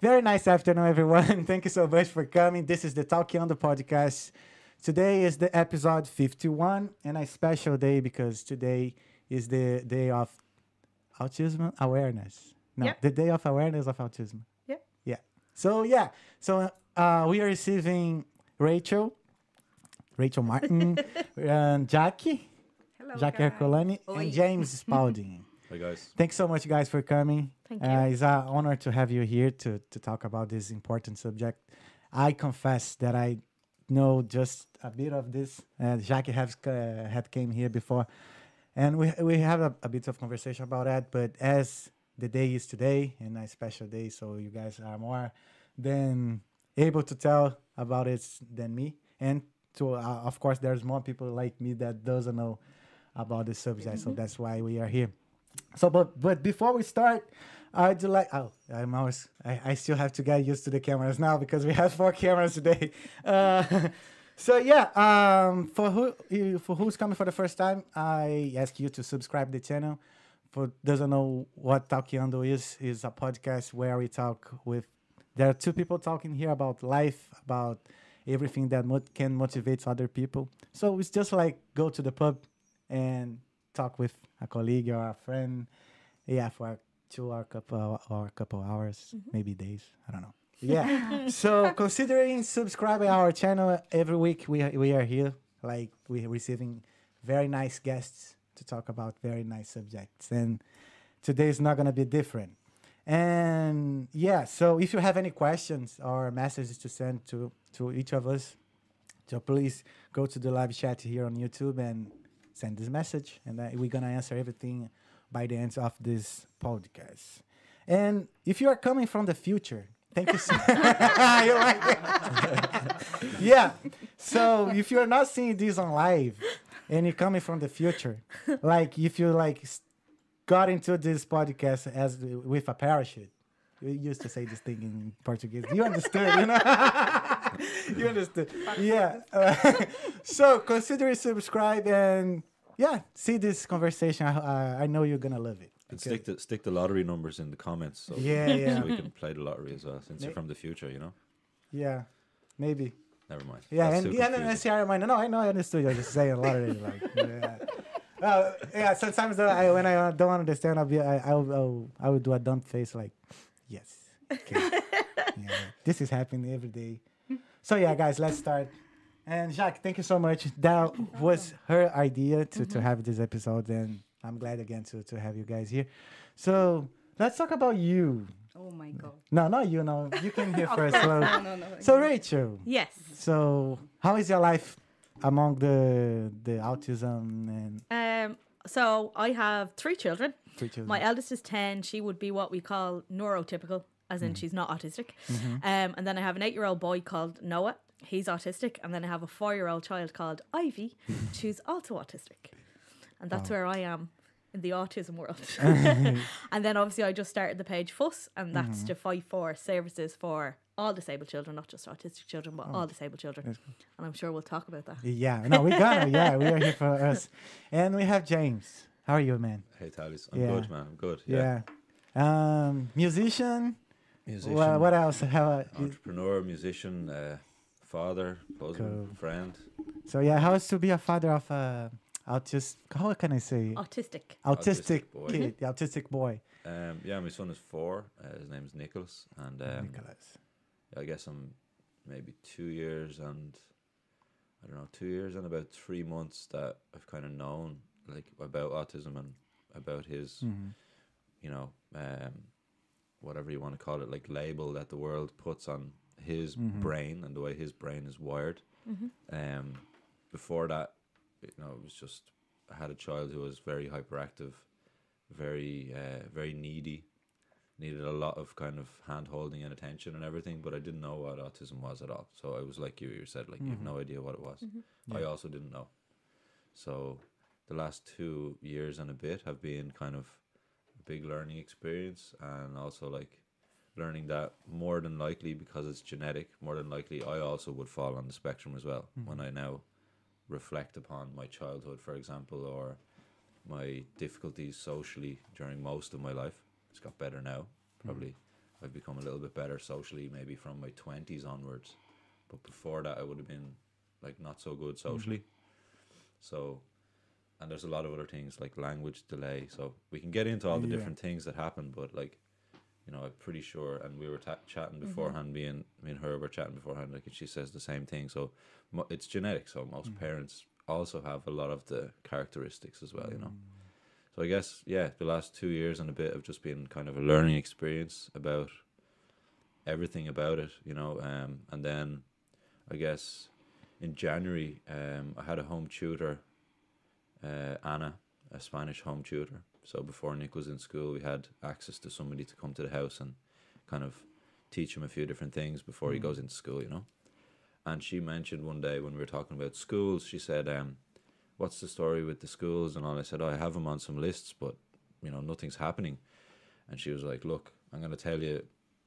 Very nice afternoon, everyone. Thank you so much for coming. This is the Talkando podcast. Today is the episode 51 and a special day because today is the day of autism awareness. No, Yep. the day of awareness of autism. Yeah. Yeah. So, yeah. So, uh, we are receiving Rachel, Rachel Martin, and Jackie, Hello, Jackie guys. Herculani, Oi. and James Spalding. Hi guys. Thanks so much, guys, for coming. Thank Uh, it's an honor to have you here to, to talk about this important subject. I confess that I know just a bit of this. Uh, Jackie has uh, had came here before, and we we have a, a bit of conversation about that. But as the day is today, and a special day, so you guys are more than able to tell about it than me. And to uh, of course, there's more people like me that doesn't know about the subject, so that's why we are here. So, but but before we start, I'd like. Oh, I'm always. I, I still have to get used to the cameras now because we have four cameras today. Uh, so yeah, um, for who for who's coming for the first time, I ask you to subscribe the channel. For doesn't know what Talkando is, is a podcast where we talk with. There are two people talking here about life, about everything that mot- can motivate other people. So it's just like go to the pub and talk with a colleague or a friend. Yeah, for two or a couple or a couple hours, mm-hmm. maybe days. I don't know. Yeah. so considering subscribing our channel every week, we are, we are here. Like we are receiving very nice guests to talk about very nice subjects, and today is not gonna be different. And yeah, so if you have any questions or messages to send to to each of us, so please go to the live chat here on YouTube and send this message, and we're gonna answer everything by the end of this podcast. And if you are coming from the future, thank you so You yeah. So if you are not seeing this on live and you're coming from the future, like if you like got into this podcast as with a parachute. We used to say this thing in Portuguese. You understood, you know? you understood. Yeah. so consider subscribe and yeah, see this conversation. I, I know you're gonna love it. And stick the stick the lottery numbers in the comments so, Yeah, yeah. so we can play the lottery as well since May- you're from the future, you know? Yeah, maybe. Never mind. Yeah, That's and too yeah, and confusing. necessarily. No, I know, I understood. You're just saying a lot of it. Like, yeah. Uh, yeah, sometimes though, I, when I uh, don't understand, I'll be, I, I'll, I'll, I will do a dumb face, like, yes, okay. yeah, this is happening every day. So yeah, guys, let's start. And Jacques, thank you so much. That was her idea to, to have this episode, and I'm glad again to to have you guys here. So let's talk about you. Oh my god. No, not you. No, you came here first. So, No, no, no. so Rachel. yes. So, how is your life among the the autism and Um. So I have three children. three children? My eldest is ten. She would be what we call neurotypical, as in she's not autistic. Mm-hmm. Um. And then I have an eight-year-old boy called Noah. He's autistic, and then I have a four-year-old child called Ivy. who's also autistic, and that's where I am in the autism world. and then obviously I just started the page Fuss, and Mm-hmm. that's to fight for services for all disabled children, not just autistic children, but all disabled children. Oh. And I'm sure we'll talk about that. yeah, no, we got it. Yeah, we are here for us, and we have James. How are you, man? Hey Talis, I'm Yeah. good man, I'm good. Yeah. Yeah. Um, musician. Musician, What, what else? How? entrepreneur, musician, uh, father, husband, Cool. friend. So yeah, how is to be a father of a autistic? How can I say? Autistic. Autistic, Autistic boy. kid, the autistic boy. Um, yeah, my son is four. Uh, his name is Nicholas, and um, Nicholas. I guess I'm maybe two years and I don't know, two years and about three months that I've kind of known like about autism and about his, Mhm. you know, um, whatever you want to call it, like label that the world puts on his Mhm. brain and the way his brain is wired. Mhm. Um, before that, you know, it was just I had a child who was very hyperactive, very uh, very needy, needed a lot of kind of hand holding and attention and everything. But I didn't know what autism was at all. So I was like you, you said like you have Mhm. no idea what it was. I Yeah. also didn't know. So the last two years and a bit have been kind of a big learning experience and also like learning that more than likely because it's genetic, more than likely I also would fall on the spectrum as well mm-hmm. when I now reflect upon my childhood, for example, or my difficulties socially during most of my life. It's got better now, mm-hmm. probably I've become a little bit better socially, maybe from my twenties onwards. But before that, I would have been like not so good socially. Mm-hmm. So, and there's a lot of other things like language delay. So we can get into all the Yeah. different things that happen, but like, you know, I'm pretty sure. And we were ta- chatting beforehand. Me and me and her were chatting beforehand. Like, and she says the same thing. So it's genetic. So most parents also have a lot of the characteristics as well. You know. So I guess yeah, the last two years and a bit have just been kind of a learning experience about everything about it, you know. Um, and then I guess in January, um, I had a home tutor, uh, Anna, a Spanish home tutor. So before Nick was in school, we had access to somebody to come to the house and kind of teach him a few different things before he goes into school, you know. And she mentioned one day when we were talking about schools, she said, um, "What's the story with the schools?" And all I said, oh, "I have them on some lists, but you know nothing's happening." And she was like, "Look, I'm going to tell you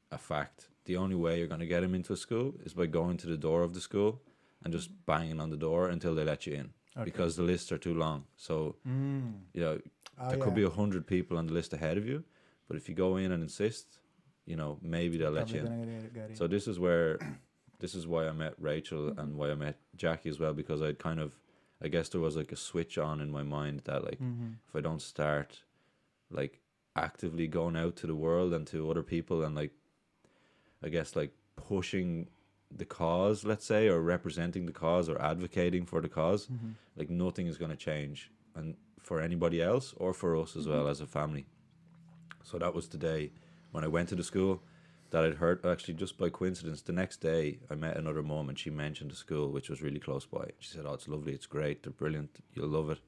a fact. The only way you're going to get him into a school is by going to the door of the school and just banging on the door until they let you in, Okay. because the lists are too long. So Mm. you know Oh, there yeah. could be a hundred people on the list ahead of you, but if you go in and insist, you know maybe they'll let you in." get- get. So this is where, this is why I met Rachel Mm-hmm. and why I met Jackie as well because I'd kind of, I guess there was like a switch on in my mind that like Mhm. if I don't start, like actively going out to the world and to other people and like, I guess like pushing the cause, let's say, or representing the cause or advocating for the cause, Mhm. like nothing is going to change and for anybody else or for us as well as a family. So that was the day when I went to the school that I'd heard actually just by coincidence the next day I met another mom and she mentioned the school which was really close by. She said, "Oh, it's lovely, it's great, they're brilliant, you'll love it."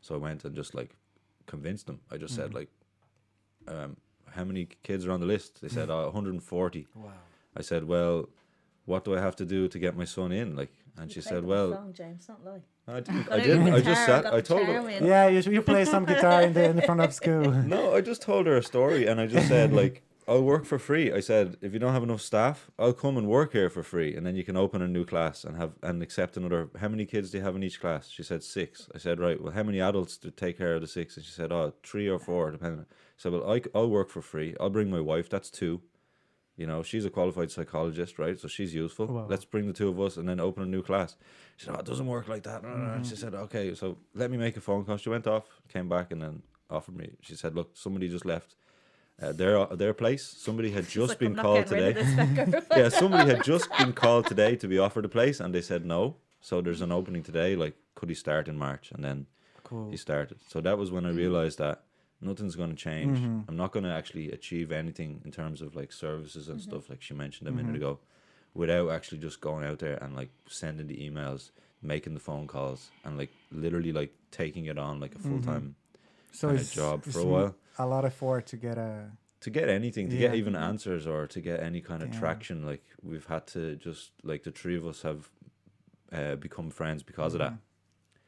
So I went and just like convinced them. I just said like, um, "How many kids are on the list?" They said, "Oh, 140." Wow. I said, "Well, what do I have to do to get my son in?" Like, and she said, "Well, song, James, don't lie. I didn't. I didn't. your I just sat. I told her." in. Yeah, you, you play some guitar in the in the front of school. No, I just told her a story and I just said like I'll work for free. I said if you don't have enough staff, I'll come and work here for free and then you can open a new class and have and accept another how many kids do you have in each class? She said six. I said, Right, well how many adults to take care of the six? And she said, Oh, three or four, depending. I said, Well I will work for free. I'll bring my wife, that's two. You know, she's a qualified psychologist, right? So she's useful. Wow. Let's bring the two of us and then open a new class. She said, "Oh, it doesn't work like that." And she said, "Okay, so let me make a phone call." She went off, came back, and then offered me. She said, "Look, somebody just left uh, their their place. Somebody had just like, been "I'm not called today. yeah, somebody had just been called today to be offered a place, and they said no. So there's an opening today. Like, could he start in March? And then Cool. he started. So that was when I realized that nothing's going to change. Mhm. I'm not going to actually achieve anything in terms of like services and stuff, like she mentioned a minute Mhm. ago, without actually just going out there and like sending the emails, making the phone calls, and like literally like taking it on like a full time so kinda job for a while. A lot of effort to get a. To get anything, to get even answers or to get any kind of Damn. traction, like we've had to just like the three of us have uh, become friends because of that.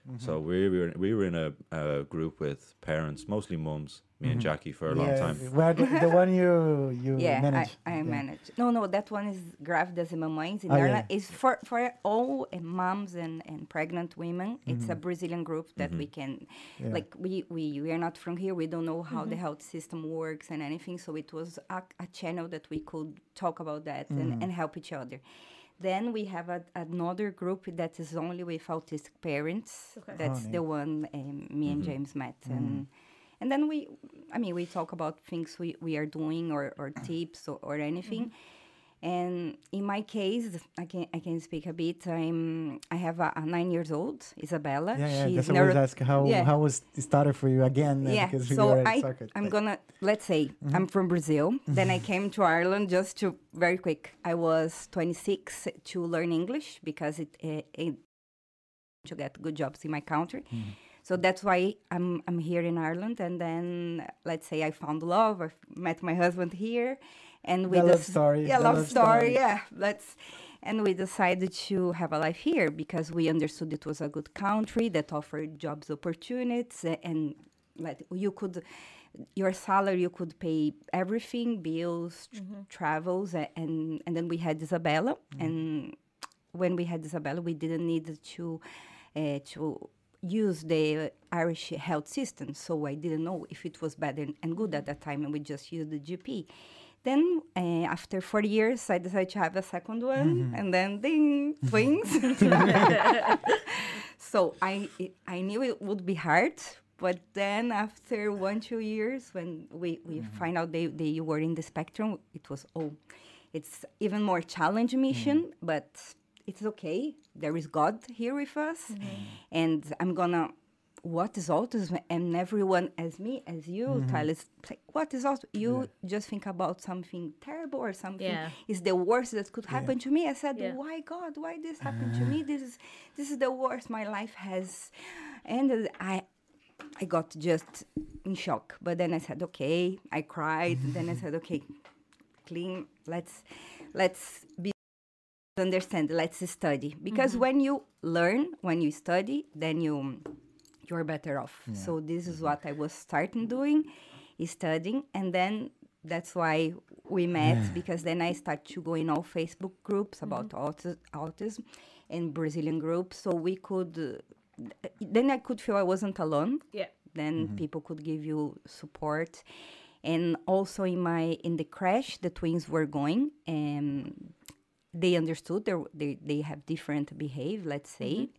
Mhm. So we were we were in a, a group with parents, mostly mums, me and Mhm. Jackie for a long time. Where the, the one you you yeah, manage? I, I yeah. manage. No, no, that one is Grávidas e Mamães in Oh, Ireland. yeah. It's for, for all uh, moms and, and pregnant women. It's a Mhm. Brazilian group that we can, Yeah. like, we, we, we are not from here. We don't know how Mm-hmm. the health system works and anything. So it was a, a channel that we could talk about that and, and help each other. Then we have a, another group that is only with autistic parents. Okay. That's Oh, the one um, me and Mhm. James met. And and then we, I mean, we talk about things we, we are doing or, or tips or, or anything. And in my case, I can I can speak a bit. I'm I have a, a nine years old Isabella. Yeah, yeah. She's That's what I was neuro- asking. How yeah. how was it started for you again? yeah. Because So I. I'm gonna let's say mm-hmm. I'm from Brazil. Mm-hmm. Then I came to Ireland just to very quick. I was 26 to learn English because it, it, it to get good jobs in my country. Mm-hmm. So that's why I'm I'm here in Ireland. And then let's say I found love. I met my husband here, and we The love just- story, Yeah, the love, love story. story. Yeah, let's. And we decided to have a life here because we understood it was a good country that offered jobs opportunities eh, and like you could your salary you could pay everything bills tr- mm-hmm. travels eh, and and then we had isabella mm-hmm. and when we had isabella we didn't need to uh, to use the irish health system so i didn't know if it was bad and, and good at that time and we just used the gp Then uh, after four years, I decided to have a second one, Mm-hmm. and then ding, twins. so I I knew it would be hard, but then after one two years, when we we Mm-hmm. find out they they were in the spectrum, it was oh, it's even more challenging mission, Mm-hmm. but it's okay. There is God here with us, and I'm gonna. What is autism? And everyone, as me, as you, Mm-hmm. tell us, like, what is autism? You just think about something terrible or something Yeah. is the worst that could happen to me. I said, Yeah. why God? Why this happened to me? This is this is the worst my life has ended. I I got just in shock. But then I said, okay. I cried. then I said, okay, clean. Let's let's be understand. Let's study because when you learn, when you study, then you you're better off. So this is mm-hmm. what I was starting doing, is studying, and then that's why we met because then I start to go in all Facebook groups about mm-hmm. autis- autism and Brazilian groups, so we could. Uh, then I could feel I wasn't alone. Yeah. then mm-hmm. people could give you support. And also in my in the crash the twins were going and they understood they they, they have different behave let's say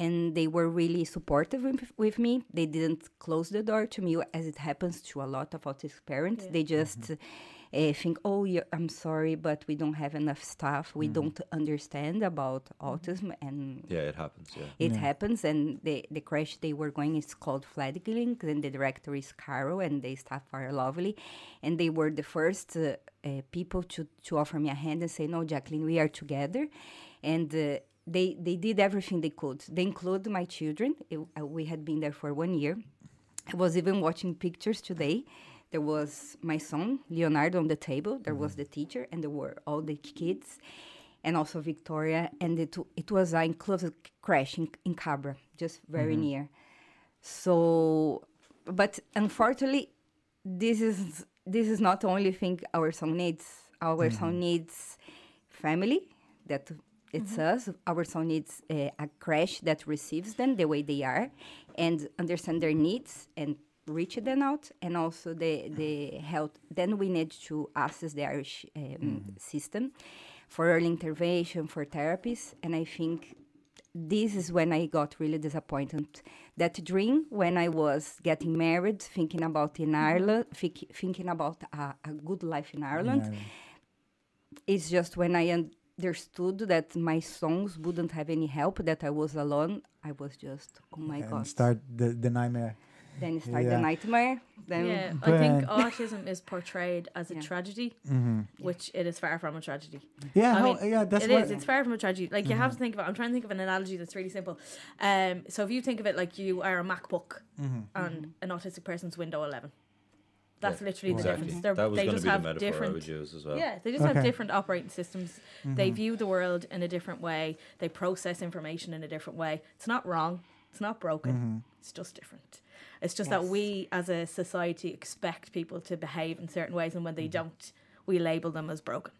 and they were really supportive with, with me. They didn't close the door to me as it happens to a lot of autistic parents. They just uh, think oh yeah, i'm sorry but we don't have enough staff. We don't understand about autism and Yeah, it happens. Yeah. it happens and the, the crash they were going is called fledgling and the director is Caro and the staff are lovely. And they were the first uh, uh, people to, to offer me a hand and say no jacqueline we are together. And uh, they, they did everything they could. They include my children. It- uh, we had been there for one year. I was even watching pictures today. There was my son leonardo on the table. There was the teacher and there were all the kids and also Victoria, and it it was an inclusive crash in, in Cabra, just very near. So, but unfortunately, this is this is not the only thing our son needs. Our son needs family that it's mm-hmm. us. Our son needs a, a crash that receives them the way they are, and understand their needs and reach them out, and also the the health. Then we need to access the Irish um, mm-hmm. system for early intervention, for therapies. And I think this is when I got really disappointed. That dream when I was getting married, thinking about in mm-hmm. Ireland, think, thinking about a, a good life in Ireland, it's just when I understood that my songs wouldn't have any help, that I was alone. I was just, oh my and god. start the, the nightmare. then start Yeah. the nightmare. Then Yeah, I think autism is portrayed as a Yeah. tragedy, Mm-hmm. which it is far from a tragedy. Yeah, I how, mean, yeah, that's It what. is. It's far from a tragedy. Like you have to think about. I'm trying to think of an analogy that's really simple. Um, so if you think of it like you are a MacBook Mm-hmm. and an autistic person's Windows 11, that's Yeah, literally the difference. Mm-hmm. They're, That was they going to just be the have metaphor I different. would use as well. Yeah, they just Okay. have different operating systems. They mm-hmm. view the world in a different way. They process information in a different way. It's not wrong. It's not broken. Mm-hmm. It's just different. It's just that we, as a society, expect people to behave in certain ways, and when they don't, we label them as broken.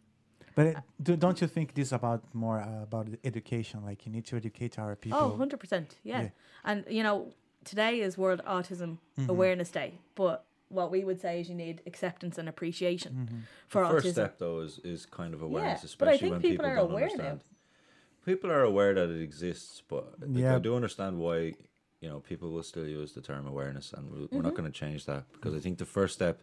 But it, do, don't you think this about more uh, about education? Like you need to educate our people. Oh, 100%. Yeah. Yeah. And, you know, today is World Autism Awareness Day, but what we would say is you need acceptance and appreciation for the first autism. step though is, is kind of awareness, but I especially think when people people, are don't aware now. understand. People are aware that it exists, but like, Yeah. I do understand why you know people will still use the term awareness, and we're, Mm-hmm. not going to change that because I think the first step,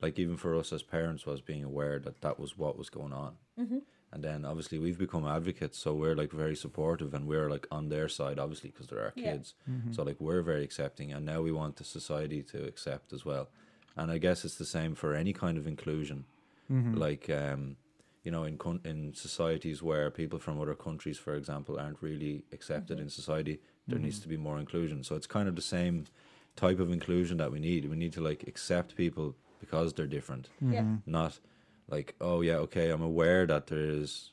like even for us as parents, was being aware that that was what was going on. Mm-hmm. And then obviously we've become advocates, so we're like very supportive, and we're like on their side, obviously, because they're our Yeah. kids. So like we're very accepting, and now we want the society to accept as well. And I guess it's the same for any kind of inclusion, mm-hmm. like um, you know, in con- in societies where people from other countries, for example, aren't really accepted mm-hmm. in society, there needs mm-hmm. to be more inclusion. So it's kind of the same type of inclusion that we need. We need to like accept people because they're different, Yeah. not like oh yeah okay I'm aware that there is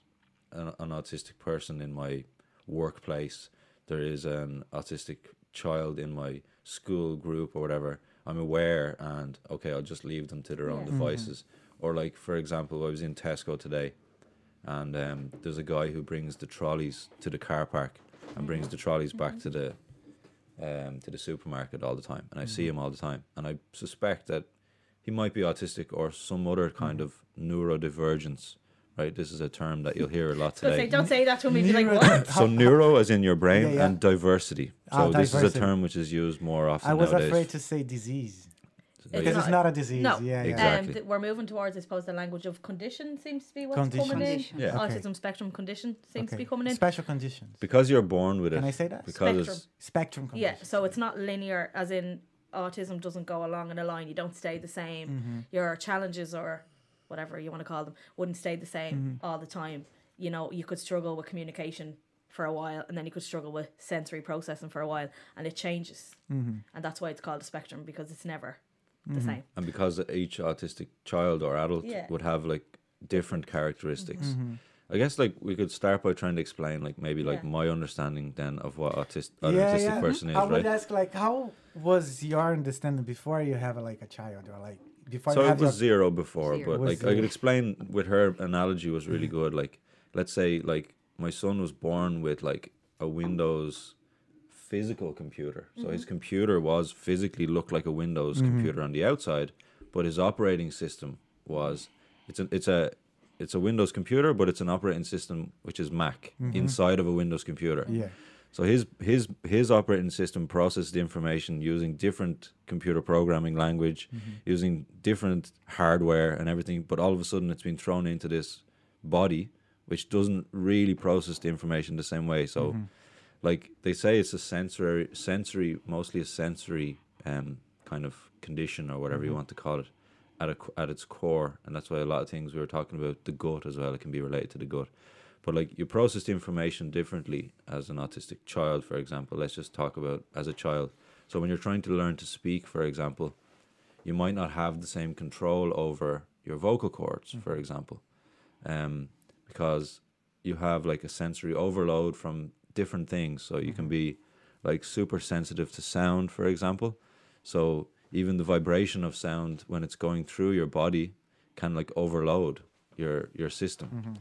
an, an autistic person in my workplace. There is an autistic child in my school group or whatever. I'm aware, and okay, I'll just leave them to their own Yeah. devices. Mm-hmm. Or like for example, I was in Tesco today, and um, there's a guy who brings the trolleys to the car park and brings mm-hmm. the trolleys back mm-hmm. to the um, to the supermarket all the time, and I see him all the time, and I suspect that he might be autistic or some other kind of neurodivergence. Right, this is a term that you'll hear a lot So say, today. don't say that to him. He'd be like, what? So neuro as in your brain Yeah, yeah. and diversity. So Ah, this is a term which is used more often I was nowadays. afraid to say disease because not- it's not a disease. no. Yeah, yeah. Exactly. Um, th- we're moving towards, I suppose, the language of condition seems to be what's Conditions. coming in. Yeah. Okay. Autism spectrum condition seems to be coming in. Special conditions. because you're born with it. Can it. I say that? Because Spectrum. it's Spectrum Yeah, so it's not linear, as in autism doesn't go along in a line. You don't stay the same. Mm-hmm. Your challenges or whatever you want to call them wouldn't stay the same Mm-hmm. all the time. You know, you could struggle with communication for a while, and then you could struggle with sensory processing for a while, and it changes. Mm-hmm. And that's why it's called a spectrum because it's never the same. and because each autistic child or adult Yeah. would have like different characteristics. Mm-hmm. I guess like we could start by trying to explain like maybe like Yeah. my understanding then of what autist an yeah, autistic yeah. person is, I would ask like, how was your understanding before you have like a child or like before So it was your zero before, Zero. but Was like I zero. could explain with her analogy was really mm-hmm. good. Like let's say like my son was born with like a Windows physical computer. So his mm-hmm. computer was physically looked like a Windows computer on the outside, but his operating system was it's a it's a it's a Windows computer, but it's an operating system which is Mac inside of a Windows computer. yeah. So his his his operating system processed the information using different computer programming language, mm-hmm. using different hardware and everything. But all of a sudden, it's been thrown into this body, which doesn't really process the information the same way. So, mm-hmm. like they say, it's a sensory sensory mostly a sensory um, kind of condition or whatever you mm-hmm. want to call it at a, at its core, and that's why a lot of things we were talking about the gut as well. It can be related to the gut but like you process the information differently as an autistic child for example. Let's just talk about as a child. So when you're trying to learn to speak for example you might not have the same control over your vocal cords for mm-hmm. example um, because you have like a sensory overload from different things. So you can mm-hmm. be like super sensitive to sound for example. So even the vibration of sound when it's going through your body can like overload your your system mm-hmm.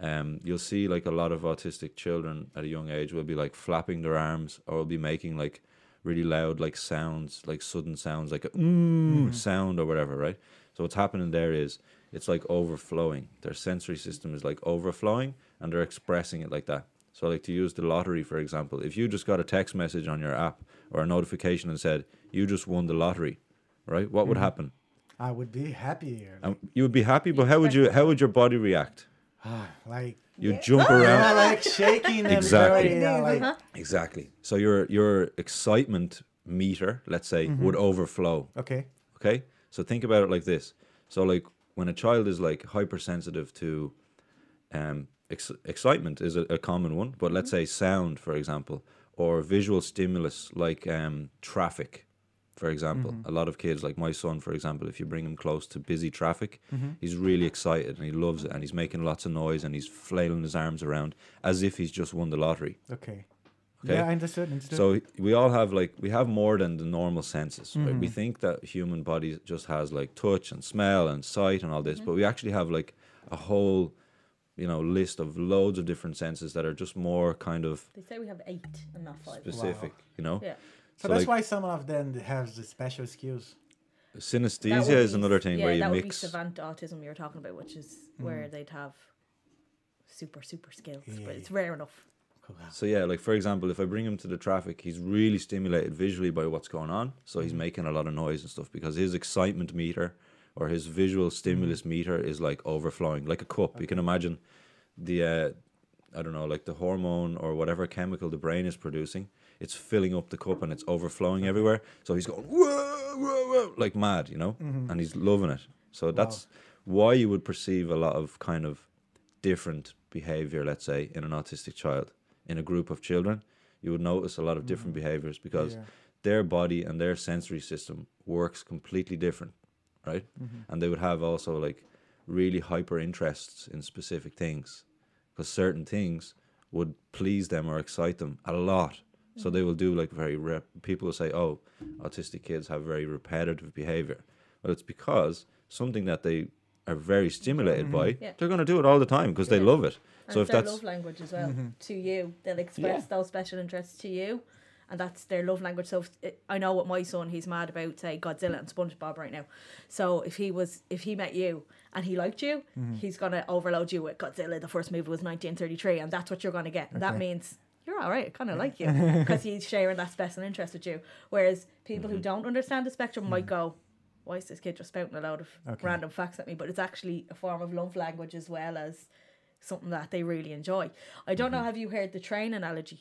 Um, you'll see like a lot of autistic children at a young age will be like flapping their arms or will be making like really loud like sounds, like sudden sounds, like a mm sound or whatever, right? So what's happening there is it's like overflowing. Their sensory system is like overflowing and they're expressing it like that. So like to use the lottery for example, if you just got a text message on your app or a notification and said you just won the lottery, right? What would happen? I would be happier. Um, you would be happy, but how would you? How would your body react? Ah, like You jump around. yeah, like shaking Exactly. very, yeah, like Exactly. So your your excitement meter, let's say, would overflow. okay. Okay. So think about it like this. So like when a child is like hypersensitive to um ex- excitement is a, a common one, but let's say sound, for example, or visual stimulus like um traffic. For example, mm-hmm. a lot of kids, like my son, for example, if you bring him close to busy traffic, mm-hmm. he's really excited and he loves it and he's making lots of noise and he's flailing his arms around as if he's just won the lottery. Okay. Okay. Yeah, I understood. understood. So we all have like we have more than the normal senses. Mm-hmm. We think that human body just has like touch and smell and sight and all this, mm-hmm. but we actually have like a whole, you know, list of loads of different senses that are just more kind of They say we have eight and not five. specific. You know, Yeah. So, so that's like- why some of them have the special skills. Synesthesia would is be- another thing yeah, where you that would be mix. savant autism you were talking about, which is Mm. where they'd have super super skills, Yeah, but it's yeah. rare enough. So yeah, like for example, if I bring him to the traffic, he's really stimulated visually by what's going on. So he's making a lot of noise and stuff because his excitement meter or his visual stimulus meter is like overflowing, like a cup. You can imagine the uh, I don't know, like the hormone or whatever chemical the brain is producing. It's filling up the cup and it's overflowing everywhere. So he's going whoa, whoa, whoa, like mad, you know, mm-hmm. and he's loving it. So that's why you would perceive a lot of kind of different behavior, let's say, in an autistic child. In a group of children, you would notice a lot of different mm-hmm. behaviors because Yeah. their body and their sensory system works completely different, right? Mm-hmm. And they would have also like really hyper interests in specific things because certain things would please them or excite them a lot. So they will do like very rep- people will say, "Oh, autistic kids have very repetitive behavior." Well, it's because something that they are very stimulated by, mm-hmm. Yeah. they're going to do it all the time because they love it. And so it's if their that's love language as well mm-hmm. to you, they'll express Yeah. those special interests to you, and that's their love language. So if, it, I know what my son, he's mad about say Godzilla and SpongeBob right now. So if he was, if he met you and he liked you, mm-hmm. he's gonna overload you with Godzilla. The first movie was 1933, and that's what you're gonna get. And that means you're all right. I kind of like you because he's sharing that special interest with you. Whereas people who mm-hmm. don't understand the spectrum might mm. go. Why is this kid just spouting a load of Okay. random facts at me? But it's actually a form of love language as well as something that they really enjoy. I don't know. Mm-hmm. Have you heard the train analogy?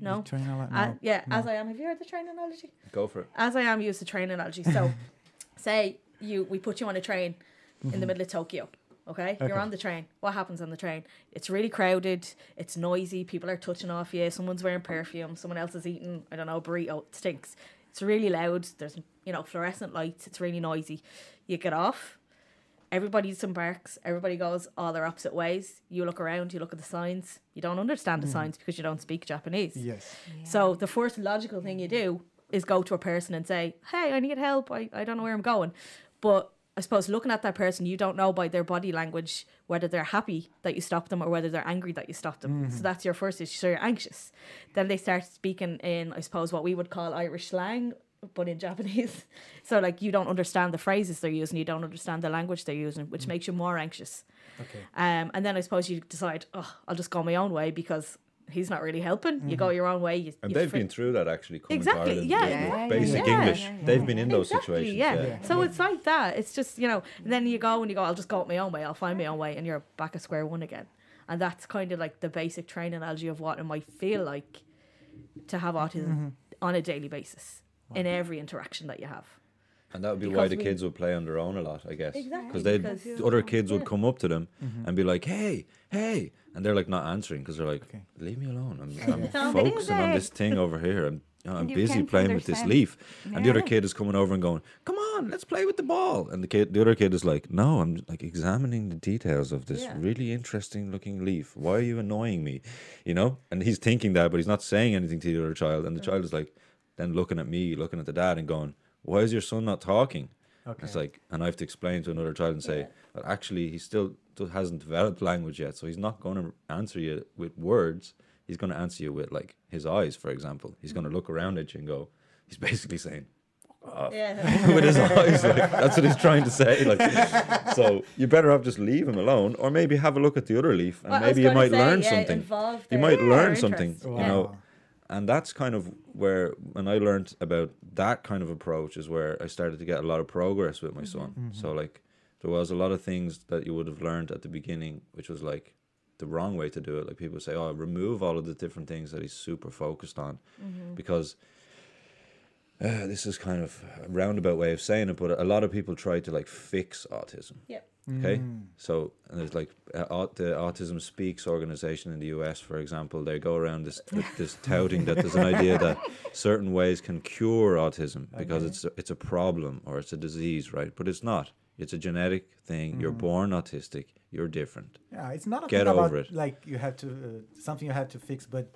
No. Train a lot? Uh, No. yeah, AsIAm. Have you heard the train analogy? Go for it. AsIAm use the train analogy. So, say you we put you on a train in the mm-hmm. middle of Tokyo. Okay? you're on the train. What happens on the train? It's really crowded. It's noisy. People are touching off you. Someone's wearing perfume. Someone else is eating. I don't know burrito. It stinks. It's really loud. There's you know fluorescent lights. It's really noisy. You get off. Everybody disembarks. Everybody goes all their opposite ways. You look around. You look at the signs. You don't understand the mm-hmm. signs because you don't speak Japanese. Yes. So the first logical thing you do is go to a person and say, Hey, I need help. I, I don't know where I'm going. But I suppose looking at that person, you don't know by their body language whether they're happy that you stopped them or whether they're angry that you stopped them. So that's your first issue. So you're anxious. Then they start speaking in, I suppose, what we would call Irish slang, but in Japanese. So like you don't understand the phrases they're using, you don't understand the language they're using, which makes you more anxious. Okay. Um, and then I suppose you decide, oh, I'll just go my own way because he's not really helping. You go mm-hmm. your own way. You, And they've fi- been through that actually. Coming Exactly, yeah, with. Basic Yeah. English. Yeah, yeah, They've been in those Exactly, situations. yeah. Yeah. So it's like that. It's just you know. Then you go and you go. I'll just go my own way. I'll find my own way, and you're back at square one again. And that's kind of like the basic train analogy of what it might feel like to have autism mm-hmm. on a daily basis in every interaction that you have. And that would be why the we- kids would play on their own a lot, I guess. Exactly, Because they because- the other kids would come up to them and be like, "Hey, hey," and they're like not answering because they're like, Okay. "Leave me alone. I'm, I'm focusing on this thing over here. I'm, you know, I'm busy playing with this understand. leaf." And the other kid is coming over and going, "Come on, let's play with the ball." And the kid, the other kid is like, "No, I'm like examining the details of this Yeah. really interesting looking leaf. Why are you annoying me?" You know, and he's thinking that, but he's not saying anything to the other child. And the child is like, then looking at me, looking at the dad, and going, "Why is your son not talking?" Okay. It's like, and I have to explain to another child and say, that actually he still hasn't developed language yet, so he's not going to answer you with words. He's going to answer you with like his eyes, for example. He's going to look around at you and go. He's basically saying Yeah. with his eyes, like that's what he's trying to say. Like, so you better off just leave him alone, or maybe have a look at the other leaf, and Well, I was maybe you gonna might say, learn yeah, something. You might learn something, Wow. you know. And that's kind of where, when I learned about that kind of approach, is where I started to get a lot of progress with my mm-hmm. son. Mm-hmm. So, like, there was a lot of things that you would have learned at the beginning, which was like the wrong way to do it. Like, people say, oh, remove all of the different things that he's super focused on. Mm-hmm. Because uh, this is kind of a roundabout way of saying it, but a lot of people try to like fix autism. Yeah. Okay, so and there's like uh, the Autism Speaks organization in the US, for example. They go around this this touting that there's an idea that certain ways can cure autism because Okay. it's a, it's a problem or it's a disease, right? But it's not. It's a genetic thing. You're born autistic. You're different. Yeah, it's not a Get thing about over it. like you have to uh, something you have to fix, but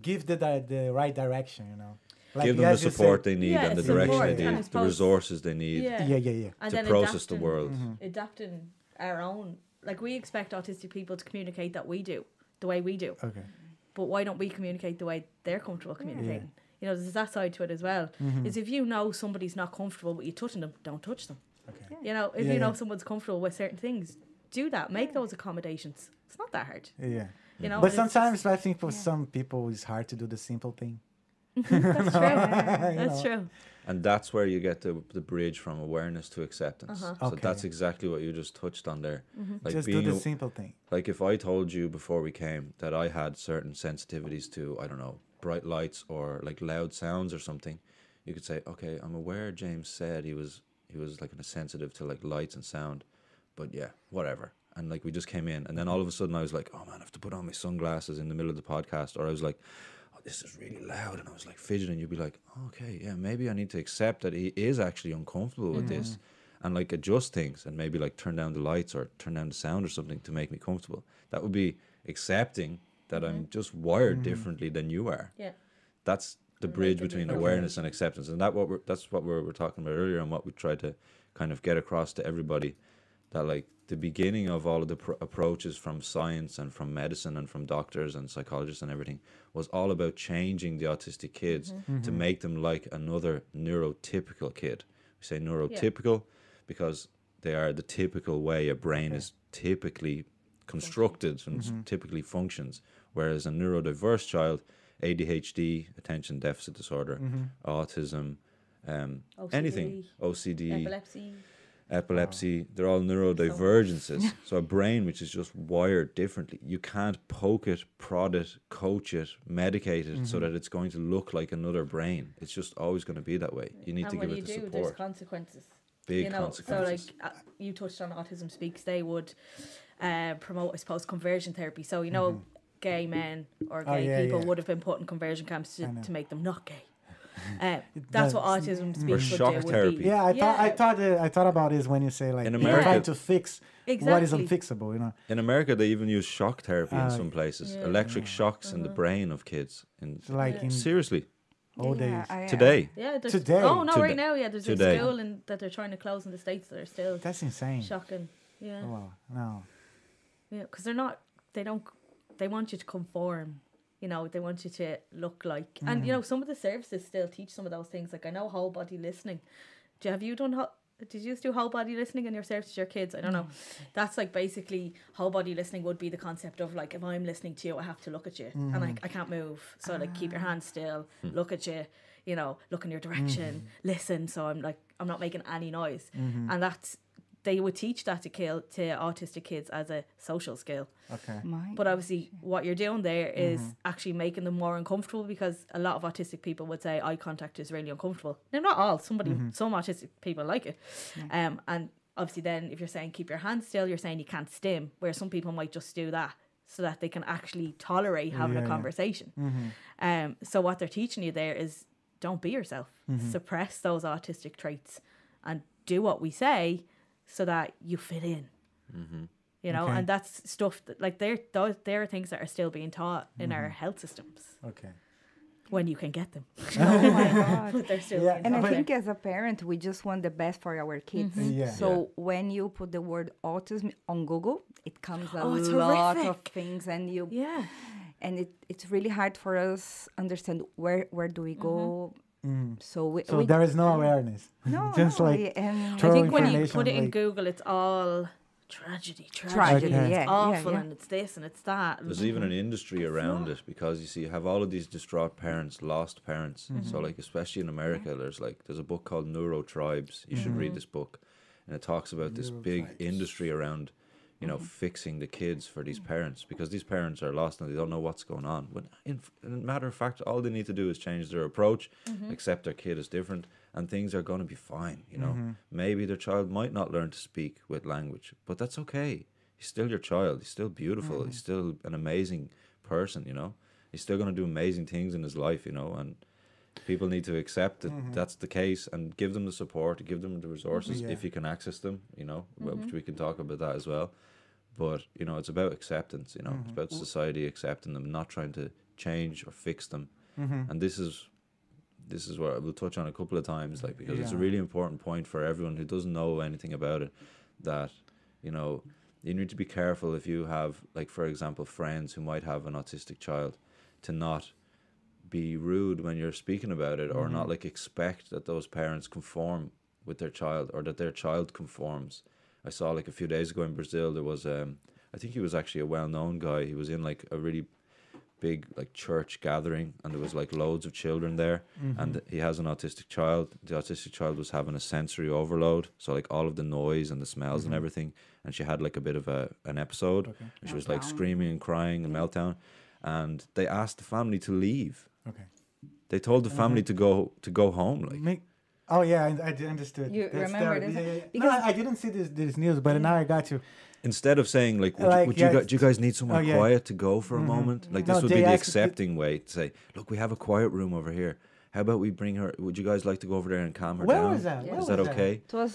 give the di- the right direction. You know, like Give them the support said- they need Yeah, and the direction support, they need, the resources they need Yeah. Yeah, yeah, yeah. And to then process the adapting- world. adapting our own like we expect autistic people to communicate that we do the way we do Okay. but why don't we communicate the way they're comfortable communicating you know there's that side to it as well Mm-hmm. is if you know somebody's not comfortable with you touching them don't touch them Okay. you know if Yeah, you know yeah. someone's comfortable with certain things do that make those accommodations it's not that hard Yeah. you know But sometimes I think for some people it's hard to do the simple thing. that's true that's know. true And that's where you get the, the bridge from awareness to acceptance. Uh-huh. So that's exactly what you just touched on there. Like Just do the a- simple thing. like if I told you before we came that I had certain sensitivities to I don't know bright lights or like loud sounds or something, you could say, okay, I'm aware James said he was he was like kind of sensitive to like lights and sound, but yeah, whatever. And like we just came in, and then all of a sudden I was like, oh man, I have to put on my sunglasses in the middle of the podcast, or I was like. Oh, this is really loud, and I was like fidgeting. You'd be like, oh, okay, yeah, maybe I need to accept that he is actually uncomfortable with this, and like adjust things, and maybe like turn down the lights or turn down the sound or something to make me comfortable. That would be accepting that I'm just wired differently than you are. yeah That's the And bridge between awareness and acceptance, and that what we're, that's what we were talking about earlier, and what we try to kind of get across to everybody that like the beginning of all of the pr- approaches from science and from medicine and from doctors and psychologists and everything was all about changing the autistic kids to mm-hmm. make them like another neurotypical kid. We say neurotypical because they are the typical way a brain is typically constructed and s- mm-hmm. typically functions. Whereas a neurodiverse child, ADHD, attention deficit disorder, mm-hmm. autism, um, anything, OCD, Epilepsy. Epilepsy, they're all neurodivergences. so a brain which is just wired differently. You can't poke it, prod it, coach it, medicate it so that it's going to look like another brain. It's just always going to be that way. You need and to when give you it the do, there's consequences. Big you know, consequences. so like uh, you touched on Autism Speaks, they would uh, promote, I suppose, conversion therapy. So you know, gay men or Oh, gay yeah, people yeah. would have been put in conversion camps to, to make them not gay. Uh, that's what. Autism Or Speaks would shock do. Would therapy. be, Yeah, I thought I thought uh, I thought about this when you say like In America- trying to fix what is unfixable. You know, In America, they even use shock therapy in Ah, some places. yeah. Electric shocks in the brain of kids. In, so like Yeah. in seriously, old days. I- I- today. Yeah, Today. Oh no, Today. right now, yeah. There's Today. a school in, that they're trying to close in the states that are still That's insane. shocking. Yeah, Oh, wow, no. yeah, because they're not. They don't. They want you to conform. You know, they want you to look like, and Mm. you know, some of the services still teach some of those things. Like I know whole body listening. Do you have you done? Ho- did you just do whole body listening in your service to your kids? I don't know. Mm. That's like basically whole body listening would be the concept of like if I'm listening to you, I have to look at you, and mm. like I can't move. So like keep your ah. hands still, hmm. look at you. You know, look in your direction, mm-hmm. listen. So I'm like I'm not making any noise, mm-hmm. and that's they would teach that to kill to autistic kids as a social skill. Okay. My But obviously, what you're doing there is Mm-hmm. actually making them more uncomfortable because a lot of autistic people would say eye contact is really uncomfortable. Now, not all. Somebody, Mm-hmm. some autistic people like it. Um, and obviously, then if you're saying keep your hands still, you're saying you can't stim. Where some people might just do that so that they can actually tolerate having Yeah, a yeah. conversation. Mm-hmm. Um, so what they're teaching you there is don't be yourself. Mm-hmm. Suppress those autistic traits and do what we say so that you fit in. Mm-hmm. You know, Okay. and that's stuff that like they're those there are things that are still being taught in Mm-hmm. our health systems Okay. when you can get them. oh my god. But they're still Yeah, And I think there. as a parent, we just want the best for our kids. Mm-hmm. Yeah. So when you put the word autism on Google, it comes a Oh, it's lot of things, and you yeah. and it, it's really hard for us understand where where do we go. Mm-hmm. Mm. So we, So we there is no awareness. no, just no, like yeah, um, and I think when you put it in like- Google, it's all tragedy, tragedy. tragedy. Okay. It's Yeah, yeah, awful, yeah. and it's this and it's that. There's even an mm-hmm. industry around it because you see, you have all of these distraught parents, lost parents. So, mm-hmm. like, especially in America, there's like there's a book called NeuroTribes. You should read mm-hmm. this book, and it talks about this big industry around, you know, mm-hmm. fixing the kids for these mm. parents because these parents are lost and they don't know what's going on. But in, in matter of fact, all they need to do is change their approach, mm-hmm. accept their kid is different, and things are going to be fine. You know, mm-hmm. maybe their child might not learn to speak with language, but that's okay. He's still your child. He's still beautiful. He's still an amazing person. You know, he's still going to do amazing things in his life. You know, and people need to accept that that's the case and give them the support, give them the resources Yeah. if you can access them. You know, wh- which we can talk about that as well. But you know, it's about acceptance. You know, it's mm-hmm. about society accepting them, not trying to change or fix them. Mm-hmm. And this is this is what we'll touch on a couple of times, like because it's a really important point for everyone who doesn't know anything about it. That you know, you need to be careful if you have, like for example, friends who might have an autistic child, to not be rude when you're speaking about it, or not mm-hmm. like expect that those parents conform with their child or that their child conforms. I saw like a few days ago in Brazil there was um I think he was actually a well known guy. He was in like a really big like church gathering and there was like loads of children there mm-hmm. and he has an autistic child. The autistic child was having a sensory overload. So like all of the noise and the smells and mm-hmm. everything. And she had like a bit of a an episode. Okay. And she was like screaming and crying and meltdown. And they asked the family to leave. Okay. They told the uh-huh. family to go to go home. Like Make, oh yeah, I understood. You remember terrible. this? Yeah, yeah, yeah. Because- no, I, I didn't see this this news, but now I got you. instead of saying like, would, Like, you, would yeah, you, guys, do you guys need somewhere oh, yeah. quiet to go for a moment? Like No, this would be the asked- accepting way to say, look, we have a quiet room over here. How about we bring her? Would you guys like to go over there and calm her Where down? was that? Yeah. Where Is was that okay? It was.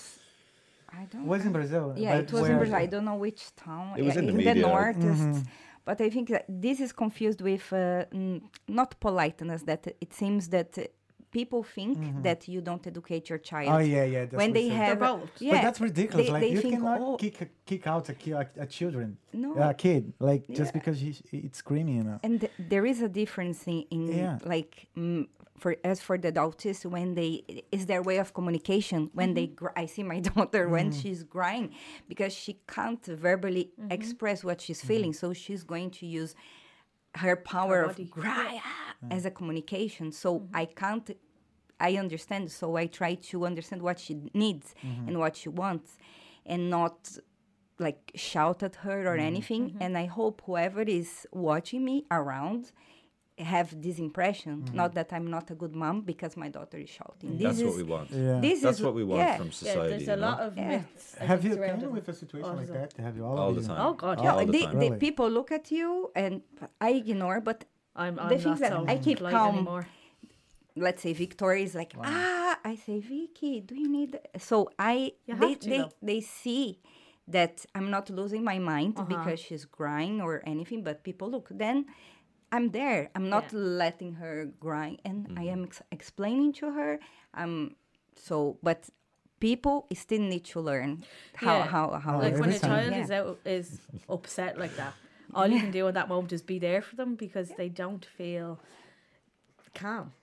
I don't. Was in. Brazil. Yeah, it was in Brazil. I don't know which town. It was yeah, in the the media. north. Mhm. But I think that this is confused with uh, mm, not politeness. That it seems that people think that you don't educate your child. Mm-hmm. Oh yeah, yeah. That's when they they say. have, both. yeah, but that's ridiculous. They, like they you think, cannot oh, kick kick out a, ki- a, a children, No. a kid, like just Yeah. because he, it's screaming. You know. and th- there is a difference in, in Yeah. like mm, for as for the autists when they is their way of communication when they Mm-hmm. gr- I see my daughter when she's crying because she can't verbally express what she's Mm-hmm. feeling so she's going to use her power of body. Cry as a communication so I can't I understand so I try to understand what she needs Mm-hmm. and what she wants and not like shout at her Mm-hmm. or anything and i hope whoever is watching me around have this impression Mm-hmm. not that i'm not a good mom because my daughter is shouting this That's is what we want. Yeah. this That's is what we want yeah. from Yeah, society. there's you a know? lot of Yeah. myths. Have you came surrounding with a situation like autism. that? Have you all, All the time. Oh god, All yeah. the they, time. they- Really? people look at you and i ignore but I'm, I'm The not things that so I keep polite calm. anymore. let's say Victoria is like, ah, I say, Vicky, do you need? So I, You they, to, they, though. they see that I'm not losing my mind Uh-huh. because she's crying or anything, but people look, then I'm there. I'm not Yeah. letting her cry, and I am ex- explaining to her. Um, so, but people still need to learn how Yeah. how how. like when a child Yeah. is out is upset like that all you can do in that moment is be there for them because they don't feel calm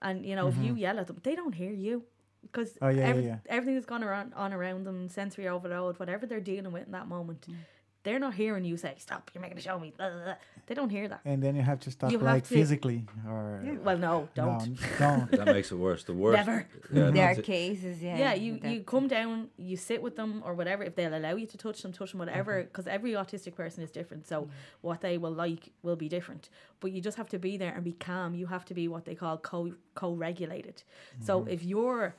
and you know if you yell at them they don't hear you because Mm-hmm. Oh, yeah, yeah, every, yeah. everything that's gone around on around them sensory overload whatever they're dealing with in that moment Mm. They're not hearing you say stop you're making a show me blah, blah, blah." they don't hear that And then you have to stop, You like to- physically or well no don't no, don't. That makes it worse. The worst. Never. Yeah, there are cases, yeah. yeah, you, you come down, you sit with them or whatever. If they'll allow you to touch them, touch them, whatever. Mm-hmm. Because every autistic person is different, so mm-hmm. what they will like will be different. But you just have to be there and be calm. You have to be what they call co co regulated. So mm-hmm. if you're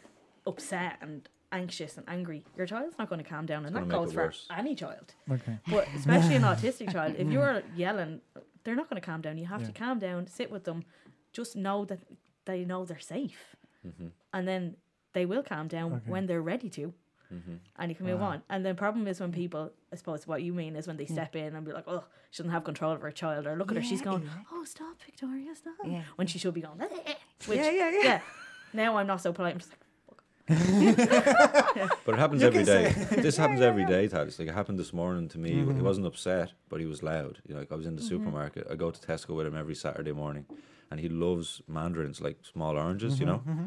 upset and anxious and angry, your child's not going to calm down, and gonna that goes for worse. any child. Okay. But especially an autistic child, if you're yelling, they're not going to calm down. You have to calm down, sit with them, just know that they know they're safe, Mm-hmm. and then they will calm down Okay. when they're ready to, Mm-hmm. and you can move on. And the problem is when people, I suppose, what you mean is when they step in and be like, "Oh, she doesn't have control of her child," or "Look at her, she's Yeah, going, yeah. oh, stop, Victoria, stop," Yeah. when she should be going, which, Yeah, yeah, yeah. Now I'm not so polite. I'm just like, But it happens You every day. this happens every day, Thaddeus. Like it happened this morning to me. Mm-hmm. He wasn't upset, but he was loud. You know, like I was in the supermarket. I go to Tesco with him every Saturday morning, and he loves mandarins, like small oranges. You know, Mm-hmm.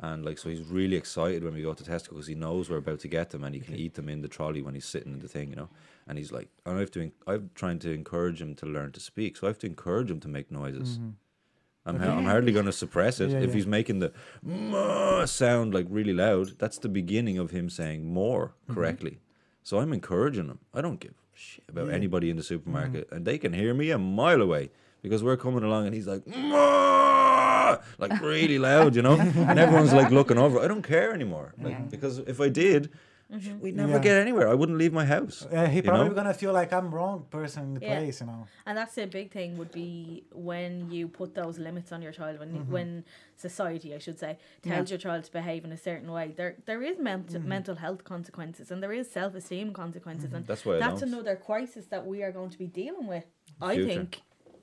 and like so he's really excited when we go to Tesco because he knows we're about to get them, and he can eat them in the trolley when he's sitting in the thing. You know, and he's like, and I have to. I'm trying to encourage him to learn to speak, so I have to encourage him to make noises. I'm, ha- I'm hardly going to suppress it. Mm-hmm. Yeah, if yeah. he's making the "Moo" sound like really loud, that's the beginning of him saying more Mm-hmm. correctly. So I'm encouraging him. I don't give a shit about anybody in the supermarket, Mm-hmm. and they can hear me a mile away because we're coming along, and he's like "Moo," like really loud, you know, and everyone's like looking over. I don't care anymore, like Yeah. because if I did, we'd never Yeah. get anywhere. I wouldn't leave my house. Uh, he you probably know? gonna feel like I'm wrong person in the Yeah. place, you know. And that's the big thing would be when you put those limits on your child, when Mm-hmm. when society, I should say, tells your child to behave in a certain way. There there is mental Mm-hmm. mental health consequences and there is self esteem consequences, and That's why that's don't. another crisis that we are going to be dealing with. I Future. think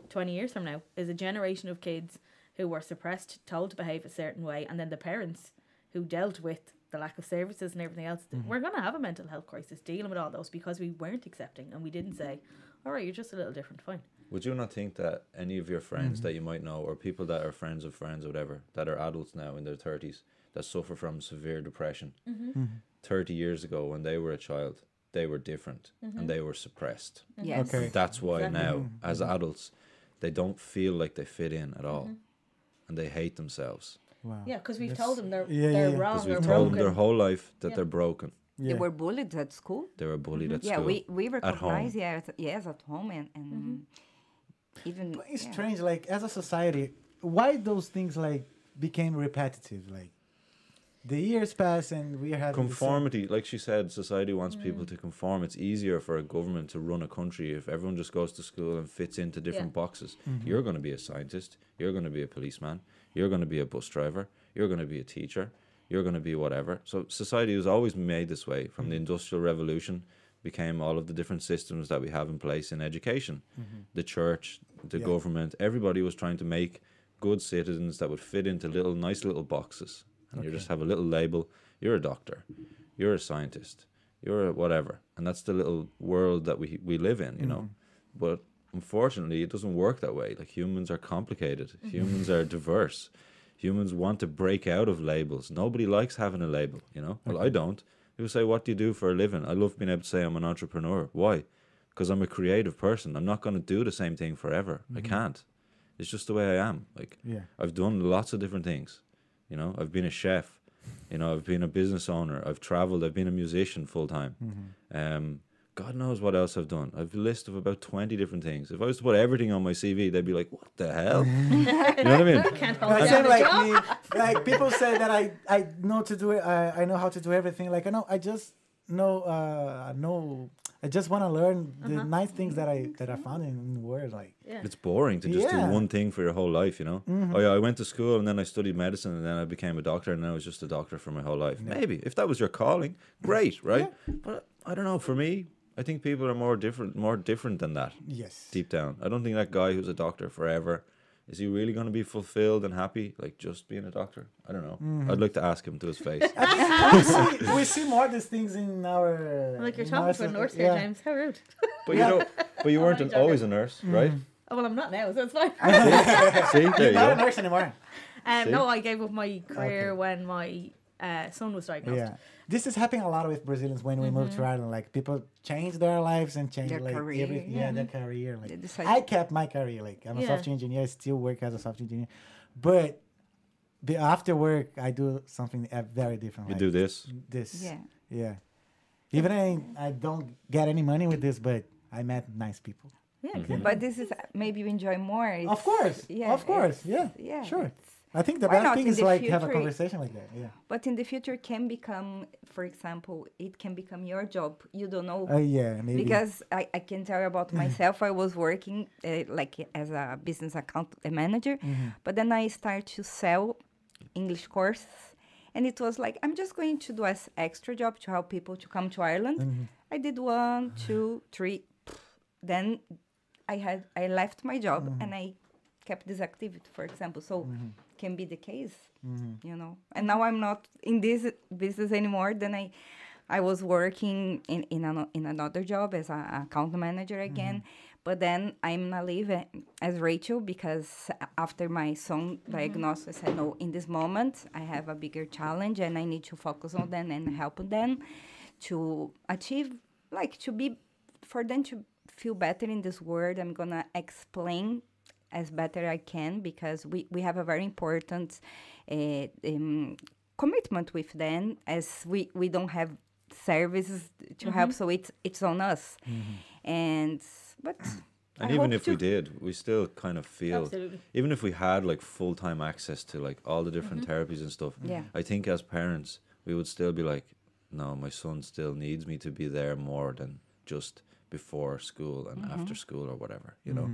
twenty years from now is a generation of kids who were suppressed, told to behave a certain way, and then the parents who dealt with the lack of services and everything else. Mm-hmm. We're going to have a mental health crisis dealing with all those because we weren't accepting and we didn't say, "All right, you're just a little different, fine." Would you not think that any of your friends mm-hmm. that you might know, or people that are friends of friends or whatever, that are adults now in their 30s, that suffer from severe depression, mm-hmm. Mm-hmm. 30 years ago when they were a child, they were different and they were suppressed. yes. Okay. That's why Exactly. now, as adults, they don't feel like they fit in at all and they hate themselves. Wow. Yeah, because we've That's- told them they're yeah, they're yeah. wrong Because or we've told them their whole life that Yeah. they're broken. Yeah. They were bullied at school. They were bullied at school. yeah, school. we we home. recognize yeah, at, yes at home and, and even But it's yeah. strange, like as a society, why those things like became repetitive? Like the years pass and we are having the same- Conformity, like she said, society wants Mm. people to conform. It's easier for a government to run a country if everyone just goes to school and fits into different boxes. Mm-hmm. You're going to be a scientist. You're going to be a policeman. You're going to be a bus driver. You're going to be a teacher. You're going to be whatever. So society was always made this way. From Mm-hmm. the Industrial Revolution, became all of the different systems that we have in place in education. The church, the Yeah. government, everybody was trying to make good citizens that would fit into little nice little boxes, and you just have a little label. You're a doctor, you're a scientist, you're a whatever, and that's the little world that we we live in, you know. But unfortunately, it doesn't work that way. Like humans are complicated. Mm-hmm. Humans are diverse. Humans want to break out of labels. Nobody likes having a label, you know. Well, I don't. People say, "What do you do for a living?" I love being able to say I'm an entrepreneur. Why? Because I'm a creative person. I'm not going to do the same thing forever. I mm-hmm. can't. It's just the way I am. Like Yeah. I've done lots of different things. You know, I've been a chef. You know, I've been a business owner. I've traveled. I've been a musician full time. Mm-hmm. Um, God knows what else I've done. I've a list of about twenty different things. If I was to put everything on my CV, they'd be like, "What the hell?" you know what I mean? Can't hold Like, down same a like job. me, like people say that I I know to do it. I, I know how to do everything. Like I know I just know uh know. I just want to learn the uh-huh. nice things that I mm-hmm. that I found in the world. Like Yeah. It's boring to just Yeah. do one thing for your whole life, you know. Mm-hmm. Oh yeah, I went to school and then I studied medicine and then I became a doctor and then I was just a doctor for my whole life. Maybe if that was your calling, great, right? But I don't know. For me, I think people are more different, more different than that yes, deep down. I don't think that guy who's a doctor forever is he really going to be fulfilled and happy like just being a doctor? I don't know. I'd like to ask him to his face. we see we see more these things in our. Like you're in talking to a nurse here, yeah. James. How rude. but you know, but you weren't an, always a joking. nurse, right? Oh, well, I'm not now, so it's fine. See, there you Not a nurse anymore. Um, no, I gave up my career Okay. when my uh, son was diagnosed. Yeah, this is happening a lot with Brazilians when we move Mm-hmm. to Ireland. Like people change their lives and change Their like career, every, yeah, yeah. their career. They Like I kept my career. Like I'm a software engineer. I still work as a software engineer, but the after work I do something very different. You like do this. this. Yeah. Yeah. Even I I don't get any money with this, but I met nice people. Yeah, Mm-hmm. But this is maybe you enjoy more. Of course. yeah, Of course. Yeah. yeah, Sure. I think the Why best thing in is like have a conversation like that. Yeah. But in the future, can become, for example, it can become your job. You don't know. Oh yeah, maybe. because I, I can tell you about myself. I was working uh, like as a business account manager, Mm-hmm. but then I started to sell English courses, and it was like I'm just going to do as extra job to help people to come to Ireland. Mm-hmm. I did one, two, three. Then I had I left my job Mm-hmm. and I kept this activity, for example. So mm-hmm. can be the case, Mm-hmm. you know. And now I'm not in this business anymore. Then I I was working in in, an, in another job as an account manager mm-hmm. again. But then I'm not leaving as Rachel because after my son mm-hmm. diagnosis, I said, no, in this moment, I have a bigger challenge and I need to focus on them and help them to achieve, like, to be, for them to feel better in this world. I'm going to explain as better I can because we, we have a very important uh, um, commitment with them as we, we don't have services to help so it's it's on us and but And I even hope if we did, we still kind of feel, Absolutely. even if we had like full time access to like all the different therapies and stuff, Yeah. I think as parents, we would still be like, no, my son still needs me to be there more than just before school and after school or whatever, you know?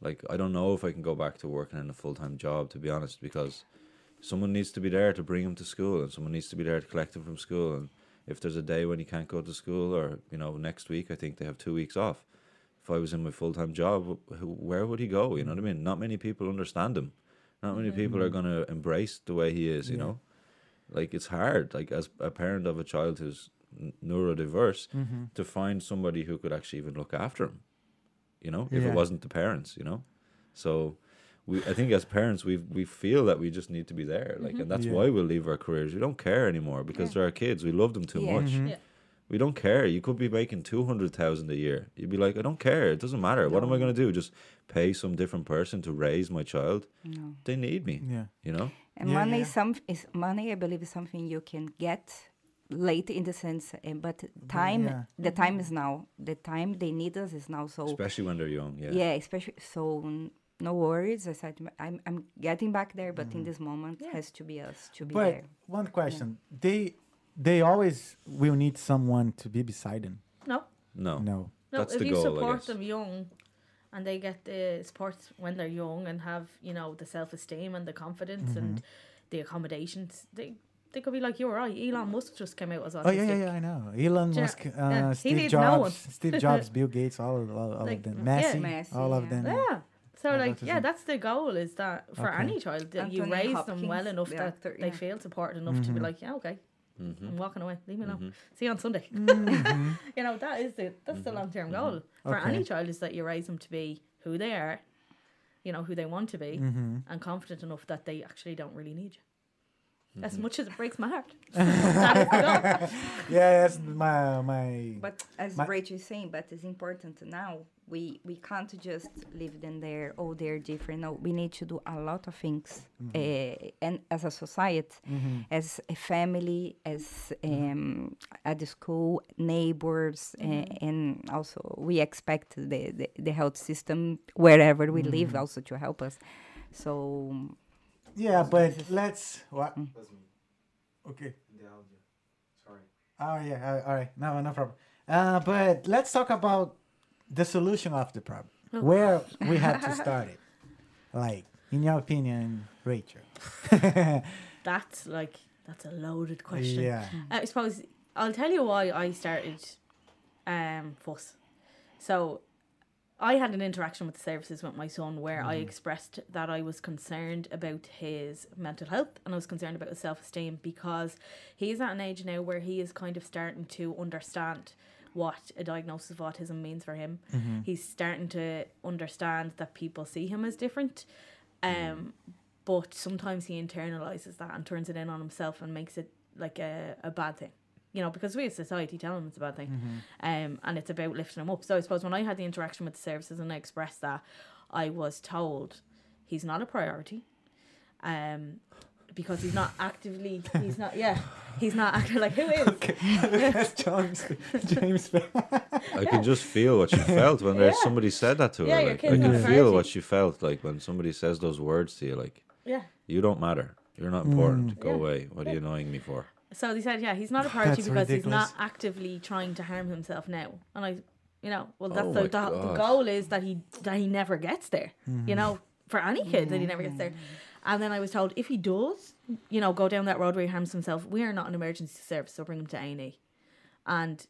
Like, I don't know if I can go back to working in a full time job, to be honest, because someone needs to be there to bring him to school and someone needs to be there to collect him from school. And if there's a day when he can't go to school or, you know, next week, I think they have two weeks off if I was in my full time job, wh- wh- where would he go? You know what I mean? Not many people understand him. Not many people are mm-hmm. going to embrace the way he is. You know, like it's hard. Like as a parent of a child who's neurodiverse, mm-hmm. to find somebody who could actually even look after him. You know, if Yeah. it wasn't the parents. You know, so. We, I think as parents we we feel that we just need to be there like mm-hmm. and that's Yeah. why we'll leave our careers we don't care anymore because Yeah. they're our kids we love them too Yeah. much mm-hmm. Yeah. we don't care. You could be making two hundred thousand a year. You'd be like, I don't care. It doesn't matter. What am I going to do? Just pay some different person to raise my child? no. They need me. yeah. You know. and Yeah, money yeah. some is money i believe is something you can get late in the sense uh, but time yeah. the time is now the time they need us is now so Especially when they're young. Yeah. yeah, especially so no worries i said i'm, I'm getting back there but in this moment Yeah. has to be us to be But there one question: they they always will need someone to be beside them. No, No. No. no. That's if the you goal, I support guess. them young, and they get the support when they're young and have you know the self esteem and the confidence and Mm-hmm. the accommodations, they they could be like you or I. Elon Musk just came out as autistic. Oh yeah, yeah, yeah. I know. Elon Yeah, Musk, uh, yeah, Steve needs no Jobs. Steve Jobs, Bill Gates, all, of, all, all Like, of them, yeah. Messi, Messi, all of them. Yeah, So and like yeah, that's the goal is that for Okay. any child that you Anthony raise them well enough the that actor, they feel supported enough to be Mhm. like, yeah, okay, Mm-hmm. I'm walking away, leave me alone. Mhm. See you on Sunday. Mhm. you know that is the that's the Mhm. long term goal for Okay. any child is that you raise them to be who they are, you know who they want to be, and confident enough that they actually don't really need you. Mm-hmm. As much as it breaks my heart. that is the goal. yeah, that's my my. But as My- Rachel is saying, but it's important now. We we can't just leave them there. Oh, they're different. No, we need to do a lot of things, uh, and as a society, Mhm. as a family, as um, at the school, neighbors, uh, and also we expect the, the, the health system wherever we live also to help us. So Yeah, but let's what? That's me. Okay. The audio. Sorry. Oh yeah. uh, all right. No, no problem. Uh, but let's talk about the solution of the problem. Oh. Where we have to start it. Like, in your opinion, Rachel. That's like that's a loaded question. Yeah. I suppose I'll tell you why I started um fuss. So I had an interaction with the services with my son where I mm-hmm. expressed that I was concerned about his mental health and I was concerned about his self esteem because he's at an age now where he is kind of starting to understand what a diagnosis of autism means for him. Mm-hmm. He's starting to understand that people see him as different. Mm-hmm. Um but sometimes he internalizes that and turns it in on himself and makes it like a, a bad thing you know because we as society tell him it's a bad thing um, and it's about lifting him up so i suppose when i had the interaction with the services and i expressed that i was told he's not a priority um, because he's not actively he's not yeah he's not actively like who is That's James. James. I can just feel what she felt when there's Yeah. somebody said that to her. Yeah, your like, I can feel priority. what she felt like when somebody says those words to you. Like yeah you don't matter. You're not important. Mm. Go Yeah. away. What are you annoying me for? So they said yeah he's not a priority That's because he's not actively trying to harm himself now and i you know well that's Oh the, the, the goal is that he that he never gets there you know mm-hmm. for any kid that he never gets there mm-hmm. and then i was told if he does you know go down that road where he harms himself we are not an emergency service so bring him to a&e and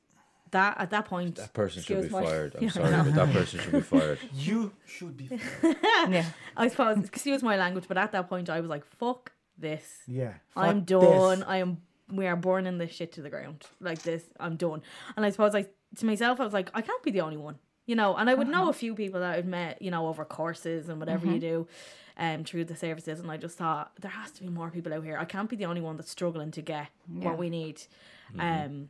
that at that point That person should be my- fired. I'm Yeah, sorry, know. but that person should be fired. you should be. Fired. yeah. i suppose excuse my language but at that point i was like fuck this Yeah. I'm done. this. I am. We are burning this shit to the ground like this. I'm done. And I suppose like to myself, I was like, I can't be the only one, you know. And I would know a few people that I've met, you know, over courses and whatever you do, um, through the services. And I just thought there has to be more people out here. I can't be the only one that's struggling to get Yeah. what we need. Um.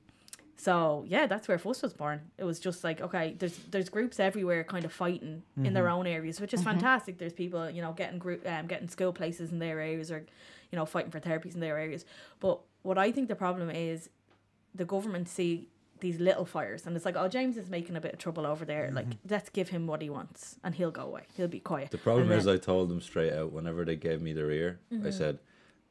So yeah, that's where Fuss was born. It was just like okay, there's there's groups everywhere kind of fighting in their own areas, which is fantastic. There's people you know getting group um, getting school places in their areas or you know fighting for therapies in their areas. But what I think the problem is, the government see these little fires and it's like oh James is making a bit of trouble over there. Like mm-hmm. let's give him what he wants and he'll go away. He'll be quiet. The problem And is, I told them straight out whenever they gave me their ear, Mm-hmm. I said,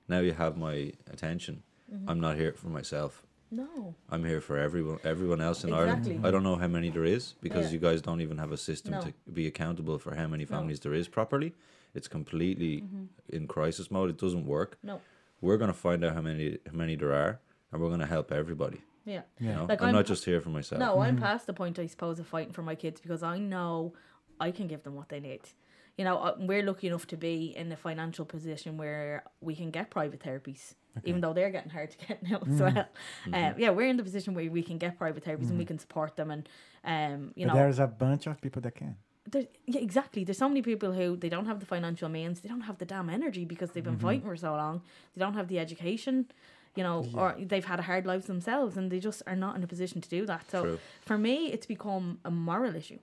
"Now you have my attention. Mm-hmm. I'm not here for myself. no. I'm here for everyone, everyone else in Exactly. Ireland. I don't know how many there is because Yeah. you guys don't even have a system No. to be accountable for how many No. families there is properly. It's completely mm-hmm. in crisis mode. It doesn't work. No. We're gonna find out how many how many there are, and we're gonna help everybody. Yeah. You know, Like, I'm, I'm- not just here for myself. No, I'm past the point, I suppose, of fighting for my kids because I know I can give them what they need. You know, uh, we're lucky enough to be in a financial position where we can get private therapies, even though they're getting hard to get now as well. Um, yeah, we're in the position where we can get private therapies and we can support them, and um, you But know, there's a bunch of people that can. Yeah, exactly. There's so many people who they don't have the financial means, they don't have the damn energy because they've been Mm-hmm. fighting for so long. They don't have the education, you know, or they've had hard lives themselves, and they just are not in a position to do that. So True. for me, it's become a moral issue.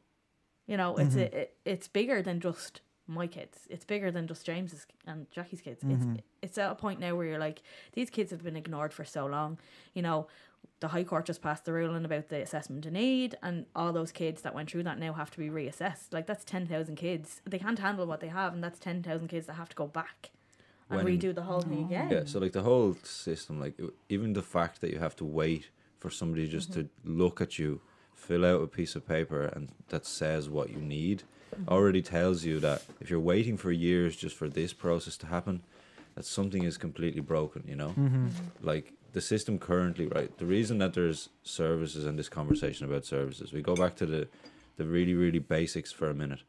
You know, it's Mm-hmm. a, it, it's bigger than just my kids. It's bigger than just James's and Jackie's kids. Mm-hmm. It's it's at a point now where you're like, these kids have been ignored for so long. You know, the High Court just passed the ruling about the assessment of need, and all those kids that went through that now have to be reassessed. Like that's ten thousand kids. They can't handle what they have, and that's ten thousand kids that have to go back and When- redo the whole thing again. Yeah, so like the whole system, like even the fact that you have to wait for somebody just to mm-hmm. look at you, fill out a piece of paper, and that says what you need, mm-hmm. already tells you that if you're waiting for years just for this process to happen, that something is completely broken. You know, mm-hmm. like the system currently, right? The reason that there's services and this conversation about services, we go back to the the really really basics for a minute.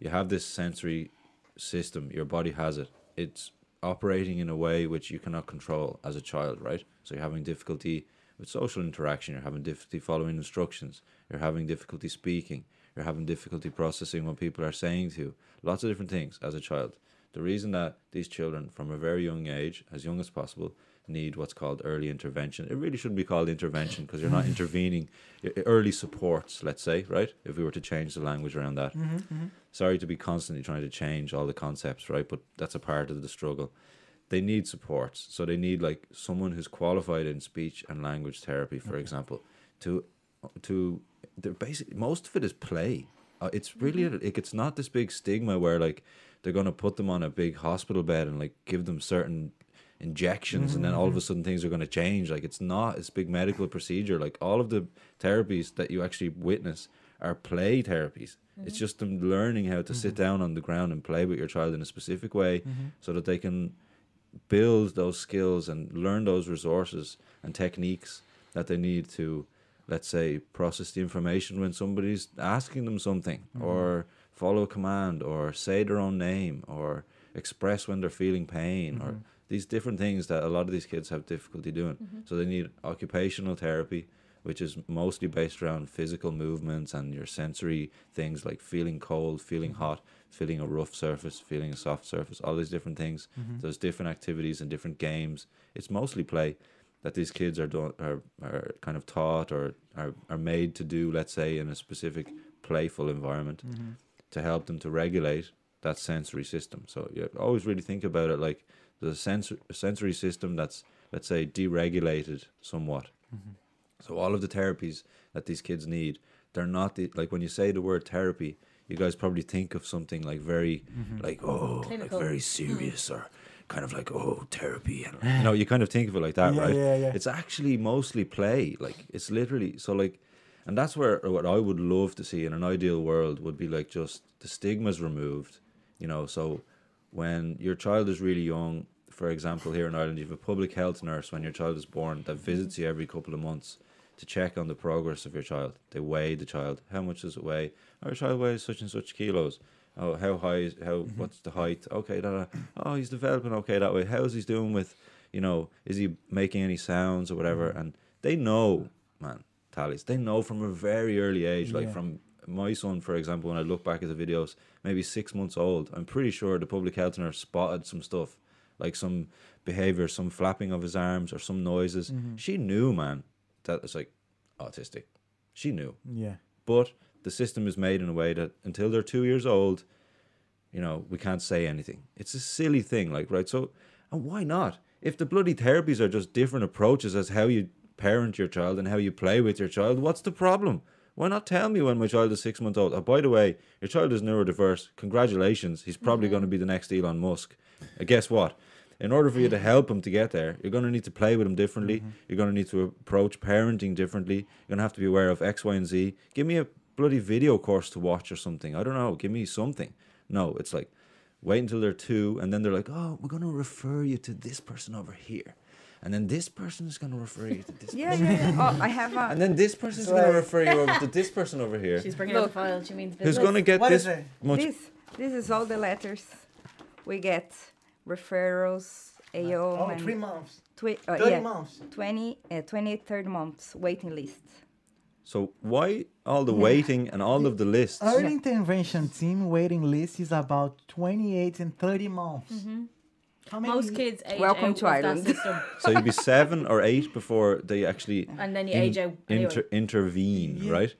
you have this sensory system, your body has it. It's operating in a way which you cannot control as a child, right? So you're having difficulty with social interaction, you're having difficulty following instructions, you're having difficulty speaking, you're having difficulty processing what people are saying to you. Lots of different things as a child. The reason that these children, from a very young age, as young as possible, need what's called early intervention. It really shouldn't be called intervention because you're not mm-hmm. intervening. e- Early supports, let's say, right? If we were to change the language around that. Mm-hmm, mm-hmm. Sorry to be constantly trying to change all the concepts, right? But that's a part of the struggle. They need supports. So they need like someone who's qualified in speech and language therapy, for example, to to they're basically most of it is play. Uh, it's really like it's not this big stigma where like they're gonna put them on a big hospital bed and like give them certain injections and then all of a mm-hmm. sudden things are going to change. Like it's not it's big medical procedure. Like all of the therapies that you actually witness are play therapies. It's mm-hmm. just them learning how to sit mm-hmm. down on the ground and play with your child in a specific way so that they can build those skills and learn those resources and techniques that they need to let's say process the information when somebody's asking them something or follow a command or say their own name or express when they're feeling pain or these different things that a lot of these kids have difficulty doing. Mm-hmm. So they need occupational therapy which is mostly based around physical movements and your sensory things like feeling cold feeling mm-hmm. hot feeling a rough surface feeling a soft surface all these different things. Mm-hmm. There's different activities and different games. It's mostly play that these kids are done are, are kind of taught or are, are made to do let's say in a specific playful environment to help them to regulate that sensory system. So you always really think about it like the sensor, sensory system that's let's say deregulated somewhat. Mm-hmm. So all of the therapies that these kids need they're not the, like when you say the word therapy you guys probably think of something like very mm-hmm. like oh Clinical. like very serious or kind of like oh therapy. And you know you kind of think of it like that Yeah, right? yeah, yeah. it's actually mostly play like it's literally so like and that's where what i would love to see in an ideal world would be like just the stigmas removed you know? So when your child is really young for example here in ireland you have a public health nurse when your child is born that visits you every couple of months to check on the progress of your child. They weigh the child. How much does it weigh? Oh, Our child weighs such and such kilos. Oh how high is how mm-hmm. what's the height? Okay da, da. oh he's developing okay that way. How's he doing with you know is he making any sounds or whatever? Mm-hmm. And they know man tallies they know from a very early age like Yeah. from my son for example when i look back at the videos maybe six months old i'm pretty sure the public health nurse spotted some stuff like some behavior some flapping of his arms or some noises mm-hmm. she knew man that it's like autistic she knew Yeah. but the system is made in a way that until they're two years old, you know, we can't say anything. It's a silly thing, like right. So, and why not? If the bloody therapies are just different approaches as how you parent your child and how you play with your child, what's the problem? Why not tell me when my child is six months old? Oh, by the way, your child is neurodiverse. Congratulations, he's probably going to be the next Elon Musk. Uh, guess what? In order for you to help him to get there, you're going to need to play with him differently. You're going to need to approach parenting differently. You're going to have to be aware of X, Y, and Z. Give me a bloody video course to watch or something. I don't know. Give me something. No, it's like wait until they're two, and then they're like, oh, we're going to refer you to this person over here. And then this person is going to refer you to this Yeah, person. yeah, yeah. Oh, I have a. And then this person is going to refer you over to this person over here. She's bringing out Look. the file. She means Who's going to get What this is much? This this is all the letters we get referrals, AO, Oh, and three months. twi- uh, 30 yeah, months. 20, uh, 23rd months waiting list. So why all the waiting and all of the lists? Early intervention team waiting list is about 28 and 30 months. How many? Most kids age Welcome out to of Ireland. that system, So you'd be seven or eight before they actually and then you in- age out. Anyway. inter- intervene, Yeah. right?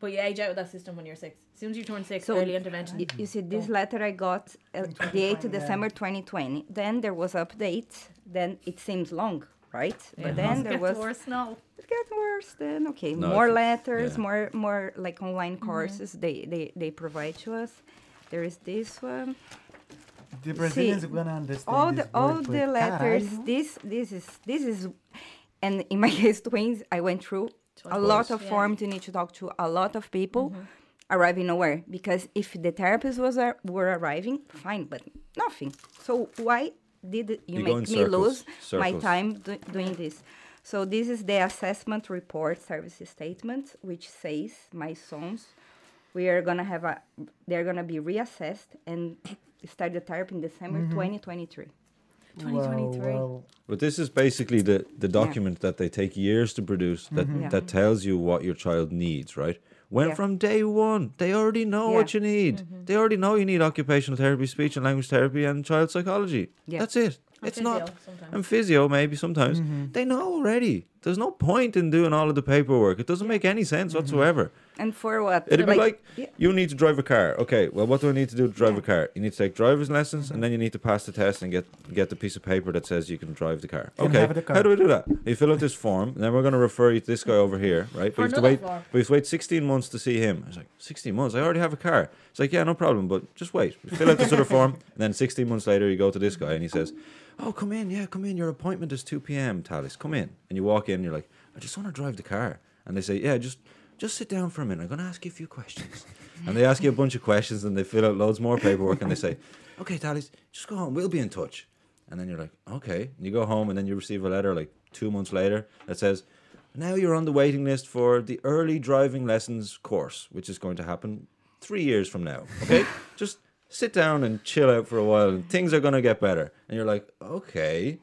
But you age out of that system when you're six. As soon as you turn six, So, early intervention. Y- You see, this letter I got uh, the 8th 2020, yeah. December 2020. Then there was update. Then it seems long, right? Yeah. But then Must there get was worse now. it got worse. Then okay, No, more letters, yeah. more more like online courses they, they they provide to us. There is this one. The Brazilians See, are gonna understand all this the all word, the letters caralho. this this is this is and in my case twins i went through a lot of Yeah. forms you need to talk to a lot of people mm-hmm. arriving nowhere because if the therapist was ar- were arriving fine but nothing so why did you, You make me circles, lose my time do- doing this so this is the assessment report service statement which says my sons we are gonna have a. They're gonna be reassessed and start the therapy in December Mm-hmm. 2023. 2023. Well, But this is basically the, the document that they take years to produce that, Mm-hmm. Yeah. that tells you what your child needs, right? When Yeah. from day one, they already know what you need. Mm-hmm. They already know you need occupational therapy, speech and language therapy, and child psychology. Yeah. That's it. And it's physio not. sometimes. And physio, maybe sometimes. Mm-hmm. They know already. There's no point in doing all of the paperwork. It doesn't make any sense Mm-hmm. whatsoever. And for what? It'd be like, yeah. you need to drive a car. Okay, well, what do I need to do to drive a car? You need to take driver's lessons, and then you need to pass the test and get get the piece of paper that says you can drive the car. Can Okay, the car. how do we do that? You fill out this form, and then we're going to refer you to this guy over here, right? For we have to wait. form. We have to wait 16 months to see him. I was like, 16 months? I already have a car. It's like, yeah, no problem, but just wait. We fill out this other form, and then 16 months later, you go to this guy, and he says, "Oh, come in, yeah, come in. Your appointment is 2 p.m. Talis, come in." And you walk in, and you're like, "I just want to drive the car," and they say, "Yeah, just." Just sit down for a minute. I'm going to ask you a few questions. and they ask you a bunch of questions and they fill out loads more paperwork and they say, okay, Talis, just go home. We'll be in touch. And then you're like, okay. And you go home and then you receive a letter like two months later that says, now you're on the waiting list for the early driving lessons course, which is going to happen three years from now. Okay? just sit down and chill out for a while and things are going to get better. And you're like, okay.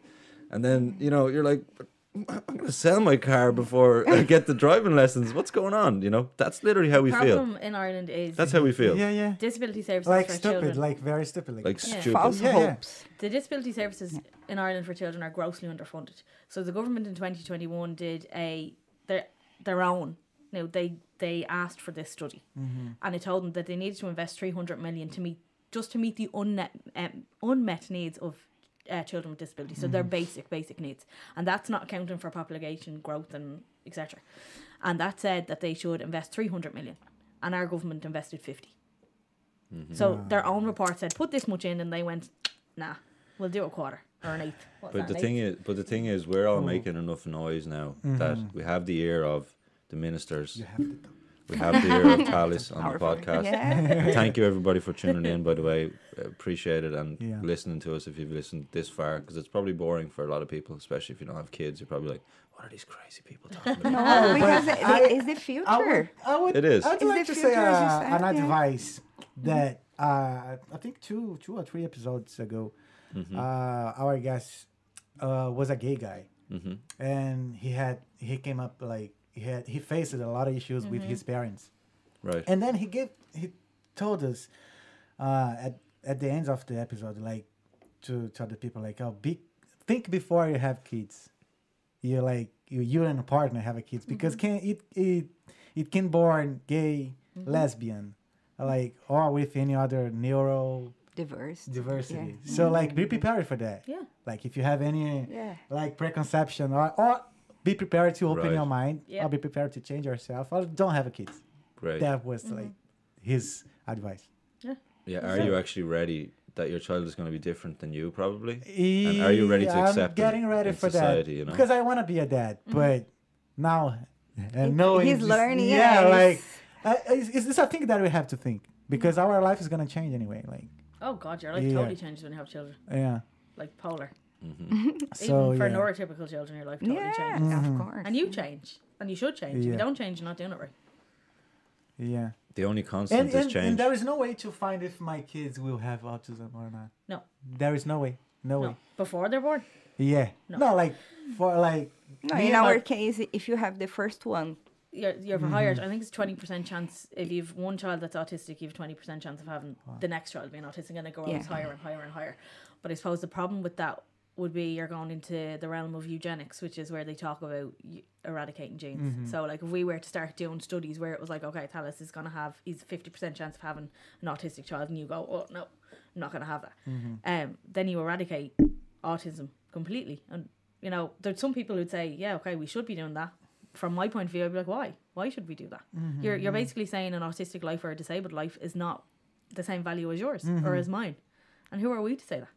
And then, you know, you're like, I'm going to sell my car before I get the driving lessons. What's going on? You know, that's literally how we feel. problem in Ireland is That's how we feel. yeah, yeah. disability services Like for stupid, children. like very stupid. Like, Like Yeah. stupid. false Yeah, yeah. hopes. The disability services in Ireland for children are grossly underfunded. So the government in 2021 did a their their own. You know, they they asked for this study, mm-hmm. and it told them that they needed to invest 300 million to meet just to meet the unmet um, unmet needs of uh, children with disabilities. So their basic basic needs, and that's not accounting for population growth and etc. And that said that they should invest 300 million, and our government invested 50. So their own report said put this much in, and they went, nah, we'll do a quarter or an eighth. What's But that, the an thing is, but the thing is, we're all making enough noise now that we have the ear of the ministers. You have to. We have the ear of Talis on the podcast. Yeah. Thank you everybody for tuning in. By the way, appreciate it and Yeah. listening to us if you've listened this far because it's probably boring for a lot of people, especially if you don't have kids. You're probably like, "What are these crazy people talking about?" No, because it, I- it's the I future. would, I would, It is. I'd It's like to say future, as uh, an yeah. advice that uh, I think two, two or three episodes ago, Mm-hmm. uh, our guest uh, was a gay guy, hmm and he had he came up like he had he faced a lot of issues with his mm-hmm. parents, Right. and then he gave he told us uh, at at the end of the episode like to to other people like oh be think before you have kids you like you you and a partner have a kids mm-hmm. because can it it it can born gay mm-hmm. lesbian like or with any other neuro Diverse. diversity Yeah. so like be prepared for that Yeah. like if you have any Yeah. like preconception or or be prepared to open Right. your mind Yeah. or be prepared to change yourself or don't have a kid. Right. that was like his advice Yeah. Yeah. Are you actually ready that your child is going to be different than you? Probably. And are you ready to accept I'm getting ready in for society, that you know? because I want to be a dad, but now and It- knowing he's this- learning, Yeah, yeah, like he's- uh, is, is this a thing that we have to think because our life is gonna change anyway? Like Oh God, your life Yeah. totally changes when you have children. yeah, Like polar. so Even for yeah. neurotypical children, your life totally Yeah, changes. Mm-hmm. of course. And you change, and you should change. If you don't change, you're not doing it right. yeah, The only constant and, is and, change. and there is no way to find if my kids will have autism or not. No. There is no way, no, No, way. before they're born. Yeah, No. no, like for like No, in our case, if you have the first one, You're, you're Mm-hmm. higher. I think it's twenty percent chance if you've one child that's autistic, you've twenty percent chance of having the next child being autistic, and it goes Yeah. higher and higher and higher. But I suppose the problem with that would be you're going into the realm of eugenics, which is where they talk about eradicating genes. Mm-hmm. So, like, if we were to start doing studies where it was like, okay, Talis is going to have, he's fifty percent chance of having an autistic child, and you go, oh no, I'm not going to have that. Mm-hmm. Um, then you eradicate autism completely, and you know, there's some people who'd say, yeah, okay, we should be doing that. From my point of view, I'd be like, why? Why should we do that? Mm-hmm, You're you're basically saying an autistic life or a disabled life is not the same value as yours or Mm-hmm. as mine, and who are we to say that?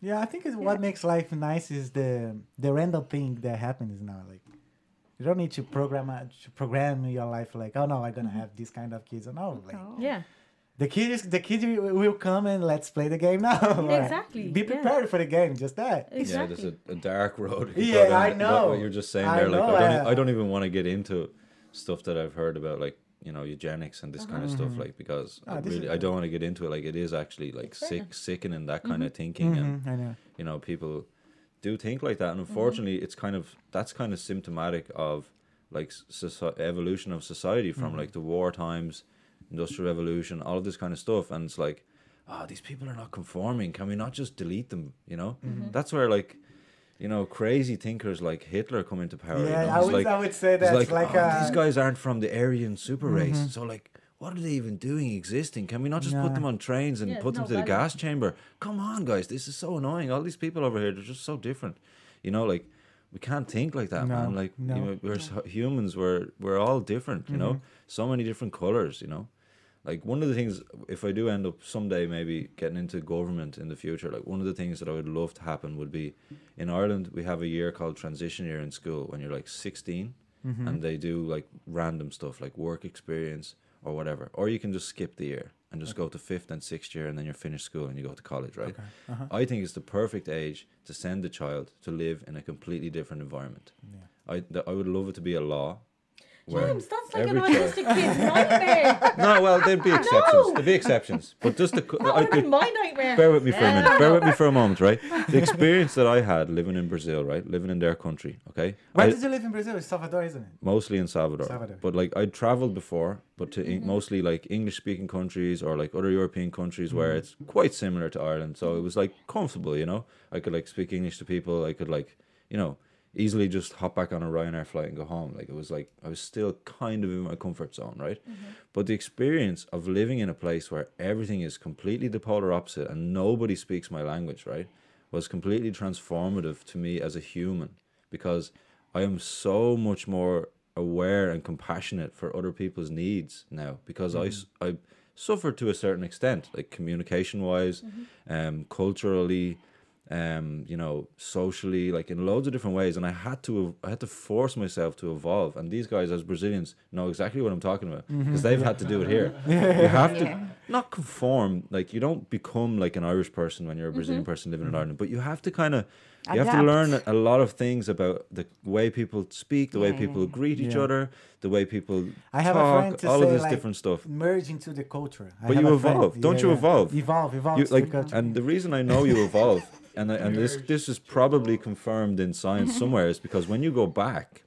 Yeah, I think it's what makes life nice is the the random thing that happens now. Like you don't need to program a- to program your life like, oh no, I'm gonna have this kind of kids. No, like Yeah, the kids, the kid will will come and let's play the game now. Like, Exactly, Be yeah. prepared for the game. Just that. Yeah, exactly. there's a, a dark road. you Yeah, go down I it. What- know. What you're just saying I there, like I don't, uh, I don't even want to get into stuff that I've heard about, like you know eugenics and this uh-huh. kind of stuff mm-hmm. like because Ah, I really I don't want to get into it like it is actually like It's sick enough. sickening that kind of mm-hmm. thinking and Mhm, I know. you know people do think like that. And mm-hmm. unfortunately it's kind of that's kind of symptomatic of like soci- evolution of society from like the war times industrial revolution all of this kind of stuff. And it's like oh these people are not conforming. Can we not just delete them? You know? That's where like you know crazy thinkers like hitler come into power you Yeah, know? I would, like, I would say it's that's like, like, oh, uh, these guys aren't from the aryan super race. So like what are they even doing existing? Can we not just put them on trains and Yeah, put them to the gas chamber? Come on guys this is so annoying. All these people over here they're just so different. You know like we can't think like that No, man. Like no. Mm-hmm. you know, we're so- humans we're we're all different you know? So many different colors you know like one of the things if i do end up someday maybe getting into government in the future like one of the things that i would love to happen would be in ireland we have a year called transition year in school when you're like 16 Mm-hmm. and they do like random stuff like work experience or whatever. Or you can just skip the year and just go to fifth and sixth year and then you're finished school and you go to college right? Uh-huh. i think it's the perfect age to send the child to live in a completely different environment. I, th- I would love it to be a law James, that's like an every child- autistic kid's nightmare. no, well, there'd be exceptions. No. There'd be exceptions, but just the co- That I have could been my nightmare. bear with me for a minute. Bear with me for a moment, right? The experience that I had living in Brazil, right, living in their country, okay, Where I- did you live in Brazil? It's Salvador, isn't it? mostly in Salvador, Salvador. but like I'd traveled before, but to Mm-hmm. mostly like English-speaking countries or like other European countries where Mm-hmm. it's quite similar to Ireland, so it was like comfortable, you know. I could like speak English to people. I could like, you know. Easily just hop back on a Ryanair flight and go home. Like it was like I was still kind of in my comfort zone, right? Mm-hmm. But the experience of living in a place where everything is completely the polar opposite and nobody speaks my language, right, was completely transformative to me as a human because I am so much more aware and compassionate for other people's needs now because I mm-hmm. I suffered to a certain extent, like communication wise, mm-hmm. um, culturally, um, you know, socially, like in loads of different ways, and I had to I had to force myself to evolve. And these guys, as Brazilians, know exactly what I'm talking about because they've had to do it here. You have to not conform, like you don't become like an Irish person when you're a Brazilian person living in Ireland, but you have to kind of you have to learn a lot of things about the way people speak, the way people yeah, yeah. greet each Yeah. other, the way people I have talk, a friend to all say of this like, different stuff. merge into the culture. I But you a friend- evolve. Don't you evolve? Evolve, evolve. You, like, the and the reason I know you evolve, and I, and this this is probably confirmed in science somewhere, is because when you go back.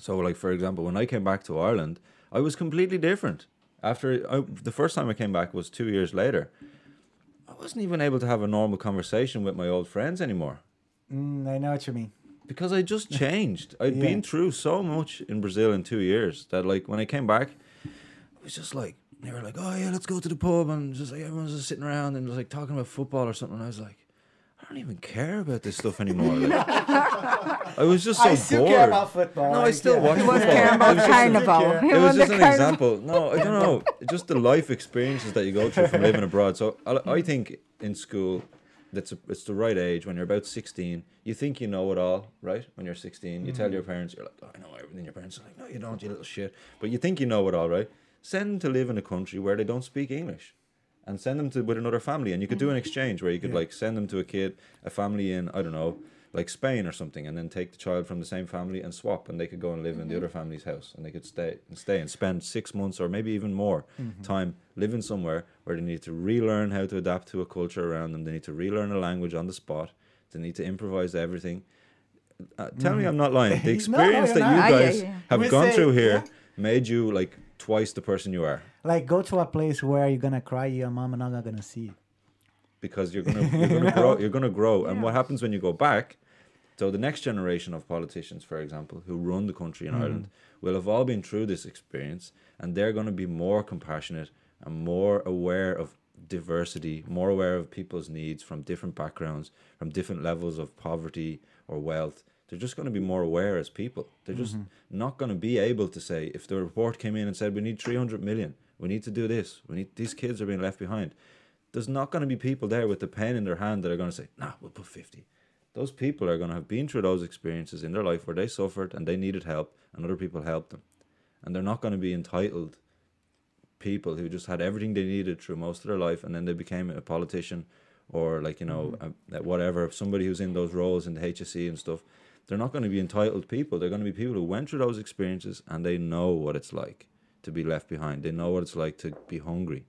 So, like for example, when I came back to Ireland, I was completely different. After I, the first time I came back was two years later. I wasn't even able to have a normal conversation with my old friends anymore Mm, I know what you mean. because I just changed. I'd Yeah. been through so much in Brazil in two years that like when I came back, it was just like they were like, "Oh yeah, let's go to the pub," and just like everyone's just sitting around and just like talking about football or something. And I was like, I don't even care about this stuff anymore. Like, I was just so I still bored. care about football. No, I still yeah. watch He was football. caring It about was just carnival. care. He it was was just the an carnival. example. No, I don't know. Just the life experiences that you go through from living abroad. So I, I mm. think in school, that's a, it's the right age when you're about 16. You think you know it all, right? When you're 16, you tell your mm. parents, you're like, oh, I know everything. Your parents are like, no, you don't, you little shit. But you think you know it all, right? Send them to live in a country where they don't speak English. And send them to with another family, and you could do an mm. exchange where you could Yeah. like send them to a kid, a family in I don't know, like Spain or something, and then take the child from the same family and swap, and they could go and live in the mm-hmm. other family's house, and they could stay and stay and spend six months or maybe even more mm-hmm. time living somewhere where they need to relearn how to adapt to a culture around them. They need to relearn a language on the spot. They need to improvise everything. Uh, tell me mm-hmm. I'm not lying. The No, no, experience you're that you not. Yeah, guys yeah. have gone through here made you like twice the person you are. Like, go to a place where you're gonna cry. Your mama not gonna see you. because you're gonna you're gonna grow you're gonna grow. And what happens when you go back so the next generation of politicians for example who run the country in mm-hmm. ireland will have all been through this experience and they're going to be more compassionate and more aware of diversity more aware of people's needs from different backgrounds from different levels of poverty or wealth. They're just going to be more aware as people. They're just mm-hmm. not going to be able to say if the report came in and said we need 300 million we need to do this we need these kids are being left behind there's not going to be people there with the pen in their hand that are going to say, nah, we'll put 50. Those people are going to have been through those experiences in their life where they suffered and they needed help and other people helped them. And they're not going to be entitled people who just had everything they needed through most of their life and then they became a politician or like, you know, mm-hmm. a, whatever, somebody who's in those roles in the HSE and stuff. They're not going to be entitled people. They're going to be people who went through those experiences and they know what it's like to be left behind. They know what it's like to be hungry.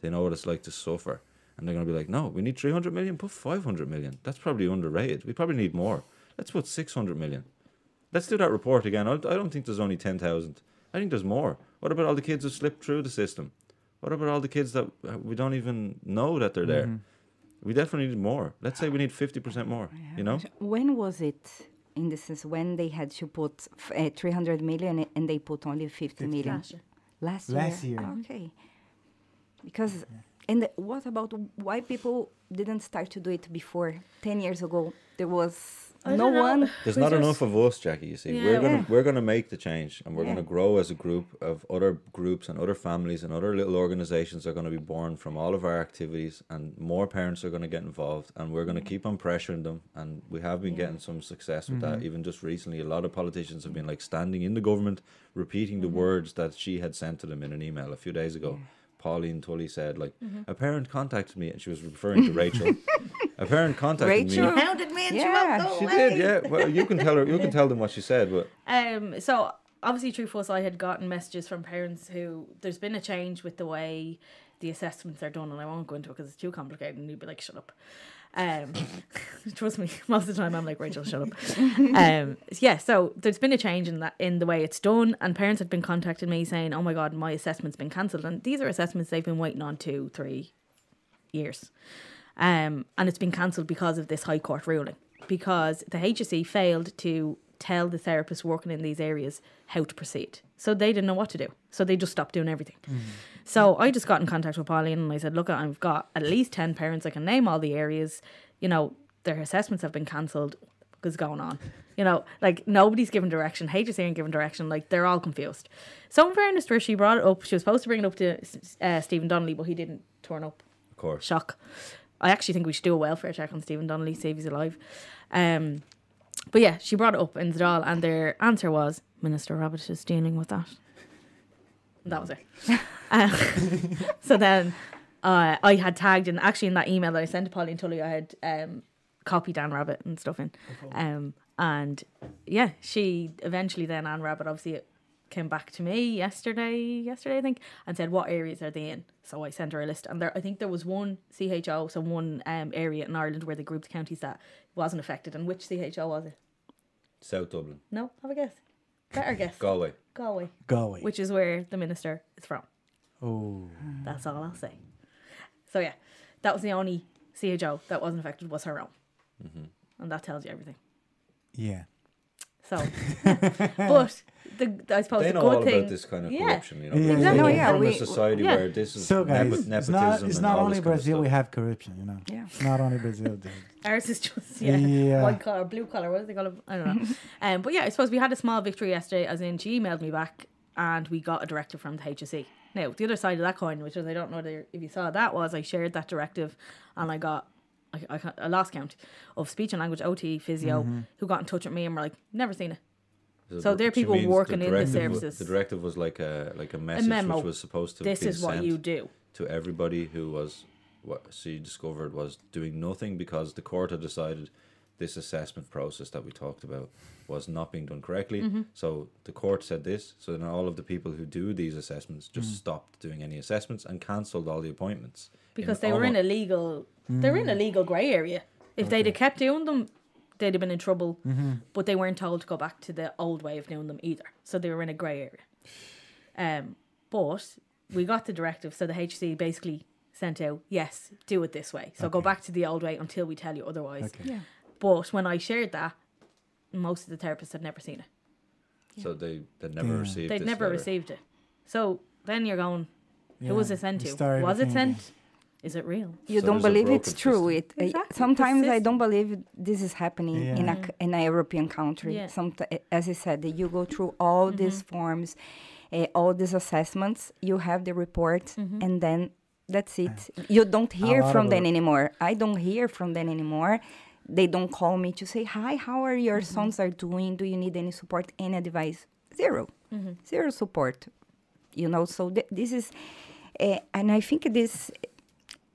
They know what it's like to suffer. And they're going to be like, no, we need 300 million, put 500 million. That's probably underrated. We probably need more. Let's put 600 million. Let's do that report again. I don't think there's only 10,000. I think there's more. What about all the kids who slipped through the system? What about all the kids that uh, we don't even know that they're there? We definitely need more. Let's say we need 50% more, you know? When was it? In this sense, when they had to put f- uh, 300 million and they put only 50 million? Last year. Last, Last year. year. Okay. Because, and what about why people didn't start to do it before? 10 years ago, there was I no one. There's We not just- enough of us, Jackie. You see, Yeah. we're gonna Yeah. we're gonna make the change, and we're Yeah. gonna grow as a group of other groups and other families and other little organizations are gonna be born from all of our activities, and more parents are gonna get involved, and we're gonna keep on pressuring them, and we have been getting some success with that. Mm-hmm. Even just recently, a lot of politicians have been like standing in the government, repeating the mm-hmm. words that she had sent to them in an email a few days ago. Pauline Tully said, like, a parent contacted me, and she was referring to Rachel. a parent contacted me. Rachel? Hounded me and she Yeah, won't go She away. did, yeah. Well, you can tell her. You can tell them what she said, but Um, so obviously through FUS I had gotten messages from parents who there's been a change with the way the assessments are done and I won't go into it because it's too complicated and you'd be like, shut up. Um, trust me, most of the time I'm like, Rachel, shut up. Um, yeah, so there's been a change in that in the way it's done and parents had been contacting me saying, oh my God, my assessment's been cancelled. And these are assessments they've been waiting on two, three years. Um, and it's been cancelled because of this High Court ruling. Because the HSE failed to tell the therapists working in these areas how to proceed. So they didn't know what to do. So they just stopped doing everything. So I just got in contact with Pauline and I said, Look, I've got at least 10 parents. I can name all the areas. You know, their assessments have been cancelled. What's going on? You know, like nobody's given direction. HSE ain't given direction. Like they're all confused. So in fairness to her, she brought it up. She was supposed to bring it up to uh, Stephen Donnelly, but he didn't turn up of course. shock. I actually think we should do a welfare check on Stephen Donnelly, see if he's alive. Um, but yeah, she brought it up in the Dáil, and their answer was Minister Rabbitte is dealing with that. That was it. Uh, so then uh, I had tagged in actually in that email that I sent to Pauline Tully, I had um, copied Dan Rabbitte and stuff in. Um, and yeah, she eventually then Anne Rabbitte obviously came back to me yesterday, yesterday I think, and said what areas are they in. So I sent her a list, and there I think there was one CHO, so one um, area in Ireland where they grouped counties that wasn't affected. And which CHO was it? South Dublin, No, have a guess. Better guess. Galway. Galway, Galway. which is where the minister is from. oh, That's all I'll say. So yeah, that was the only CHO that wasn't affected was her own, and that tells you everything. yeah. So, but the I suppose They the know good all thing, about this kind of yeah, corruption, you know. Yeah, exactly. No, yeah, from a we- society yeah. where this is So guys, nepo- it's nepotism not it's and not only this kind of Brazil we have corruption, you know. Yeah. It's not only Brazil. dude. Ours is just yeah, Yeah. white collar, blue collar. What do they call it? I don't know. um, but yeah, I suppose we had a small victory yesterday, as in she emailed me back, and we got a directive from the HSE. Now the other side of that coin, which is I don't know whether- if you saw that, was I shared that directive, and I got. I, I, ca- a lost count of speech and language OT physio Mm-hmm. who got in touch with me and were like, never seen it. The So there are people means working in the directive wa- services. The directive was like a like a message memo. which was supposed to This be is what sent you do. to everybody who was what she discovered was doing nothing because the court had decided this assessment process that we talked about was not being done correctly. Mm-hmm. So the court said this. So then all of the people who do these assessments just Mm. stopped doing any assessments and cancelled all the appointments because they were in a legal they're in a legal grey area. If they'd have kept doing them, they'd have been in trouble. But they weren't told to go back to the old way of doing them either. So they were in a grey area. Um, but we got the directive, so the HSE basically sent out, yes, do it this way. So go back to the old way until we tell you otherwise. Okay. Yeah. But when I shared that, most of the therapists had never seen it. So they they never Yeah. received. They'd this never letter. received it. So then you're going, who was it sent to? start Was it thinking. sent? Is it real? You So don't believe it's broken true. system. It uh, Exactly, the sometimes I don't believe this is happening in a in a European country. Yeah. Someti- as I said, you go through all these Mm-hmm. forms, uh, all these assessments. You have the report, Mm-hmm. and then that's it. You don't hear from them anymore. I don't hear from them anymore. They don't call me to say hi. How are your Mm-hmm. sons are doing? Do you need any support? Any advice? 0 Mm-hmm. Zero support. You know. So th- this is, uh, and I think this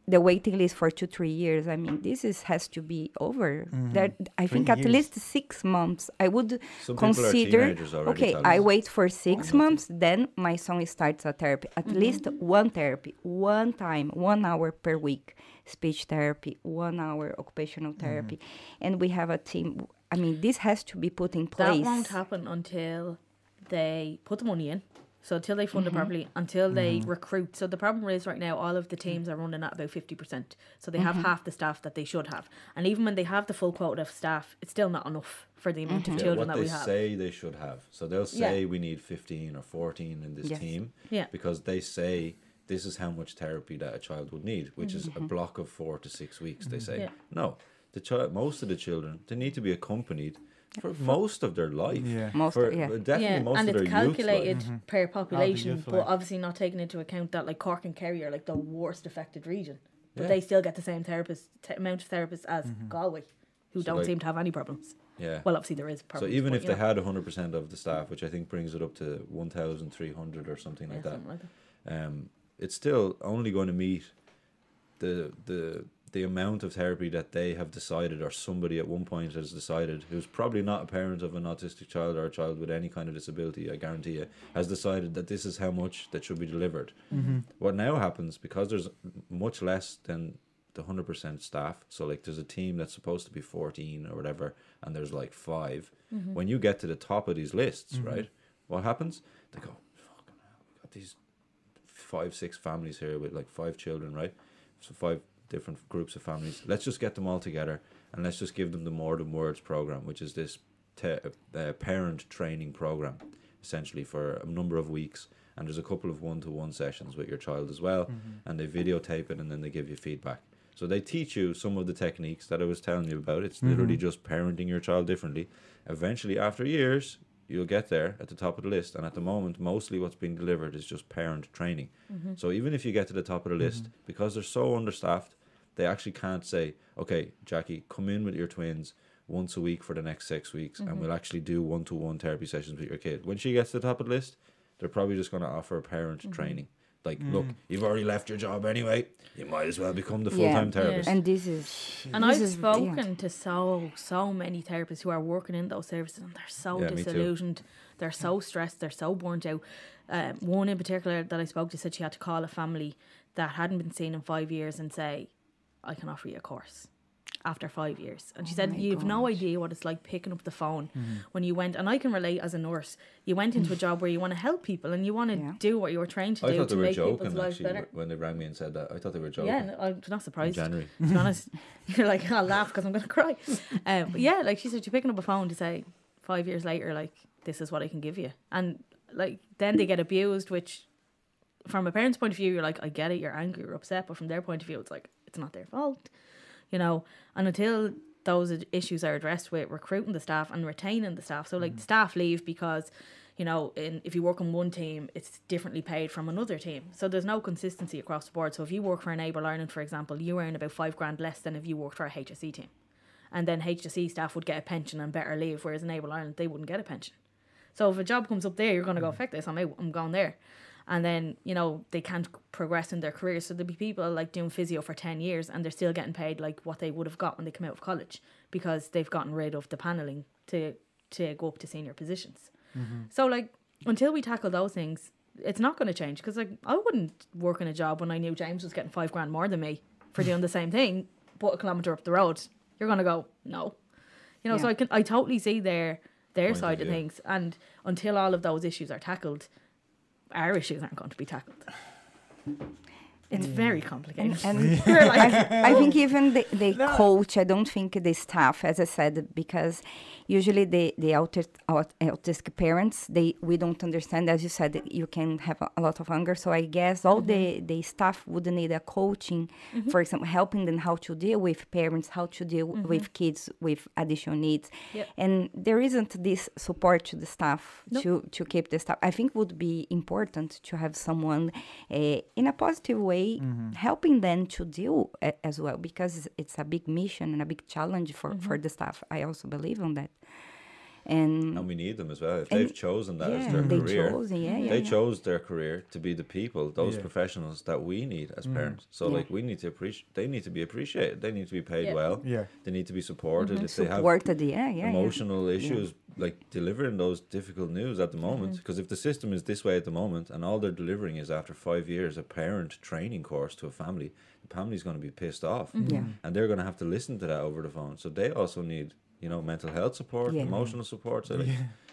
the waiting list for two three years i mean this is has to be over. Mm-hmm. That i Three think at least six months. I would Some consider already, okay i wait for six months then my son starts a therapy. At mm-hmm. least one therapy one time one hour per week speech therapy one hour occupational mm-hmm. therapy. And we have a team i mean this has to be put in place. That won't happen until they put the money in. So until they Mm-hmm. fund it properly, until they recruit. So the problem is right now all of the teams are running at about fifty percent. So they have Mm-hmm. half the staff that they should have. And even when they have the full quota of staff, it's still not enough for the amount Mm-hmm. of Yeah, children what that we have. they say they should have. So they'll Yeah. say we need 15 or 14 in this Yes. team Yeah. because they say this is how much therapy that a child would need, which is a block of four to six weeks. They say Yeah. no. The child, most of the children, they need to be accompanied for most of their life. Yeah. Most- for, yeah. definitely yeah, most and of their it's youth calculated life. per population, youth but obviously not taking into account that like Cork and Kerry are like the worst affected region, but Yeah. they still get the same therapist t- amount of therapists as Galway, who So, don't like- seem to have any problems. Yeah. Well, obviously there is So even but, if they know, had 100% of the staff, which I think brings it up to 1,300 or something yeah, like that, something like that. um, it's still only going to meet the the the amount of therapy that they have decided or somebody at one point has decided who's probably not a parent of an autistic child or a child with any kind of disability i guarantee you has decided that this is how much that should be delivered. Mm-hmm. What now happens because there's much less than the 100% staff so like there's a team that's supposed to be 14 or whatever and there's like 5 mm-hmm. when you get to the top of these lists mm-hmm. right what happens? They go fucking hell we got these five six families here with like five children right? So five different groups of families. Let's just get them all together and let's just give them the more than words program which is this te- uh, uh parent training program essentially for a number of weeks. And there's a couple of one-to-one sessions with your child as well. Mm-hmm. And they videotape it and then they give you feedback. So they teach you some of the techniques that i was telling you about. It's literally mm-hmm. just parenting your child differently. Eventually after years you'll get there at the top of the list. And at the moment mostly what's being delivered is just parent training. Mm-hmm. So even if you get to the top of the list because they're so understaffed they actually can't say okay jackie come in with your twins once a week for the next six weeks and mm-hmm. we'll actually do one-to-one therapy sessions with your kid. When she gets to the top of the list they're probably just going to offer parent mm-hmm. training. Like mm. look you've already left your job anyway. You might as well become the full-time therapist. And this is And this I've is- yeah. spoken to so so many therapists who are working in those services, and they're so Yeah, disillusioned. They're so stressed. They're so burnt out. Um, one in particular that I spoke to said she had to call a family that hadn't been seen in five years and say, "I can offer you a course." After five years, and she said, Oh my "You've no idea what it's like picking up the phone when you went." And I can relate as a nurse. You went into a job where you want to help people and you want to Yeah. do what you were trained to I do thought to they were make people's joking lives actually better. when they rang me and said that. I thought they were joking. Yeah, no, I'm not in surprised. January. To be honest, you're like, I'll laugh because I'm going to cry. Um, but yeah, like she said, you're picking up a phone to say, five years later, like, this is what I can give you. And like, then they get abused, which from a parent's point of view, you're like, I get it, you're angry, you're upset. But from their point of view, it's like, it's not their fault, you know? And until those issues are addressed with recruiting the staff and retaining the staff. So, like, the mm. staff leave because, you know, in, if you work on one team, it's differently paid from another team. So there's no consistency across the board. So if you work for Enable Ireland, for example, you earn about five grand less than if you worked for a HSE team. And then HSE staff would get a pension and better leave, whereas Enable Ireland, they wouldn't get a pension. So if a job comes up there, you're going to go, mm. fuck this, I'm, out, I'm going there. And then, you know, they can't progress in their careers. So there'll be people like doing physio for 10 years and they're still getting paid like what they would have got when they come out of college because they've gotten rid of the paneling to, to go up to senior positions. Mm-hmm. So, like, until we tackle those things, it's not going to change because, like, I wouldn't work in a job when I knew James was getting five grand more than me for doing the same thing, but a kilometre up the road. You're going to go, no. You know, so I can I totally see their their Point side of, view. things, and until all of those issues are tackled, our issues aren't going to be tackled. It's mm. very complicated. and We're like, I, I think even the, the coach, I don't think the staff, as I said, because usually the, the autis- aut- autistic parents, they we don't understand. As you said, you can have a, a lot of anger. So I guess all the, mm-hmm. the staff would need a coaching, mm-hmm. for example, helping them how to deal with parents, how to deal mm-hmm. with kids with additional needs. Yep. And there isn't this support to the staff Nope. to, to keep the staff. I think would be important to have someone uh, in a positive way helping them to deal a, as well because it's a big mission and a big challenge for, for the staff. I also believe on that. And and we need them as well. If they've chosen that as yeah, their they career, chose, yeah, yeah, they yeah. chose their career to be the people, those Yeah. professionals that we need as parents. So Yeah. like we need to appreciate. They need to be appreciated. They need to be paid Yeah. well. Yeah. They need to be supported. If they have supported. Yeah, yeah, yeah. emotional issues like delivering those difficult news at the moment Mm-hmm. because if the system is this way at the moment and all they're delivering is after five years a parent training course to a family the family's going to be pissed off Mm-hmm. Yeah. and they're going to have to listen to that over the phone so they also need you know mental health support Yeah. emotional support so like,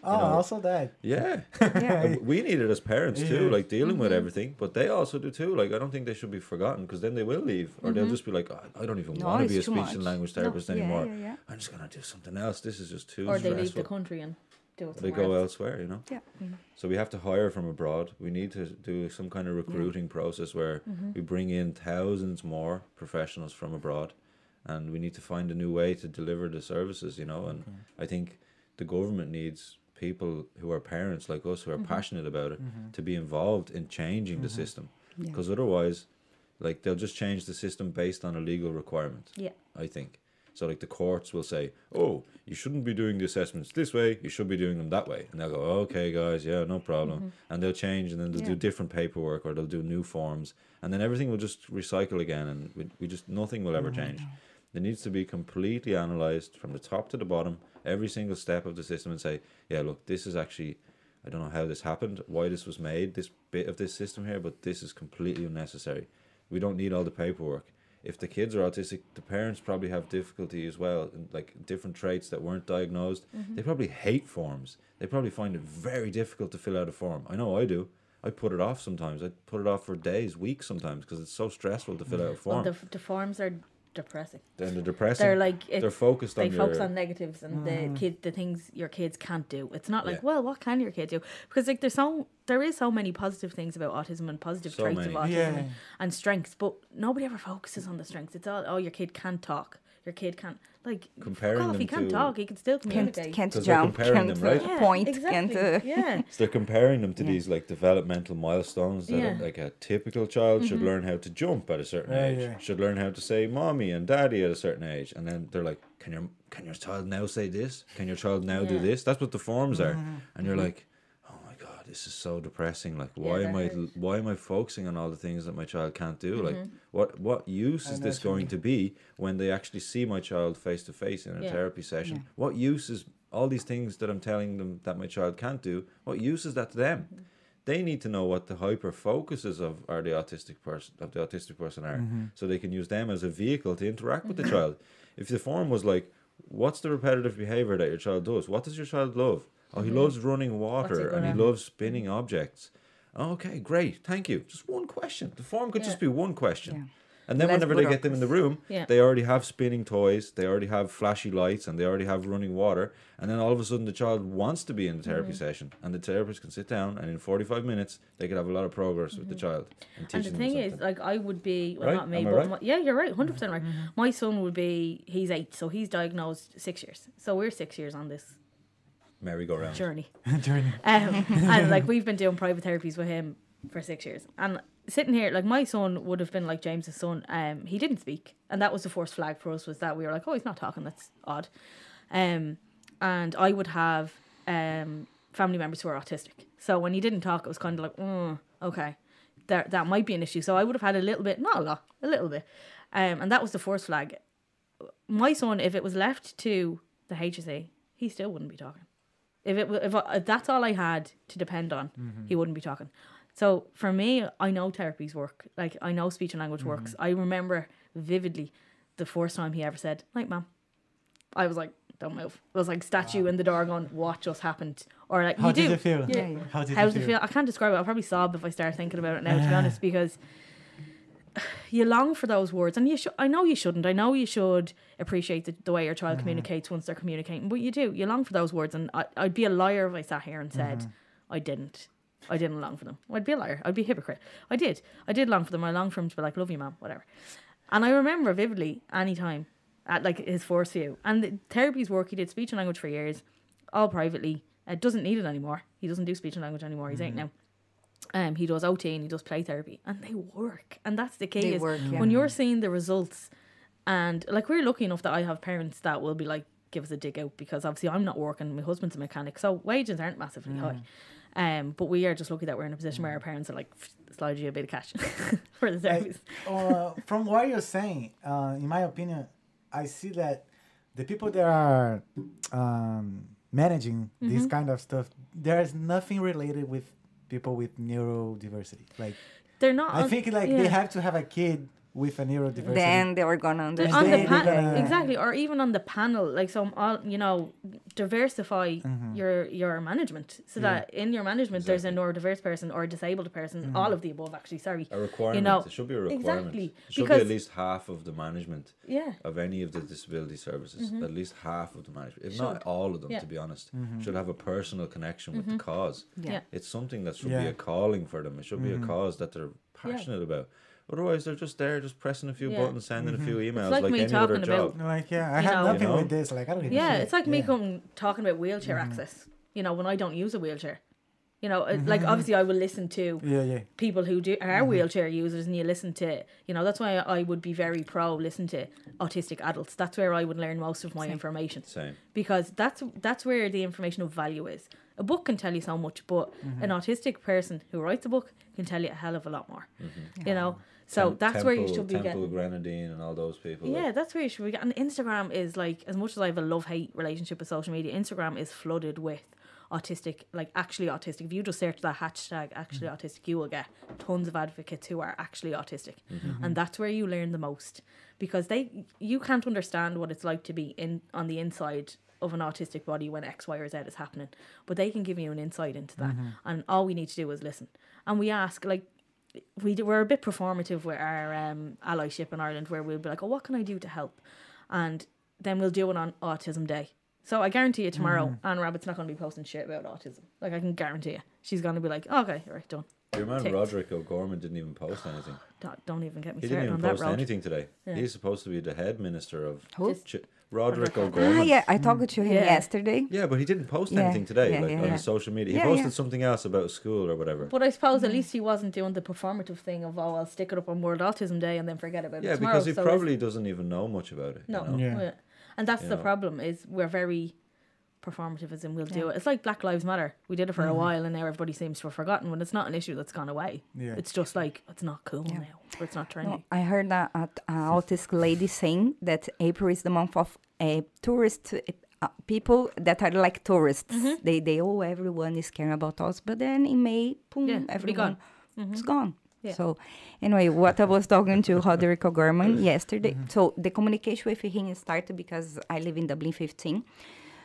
Oh, know, also that. yeah Yeah. We need it as parents too Yeah. like dealing Mm-hmm. with everything but they also do too like i don't think they should be forgotten because then they will leave or they'll just be like oh, i don't even Mm-hmm. No, want to be a speech much. and language therapist yeah, anymore yeah, yeah. i'm just going to do something else this is just too or they leave the country and do it they go else. elsewhere, you know. Yeah. So we have to hire from abroad. We need to do some kind of recruiting process where Mm-hmm. we bring in thousands more professionals from abroad, and we need to find a new way to deliver the services, you know. And mm-hmm. I think the government needs people who are parents like us who Mm-hmm. are passionate about it mm-hmm. to be involved in changing the mm-hmm. system, Yeah. because otherwise, like they'll just change the system based on a legal requirement. Yeah. I think. So like the courts will say, "Oh, you shouldn't be doing the assessments this way. You should be doing them that way." And they'll go, "Okay, guys, yeah, no problem." And they'll change, and then they'll do different paperwork, or they'll do new forms, and then everything will just recycle again, and we, we just nothing will ever change. It needs to be completely analyzed from the top to the bottom, every single step of the system, and say, "Yeah, look, this is actually." I don't know how this happened, why this was made, this bit of this system here, but this is completely unnecessary. We don't need all the paperwork. If the kids are autistic, the parents probably have difficulty as well, like different traits that weren't diagnosed. Mm-hmm. They probably hate forms. They probably find it very difficult to fill out a form. I know I do. I put it off sometimes. I put it off for days, weeks sometimes, because it's so stressful to fill out a Well, form. the, the forms are depressing. then they're depressing. They're like it's, they're focused they on focus your, on negatives and the mm. kid the things your kids can't do. It's not like Yeah. well, what can your kid do? Because like there's so there is so many positive things about autism and positive So traits many. of autism Yeah. and, and strengths, but nobody ever focuses on the strengths. It's all oh your kid can't talk. Your kid can't like Comparing off, them he can't to- talk. He can still Can't can't 'Cause they're jump, comparing can't them, right? yeah, point, exactly. can't. Uh, yeah. So they're comparing them to Yeah. these like developmental milestones that Yeah. Mm-hmm. like a typical child should learn how to jump at a certain Yeah, age, yeah. should learn how to say mommy and daddy at a certain age, and then they're like, can your can your child now say this? Can your child now do Yeah. Mm-hmm. this? That's what the forms are, and you're like, my god, this is so depressing. Like, why Yeah, am I hurts. why am I focusing on all the things that my child can't do? Like, Mm-hmm. what what use is this going to be when they actually see my child face to face in a Yeah. therapy session? Yeah. What use is all these things that I'm telling them that my child can't do? What use is that to them? Mm-hmm. They need to know what the hyper focuses of are the autistic person of the autistic person are, so they can use them as a vehicle to interact with the Mm-hmm. child. If the form was like, "What's the repetitive behavior that your child does? What does your child love? Oh, he loves running water and he loves spinning objects." Okay, great, thank you. Just one question. The form could just be one question. Yeah. And then whenever they get them in the room, Yeah. they already have spinning toys, they already have flashy lights, and they already have running water. And then all of a sudden, the child wants to be in the therapy Mm-hmm. session, and the therapist can sit down, and in forty-five minutes, they could have a lot of progress with the child and And the thing is, like, I would be, well, Right? not me, Am but right? my, yeah, you're right, 100% right. My son would be, he's eight, so he's diagnosed six years. So we're six years on this Merry-go-round. journey. Journey. Um, and like, we've been doing private therapies with him for six years. And sitting here, like, my son would have been like James's son. Um, he didn't speak. And that was the first flag for us, was that we were like, oh, he's not talking, that's odd. Um, and I would have um, family members who are autistic. So when he didn't talk, it was kind of like, mm, okay, that that might be an issue. So I would have had a little bit, not a lot, a little bit, um, and that was the first flag. My son, if it was left to the HSE, he still wouldn't be talking. If it wa- if, I, if that's all I had to depend on, mm-hmm. he wouldn't be talking. So for me, I know therapies work. Like I know speech and language works. Mm-hmm. I remember vividly the first time he ever said, "Night, ma'am." I was like, "Don't move." It was like statue in the door going, "What just happened?" Or like, How you did do. it feel? Yeah. Yeah, yeah. How did How it does it feel? I can't describe it. I'll probably sob if I start thinking about it now, to be honest, because you long for those words, and you should. I know you shouldn't. I know you should appreciate the, the way your child communicates once they're communicating, but you do. You long for those words, and I, I'd be a liar if I sat here and said I didn't. I didn't long for them. I'd be a liar. I'd be a hypocrite. I did. I did long for them. I longed for him to be like, "Love you, mom," whatever. And I remember vividly any time at like his first few, and the therapies work. He did speech and language for years, all privately. Uh, doesn't need it anymore. He doesn't do speech and language anymore. He's eight now. Um, he does OT and he does play therapy, and they work. And that's the is work, yeah. when you're seeing the results, and like we're lucky enough that I have parents that will be like, give us a dig out because obviously I'm not working. My husband's a mechanic, so wages aren't massively high. Um, but we are just lucky that we're in a position where our parents are like slide you a bit of cash for the service. uh, from what you're saying, uh, in my opinion, I see that the people that are um, managing Mm-hmm. this kind of stuff, there's nothing related with people with neurodiversity. Like, They're not. I think like yeah. they have to have a kid with a neurodiversity. Then they were gonna They're on the then pa- gonna- exactly, or even on the panel, like some, all you know, diversify Mm-hmm. your your management so that in your management there's a neurodiverse person or a disabled person, Mm-hmm. all of the above. Actually, sorry, A requirement. You know, it should be a requirement. exactly, It should be because- at least half of the management yeah, of any of the disability services. At least half of the management, if not Mm-hmm. All of them, Yeah. to be honest, Mm-hmm. should have a personal connection with the cause. yeah. Yeah. It's something that should be a calling for them. It should be Mm-hmm. a cause that they're passionate about. Otherwise, they're just there, just pressing a few Yeah. buttons, sending a few emails, like like, me any other talking about- job. like, yeah, I have know- nothing You with this. Like, I don't give a Yeah, it's like me Yeah. Mm-hmm. coming talking about wheelchair access. You know, when I don't use a wheelchair, you know, Mm-hmm. like obviously I will listen to Yeah, yeah. people who do are Mm-hmm. wheelchair users, and you listen to, you know, that's why I would be very pro listen to autistic adults. That's where I would learn most of my information Same. because that's that's where the information of value is. A book can tell you so much, but Mm-hmm. an autistic person who writes a book can tell you a hell of a lot more. Mm-hmm. You know, so Tem- that's where you should be Temple getting. Grandin and all those people. Yeah, like, that's where you should be getting. And Instagram is like, as much as I have a love hate relationship with social media, Instagram is flooded with autistic, like actually autistic. If you just search that hashtag actually mm-hmm. autistic, you will get tons of advocates who are actually autistic. Mm-hmm. And that's where you learn the most because they you can't understand what it's like to be in on the inside of an autistic body when X, Y, or Z is happening. But they can give you an insight into that. Mm-hmm. And all we need to do is listen. And we ask like we we're a bit performative with our um, allyship in Ireland, where we'll be like, "Oh, what can I do to help?" And then we'll do it on Autism Day. So I guarantee you, tomorrow Anne Rabbitte's not going to be posting shit about autism. Like I can guarantee you, she's going to be like, "Okay, all right, done." Your man Ticked. Roderick O'Gorman didn't even post anything. Don't, don't even get me He started didn't even post anything today. Yeah. He's supposed to be the head minister of Who? Ch- Roderick Roderick. O'Gorman. Ah, yeah, I talked to him Yeah. yesterday. Yeah, but he didn't post Yeah, anything today, yeah, like yeah, on yeah. his social media. He Yeah, posted yeah. something else about school or whatever. But I suppose at least he wasn't doing the performative thing of, "Oh, I'll stick it up on World Autism Day and then forget about yeah, it tomorrow." because he So probably doesn't even know much about it. you No, know? Yeah. yeah. and that's You the know. problem is we're very performative as in we'll do it. It's like Black Lives Matter. We did it for a while and now everybody seems to have forgotten when it's not an issue that's gone away. Yeah. It's just like it's not cool Yeah. now. Or it's not trendy. No, I heard a, a, a autistic lady saying that April is the month of uh, tourist uh, people that are like tourists. Mm-hmm. They they oh everyone is caring about us, but then in May, boom, Yeah, everyone gone. it's gone. Yeah. So anyway, what I was talking to Roderick O'Gorman yesterday. Mm-hmm. So the communication with him started because I live in Dublin 15.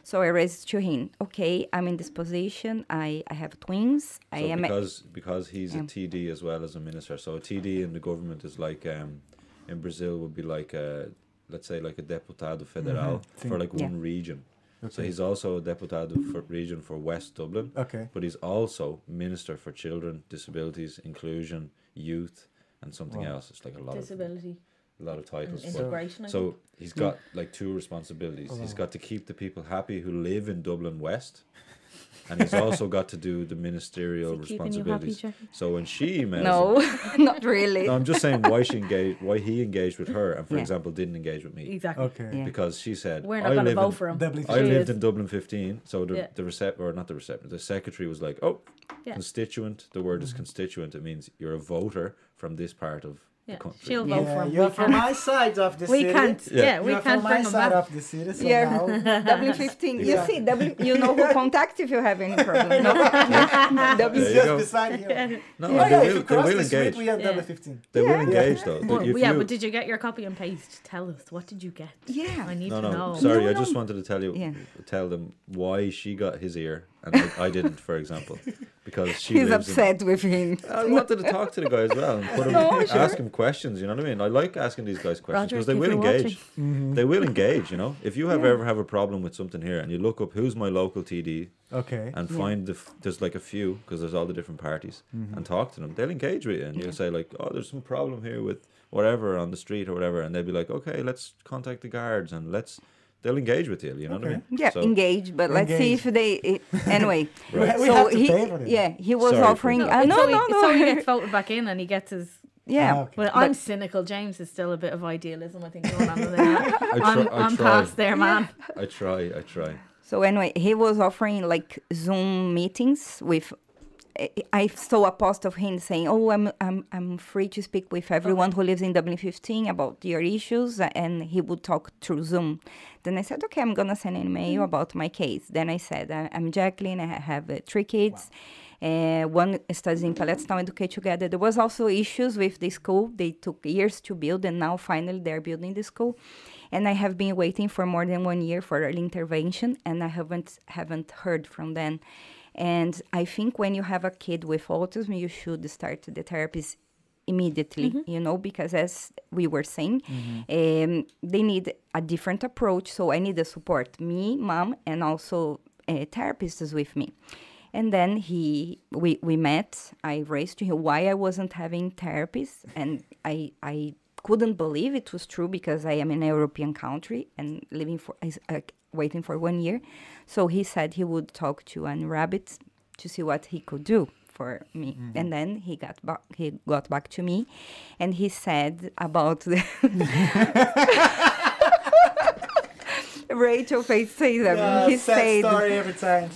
So I raised to him, okay, I'm in this position. I, I have twins. I So am. a- because because he's Yeah. a TD as well as a minister. So a TD in the government is like um, in Brazil would be like a let's say like a deputado federal Mhm. for like Yeah. one region. Okay. So he's also a deputado for region for West Dublin, Okay. but he's also minister for children, disabilities, inclusion, youth, and something Wow. else. It's like a lot Disability of a lot of titles. but- integration. I so he's got like two responsibilities. He's got to keep the people happy who live in Dublin West, and he's also got to do the ministerial Is he you happy, responsibilities. So when she emails, no, him- not really. no, I'm just saying why she engaged, why he engaged with her, and for Yeah. example didn't engage with me Exactly. Okay. Yeah. because she said We're I not going to vote in, for him. Dublin I lived in Dublin 15, so the Yeah. the recep or not the receptor, the secretary was like, "Oh, Yeah. constituent. The word Mm-hmm. is constituent. It means you're a voter from this part of Yeah, she'll vote for him. you're from my side of the We city. can't. Yeah. Yeah, we you're can't from bring my him side back. of the city. So Yeah. now W fifteen. You see, W. You know who contact if you have any problem. No? There W. you just go. beside here. No, oh, yeah, they will, they will engage. we have Yeah. double 15. They will engage though. Well, If yeah, but did you get your copy and paste? Tell us. What did you get? Yeah. I need no, to no. know. Sorry, No, I no. just wanted to tell you, Yeah. tell them why she got his ear and I, I didn't, for example, because she He's lives in- upset with him. I wanted to talk to the guy as well and put him, No, sure. ask him questions. You know what I mean? I like asking these guys questions because they will engage. Mm-hmm. They will engage. You know, if you have Yeah. ever have a problem with something here and you look up who's my local TD Okay. and Yeah. find the f- there's like a few because there's all the different parties Mm-hmm. and talk to them, they'll engage with you and you'll say like, oh, there's some problem here with whatever on the street or whatever, and they'll be like, okay, let's contact the guards and let's. They'll engage with you. You know what I mean? Yeah, So- engage, but let's see if they. It, anyway, We we so have to he, pay for this. yeah, he was Sorry for offering. that. Uh, no, so he, no, so he gets voted back in and he gets his yeah. Ah, okay. Well, I'm cynical. James is still a bit of idealism, I think, going on in there. I, I'm, I I'm past there, man. I try. I try. So anyway, he was offering like Zoom meetings with. I- saw a post of him saying, "Oh, I'm I'm I'm free to speak with everyone who lives in Dublin 15 about your issues," and he would talk through Zoom. Then I said, "Okay, I'm gonna send an email about my case." Then I said, "I- "I'm Jacqueline. I have uh, three kids. Uh, one studies in Pelletstown Educate Together. There was also issues with the school. They took years to build, and now finally they're building the school. And I have been waiting for more than one year for early intervention, and I haven't haven't heard from them. And I think when you have a kid with autism, you should start the therapies immediately, you know, because as we were saying, um, they need a different approach. So I need the support, me, mom, and also uh, therapists with me. And then he, we, we met. I raised to him why I wasn't having therapies, and I, I couldn't believe it was true because I am in a European country and living for, uh, waiting for one year. So he said he would talk to Anne Rabbitte to see what he could do for me. And then he got back, he got back to me, and he said about the. Rachel face says everything. he said every time.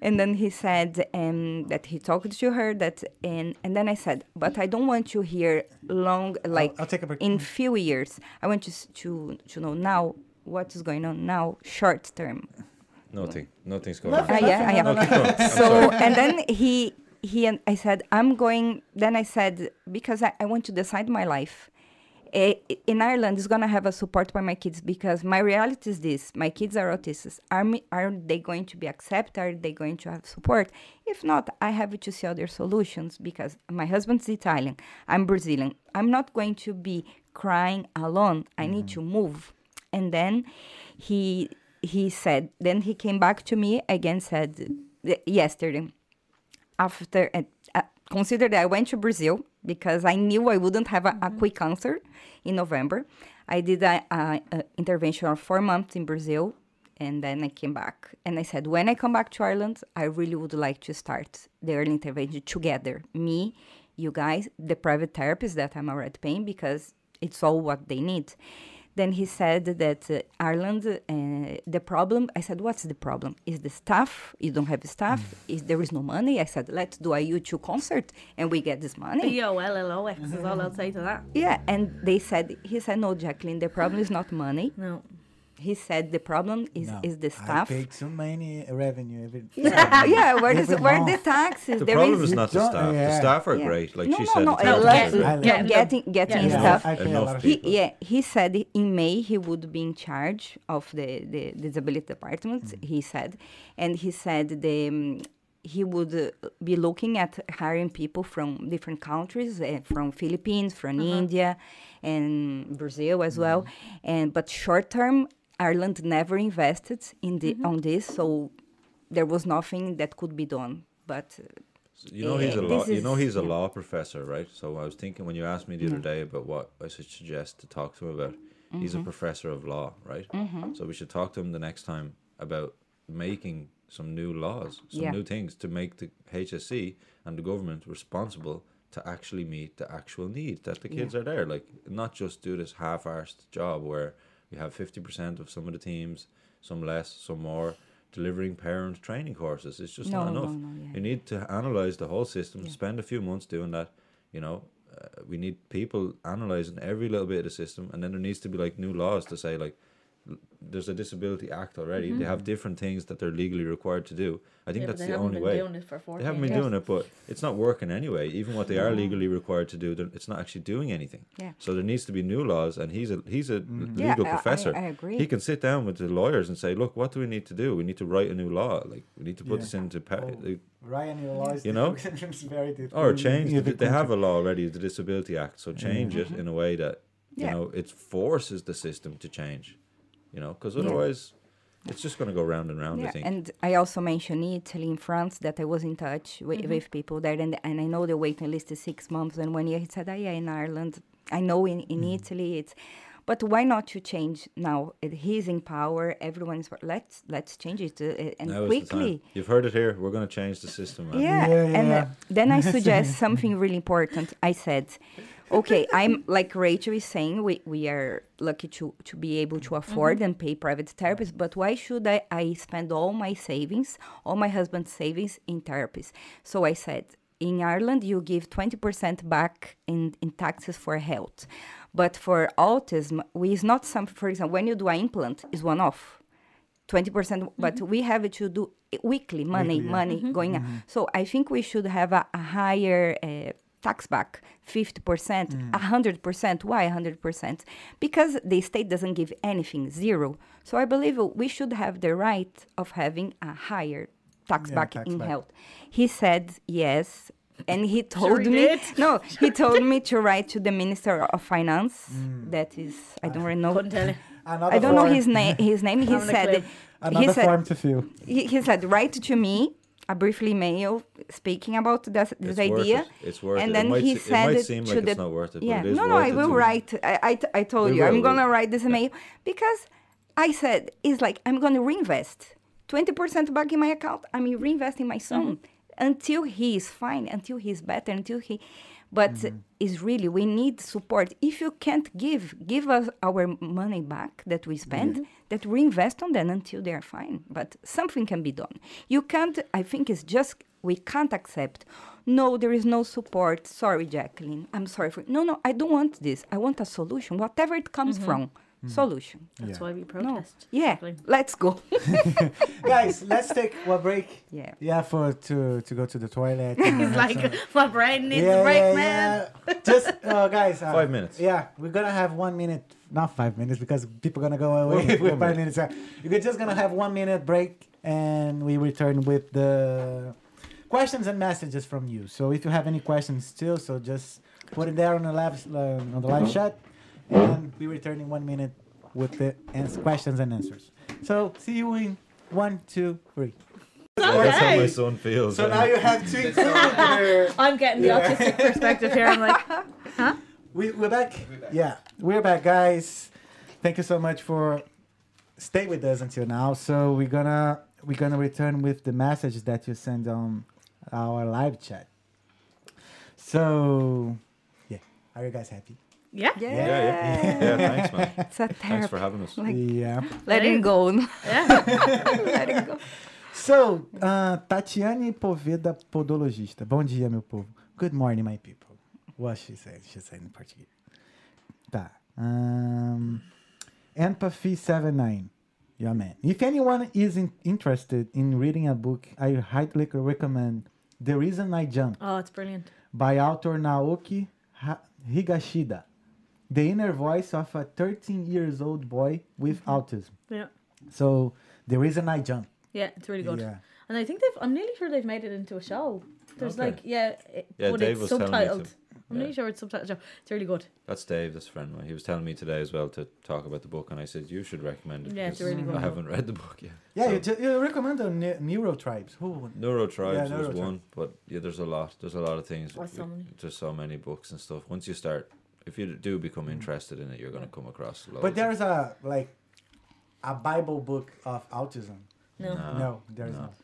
And then he said um, that he talked to her that and and then I said, but I don't want to hear long like I'll take a break. in few years. I want to to to know now what is going on now, short term. Nothing. Nothing's going Nothing. on. Ah, yeah, yeah. No, keep going. I'm So and then he he and I said I'm going. Then I said because I, I want to decide my life. In Ireland, is gonna have a support for my kids because my reality is this: my kids are autists. Are me, are they going to be accepted? Are they going to have support? If not, I have to see other solutions because my husband's Italian. I'm Brazilian. I'm not going to be crying alone. I need mm-hmm. to move. And then he he said. Then he came back to me again. Said yesterday after consider that I went to Brazil because I knew I wouldn't have a, a mm-hmm. quick answer in November. I did an intervention of four months in Brazil, and then I came back. And I said, when I come back to Ireland, I really would like to start the early intervention together. Me, you guys, the private therapists that I'm already paying because it's all what they need. Then he said that uh, Ireland, uh, the problem. I said, "What's the problem? Is the staff? You don't have staff? Is there is no money?" I said, "Let's do a U2 concert and we get this money." B-O-L-L-O-X is all I'll say to that. Yeah, and they said he said, "No, Jacqueline, the problem is not money." No. He said the problem is No, is the staff. I staff. paid too many revenue every. yeah, yeah. Where is Every where are the taxes? The There problem is- is not the don't- staff. The staff are Yeah. great, like no, she no, said. no, the therapists let- are get- getting getting Yeah. stuff. I pay a Enough He, yeah, he said in May he would be in charge of the, the disability department, Mm. he said. And he said the um, he would uh, be looking at hiring people from different countries, uh, from Philippines, from India, and Brazil as well. And but short term, Ireland never invested in the on this, so there was nothing that could be done. But uh, So you know he's a law. this You know he's a yeah. law professor, right? So I was thinking when you asked me the other day about what I should suggest to talk to him about. He's Mm-hmm. a professor of law, right? So we should talk to him the next time about making some new laws, some Yeah. new things to make the HSE and the government responsible to actually meet the actual need that the kids are there. Like not just do this half-arsed job where we have fifty percent of some of the teams, some less, some more, delivering parent training courses. It's just No, not enough. no, yeah. You need to analyze the whole system. Spend a few months doing that. You know, uh, we need people analyzing every little bit of the system, and then there needs to be like new laws to say like, there's a disability act already. They mm-hmm. have different things that they're legally required to do. I think Yeah, but that's they the haven't only been way. doing it for 14 They haven't been years. doing it, but it's not working anyway. Even what they are legally required to do, it's not actually doing anything. Yeah. So there needs to be new laws, and he's a he's a mm-hmm. Yeah, legal I- I- professor. I agree. He can sit down with the lawyers and say, "Look, what do we need to do? We need to write a new law. Like we need to put Yeah. this into pa- Oh. like, Ryan, your law You know? it's very different. or change. in The, they have a law already, the Disability Act. So change it mm-hmm. in a way that you Yeah. know it forces the system to change. You know, because otherwise, it's just going to go round and round. I think. and I also mentioned Italy and France that I was in touch with, Mm-hmm. with people there, and, and I know the waiting list is six months. And one year he said, "Oh yeah, in Ireland, I know in, in Mm-hmm. Italy it's." But why not to change now? It- He's in power. Everyone's is. Let's let's change it uh, and Now is the time. quickly. You've heard it here. We're going to change the system, man. Yeah, Yeah, and uh, then I suggest something really important. I said, okay, I'm like Rachel is saying, we, we are lucky to, to be able to afford mm-hmm. and pay private therapists, but why should I, I spend all my savings, all my husband's savings in therapies? So I said, in Ireland, you give 20% back in, in taxes for health. But for autism, we is not some, for example, when you do an implant, is one off. 20%, percent but mm-hmm. we have to do weekly money, Weekly, yeah. money mm-hmm. going on. So I think we should have a, a higher uh, tax back 50%, 100%. Mm. Why 100%? Because the state doesn't give anything, zero. So I believe we should have the right of having a higher tax Yeah, back tax in back. health. He said yes. And he told he me no. He told me to write to the minister of finance. Mm. That is, I don't really know. I don't know form- his name. His name. He said. Another He said form to fill. he, he said write to me a briefly mail speaking about this, this It's worth idea it. It's worth and it. then it he se- said it might it to like the it's not worth it, yeah. but it is no no i will write I told We you i'm gonna write this mail because i said it's like i'm gonna reinvest 20% back in my account i'm reinvesting my son mm-hmm. until he is fine until he's better until he but mm-hmm. it's really we need support. If you can't give give us our money back that we spend that reinvest on them until they are fine. But something can be done. You can't i think it's just we can't accept no there is no support. Sorry jacqueline. I'm sorry for no no i don't want this. I want a solution whatever it comes mm-hmm. from solution That's Yeah. why we no protest. yeah Jacqueline. let's go Guys, let's take a break. yeah Yeah, for to to go to the toilet. and He's like, some- my brain needs yeah, a break, yeah, man. yeah. Just uh, guys, uh, Five minutes. Yeah, we're gonna have one minute, not five minutes, because people are gonna go away One- with one five minutes. Uh, We're just gonna have one minute break, and we return with the questions and messages from you. So if you have any questions still, so just put it there on the live uh, on the live chat, and we return in one minute with the ans- questions and answers. So see you in one, two, three. That's how my son feels. So eh? now you have to include I'm getting the Yeah. autistic perspective here. I'm like, huh? We, we're back. Yeah, we're back, guys. Thank you so much for stay with us until now. So we're gonna we're gonna return with the message that you send on our live chat. So yeah, are you guys happy? Yeah, yeah Yeah, yeah. Yeah, thanks, man. it's a Thanks for having us. like yeah. letting go yeah. letting go So, uh, Tatiane Poveda, podologista. Bom dia, meu povo. Good morning, my people. What she said, she said in Portuguese. Tá. Um, Empathy 79. Yeah, man. If anyone is in, interested in reading a book, I highly recommend The Reason I Jump Oh, it's brilliant. by author Naoki Ha- Higashida. The inner voice of a 13 years old boy with mm-hmm. autism. Yeah, So, The Reason I Jump. yeah, it's really good. Yeah. And I think they've. I'm nearly sure they've made it into a show. There's Okay. like, yeah, it, Yeah, but Dave it's was telling me to- subtitled. I'm yeah. really sure it's subtitled. It's really good. That's Dave, this friend. of mine. He was telling me today as well to talk about the book, and I said you should recommend it. Yeah, it's a really good I book. haven't read the book yet. Yeah, So- you, ju- you recommend the ne- NeuroTribes. Who? NeuroTribes Yeah, was NeuroTribes. one, but yeah, there's a lot. There's a lot of things. So We- many. There's so many books and stuff. Once you start, if you do become interested in it, you're gonna come across. Loads Mm. But of- there's a like a Bible book of autism. No. No. no, there's no. not.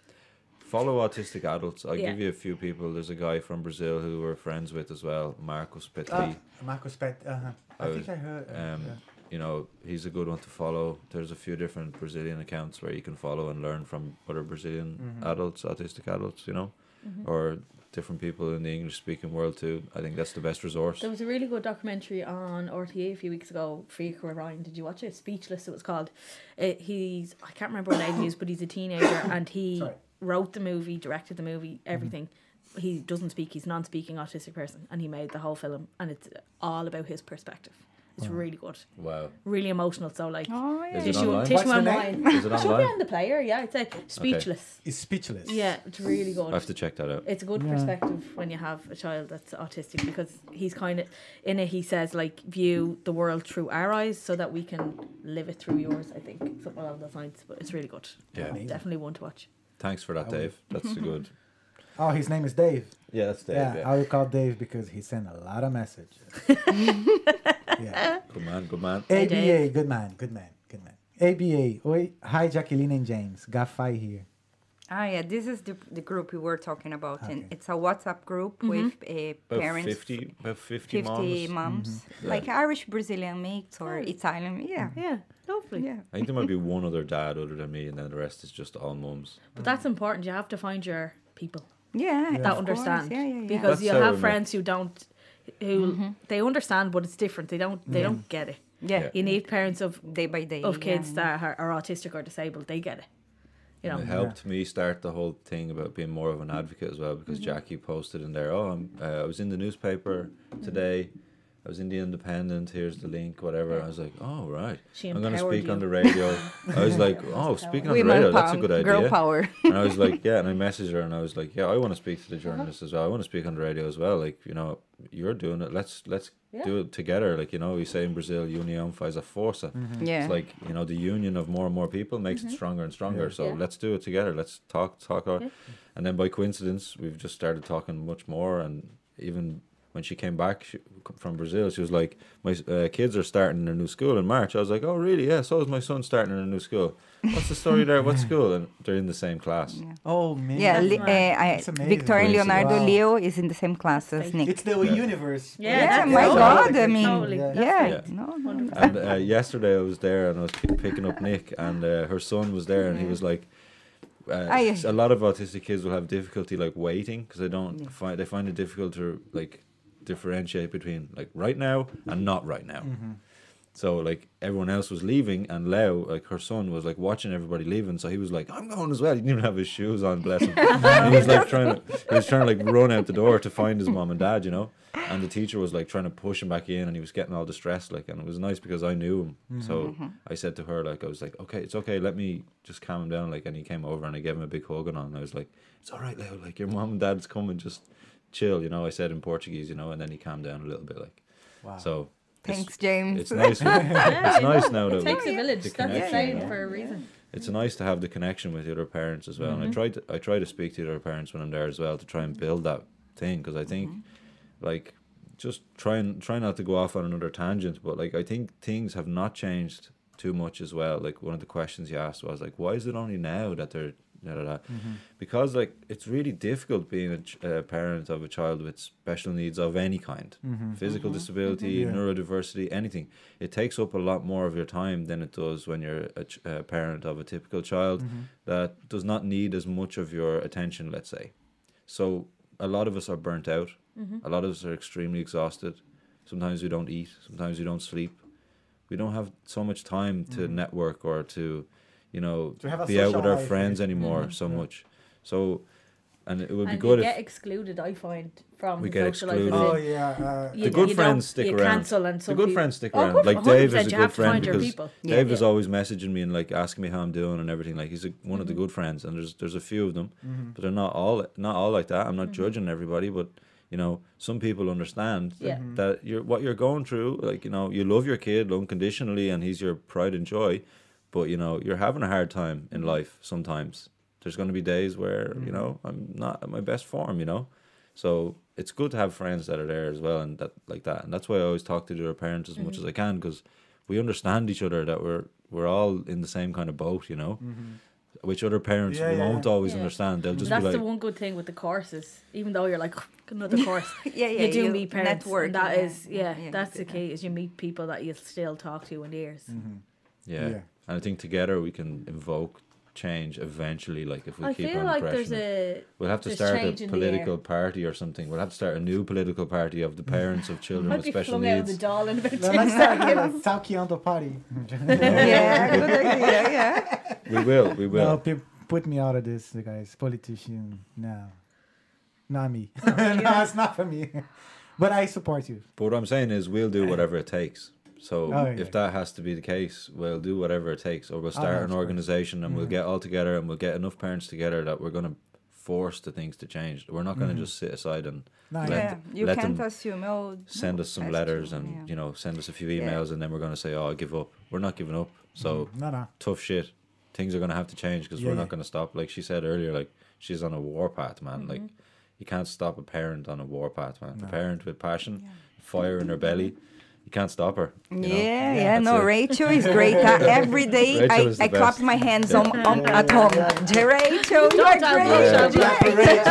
Follow autistic adults. I'll Yeah. give you a few people. There's a guy from Brazil who we're friends with as well, Marcos Petry. Ah, Marcos Pet. Uh-huh. I, I think was, I heard. uh, um, yeah. You know, he's a good one to follow. There's a few different Brazilian accounts where you can follow and learn from other Brazilian Mhm. adults, autistic adults. You know, Mhm. or different people in the English speaking world too. I think that's the best resource. There was a really good documentary on RTÉ a few weeks ago. Freak Ryan, did you watch it? Speechless, it was called. It, he's I can't remember what age he is, but he's a teenager and he Sorry. wrote the movie, directed the movie, everything. Mm-hmm. He doesn't speak. He's non-speaking autistic person, and he made the whole film, and it's all about his perspective. It's Wow. really good, Wow. really emotional. So like, oh yeah Is it tissue, online? tissue What's the and name? wine. Is it Should be on the player, yeah. It's like speechless. It's speechless. Yeah, it's really good. I have to check that out. It's a good Yeah. perspective when you have a child that's autistic because he's kind of in it. He says like view the world through our eyes so that we can live it through yours. I think something along those lines. But it's really good. Yeah. Amazing. Definitely one to watch. Thanks for that, Dave. That's a good. Oh, his name is Dave. Yeah, that's Dave. yeah, Yeah. I will call Dave because he sent a lot of messages. yeah. Good man. Good man. Hey, ABA, Dave. good man, good man, good man. ABA, oi, hi Jacqueline and James, Gafai here. Ah, yeah, this is the, the group we were talking about, and it's a WhatsApp group with uh, About parents, 50, about 50, 50 moms. moms, Yeah. like Irish Brazilian mix or Italian. Yeah, Yeah, lovely. yeah. I think there might be one other dad other than me, and then the rest is just all mums. But that's important. You have to find your people Yeah, that of course. understand Yeah, yeah, yeah. because That's you'll have friends who don't who they understand but it's different they don't they don't get it yeah, Yeah. you need parents of day by day. of kids yeah. that are, are autistic or disabled they get it you know It helped me start the whole thing about being more of an advocate as well because Mm-hmm. Jackie posted in there, oh, I'm, uh, I was in the newspaper Mm-hmm. Today. I was in the Independent. Here's the link, whatever. I was like, oh right, She I'm going to empowered speak on the radio. I was like, oh, speaking on the radio, that's a good idea. Girl power. and I was like, yeah, and I messaged her and I was like, yeah, I want to speak to the uh-huh. journalists as well. I want to speak on the radio as well. Like, you know, you're doing it. Let's let's Yeah. do it together. Like, you know, we say in Brazil, união faz a força. Yeah. It's like you know the union of more and more people makes it mm-hmm. stronger and stronger. So Yeah. let's do it together. Let's talk, talk. Yeah. and then by coincidence, we've just started talking much more. And even when she came back she, from Brazil, she was like, "My uh, kids are starting their new school in March." I was like, "Oh, really? Yeah. So is my son starting in a new school. What's the story there? What school?" And they're in the same class. Yeah. Oh man. Yeah, That's Li- uh, I, It's. Victor and Leonardo Wow. Leo is in the same class as It's Nick. It's the universe. Yeah, Yeah, that's my totally. God, I mean, Totally. Yeah. That's yeah, no, no, no. And uh, yesterday I was there and I was p- picking up Nick, and uh, her son was there, and he was like, uh, yeah. s- a lot of autistic kids will have difficulty like waiting because they don't Yeah. find they find it difficult to like differentiate between like right now and not right now. Mm-hmm. So like everyone else was leaving, and Leo, like her son, was like watching everybody leaving. So he was like, "I'm going as well." He didn't even have his shoes on, bless him. he was like trying to, he was trying to like run out the door to find his mom and dad, you know. And the teacher was like trying to push him back in, and he was getting all distressed, like. And it was nice because I knew him, so mm-hmm. Mm-hmm. I said to her like, I was like, "Okay, it's okay. Let me just calm him down." Like, and he came over and I gave him a big hug and all, and I was like, "It's all right, Leo. Like your mom and dad's coming. Just chill," you know. I said in Portuguese, you know, and then he calmed down a little bit, like. Wow. So. it's- Thanks, James. it's nice. it's nice now that it takes we, a village the that's connection, saying you know? for a reason it's nice to have the connection with the other parents as well. And I mm-hmm. try to I try to speak to the other parents when I'm there as well to try and build that thing because I think mm-hmm. like just try and try not to go off on another tangent, but like I think things have not changed too much as well. Like one of the questions you asked was like, why is it only now that they're da, da, da? Mm-hmm. because like it's really difficult being a, ch- a parent of a child with special needs of any kind. Mm-hmm. Physical mm-hmm. disability Yeah. neurodiversity anything. It takes up a lot more of your time than it does when you're a, ch- a parent of a typical child that does not need as much of your attention let's say. So a lot of us are burnt out. A lot of us are extremely exhausted. Sometimes we don't eat. Sometimes we don't sleep. We don't have so much time to network or to you know To have a be out with social our life, friends yeah. anymore so Yeah. much so and it would be and good you if get excluded i find from We the get social life as excluded. Oh yeah. Uh, you- the good you friends stick you around. cancel and the good people- friends stick Oh, around. like Dave is a good friend because. Yeah. Dave is always messaging me and like asking me how I'm doing and everything. Like he's a, one Mm-hmm. of the good friends, and there's there's a few of them, but they're not all not all like that. I'm not Mm-hmm. judging everybody, but you know some people understand that, Yeah. that you're what you're going through. Like you know you love your kid unconditionally, and he's your pride and joy, but you know you're having a hard time Mm-hmm. in life sometimes. There's going to be days where you know I'm not at my best form, you know. So it's good to have friends that are there as well, and that like that, and that's why I always talk to the other parents as Mm-hmm. much as I can because we understand each other that we're we're all in the same kind of boat, you know. Which other parents Yeah, yeah, won't yeah. always Yeah. understand. They'll just that's be the like, one good thing with the courses even though you're like another course Yeah, yeah, you do meet parents network, and that yeah, is yeah, yeah, that's the key is you meet people that you'll still talk to in years yeah. Yeah. And I think together we can invoke change eventually. Like if we I keep feel on like pressing there's a We'll have to start a change in the air. political party or something. We'll have to start a new political party of the parents of children with special flung out of the needs. Dáil in about Well, let's start seconds with Talkando party. yeah, good idea. Yeah. We will, we will. No, pe- put me out of this, guys. Politician, no, not me. Oh, not no, it's not for me. but I support you. But what I'm saying is, we'll do whatever it takes. So Oh, yeah. if that has to be the case, we'll do whatever it takes, or we'll start yeah, an of course. organization and we'll Mhm. get all together and we'll get enough parents together that we're going to force the things to change. We're not going to Mhm. just sit aside and No, Let- yeah, you let can't them assume. Oh, send us some letters to, and yeah. you know send us a few Yeah. emails and then we're going to say, "Oh, I give up." We're not giving up. So no, no. tough shit. Things are going to have to change because Yeah, we're not going to stop. Like she said earlier, like she's on a warpath, man. Like you can't stop a parent on a warpath, man. No. A parent with passion, Yeah. fire in her belly, you can't stop her. you know? Yeah, Yeah, yeah, that's no, it. Rachel is great. Uh, every day I, is I clap my hands on, on at home. Dear Rachel, you are great. Rachel.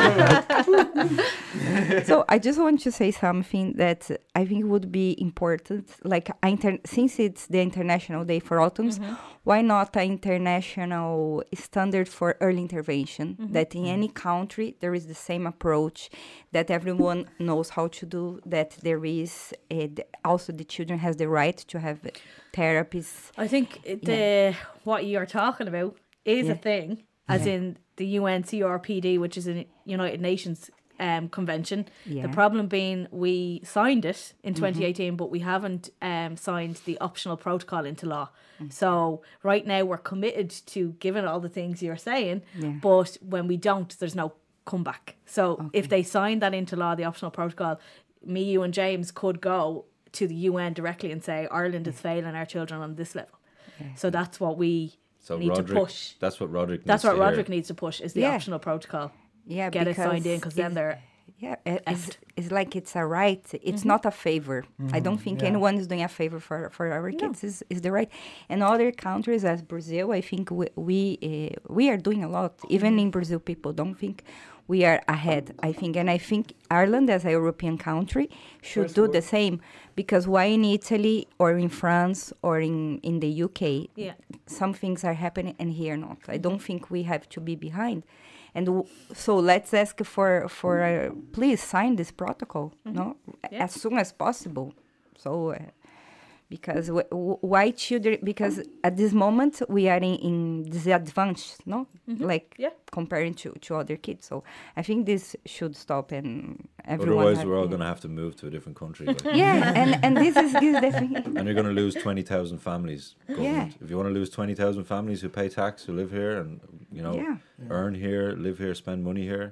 Yeah. so I just want to say something that I think would be important. Like I inter- since it's the International Day for Autism, why not an international standard for early intervention? Mm-hmm. That in mm-hmm. any country there is the same approach, that everyone knows how to do. That there is uh, also the children has the right to have therapies. I think the eh, what you're talking about is Yeah. a thing, as in the UNCRPD, which is a United Nations um, convention. Yeah. The problem being we signed it in 2018, but we haven't um, signed the optional protocol into law. So right now we're committed to giving all the things you're saying, Yeah. but when we don't, there's no comeback. So if they sign that into law, the optional protocol, me, you, and James could go to the UN directly and say Ireland is failing our children on this level. So that's what we So need Roderick, to push. that's what Roderick. That's what to hear. Roderick needs to push is the Yeah. optional protocol. Yeah, Get it signed in because then it's- they're Yeah, it's, it's like it's a right. It's mm-hmm. not a favor. I don't mm-hmm. think yeah. anyone is doing a favor for, for our kids. Is is the right? And other countries as Brazil, I think we we, uh, we are doing a lot. Even mm-hmm. in Brazil, people don't think we are ahead. I think, and I think Ireland as a European country should First do world. the same. Because why in Italy or in France or in in the UK, Yeah. some things are happening and here not. I don't think we have to be behind. And w- so let's ask for for uh, please sign this protocol, no, Yeah. as soon as possible. So uh, because w- w- why children? Because at this moment we are in, in disadvantage, no, mm-hmm. like Yeah. comparing to to other kids. So I think this should stop and everyone. Otherwise, have- we're all yeah. going to have to move to a different country. like. Yeah, and and this is this is the thing. and you're going to lose 20,000 families. government. If you want to lose 20,000 families who pay tax, who live here and, you know, Yeah. earn here, live here, spend money here,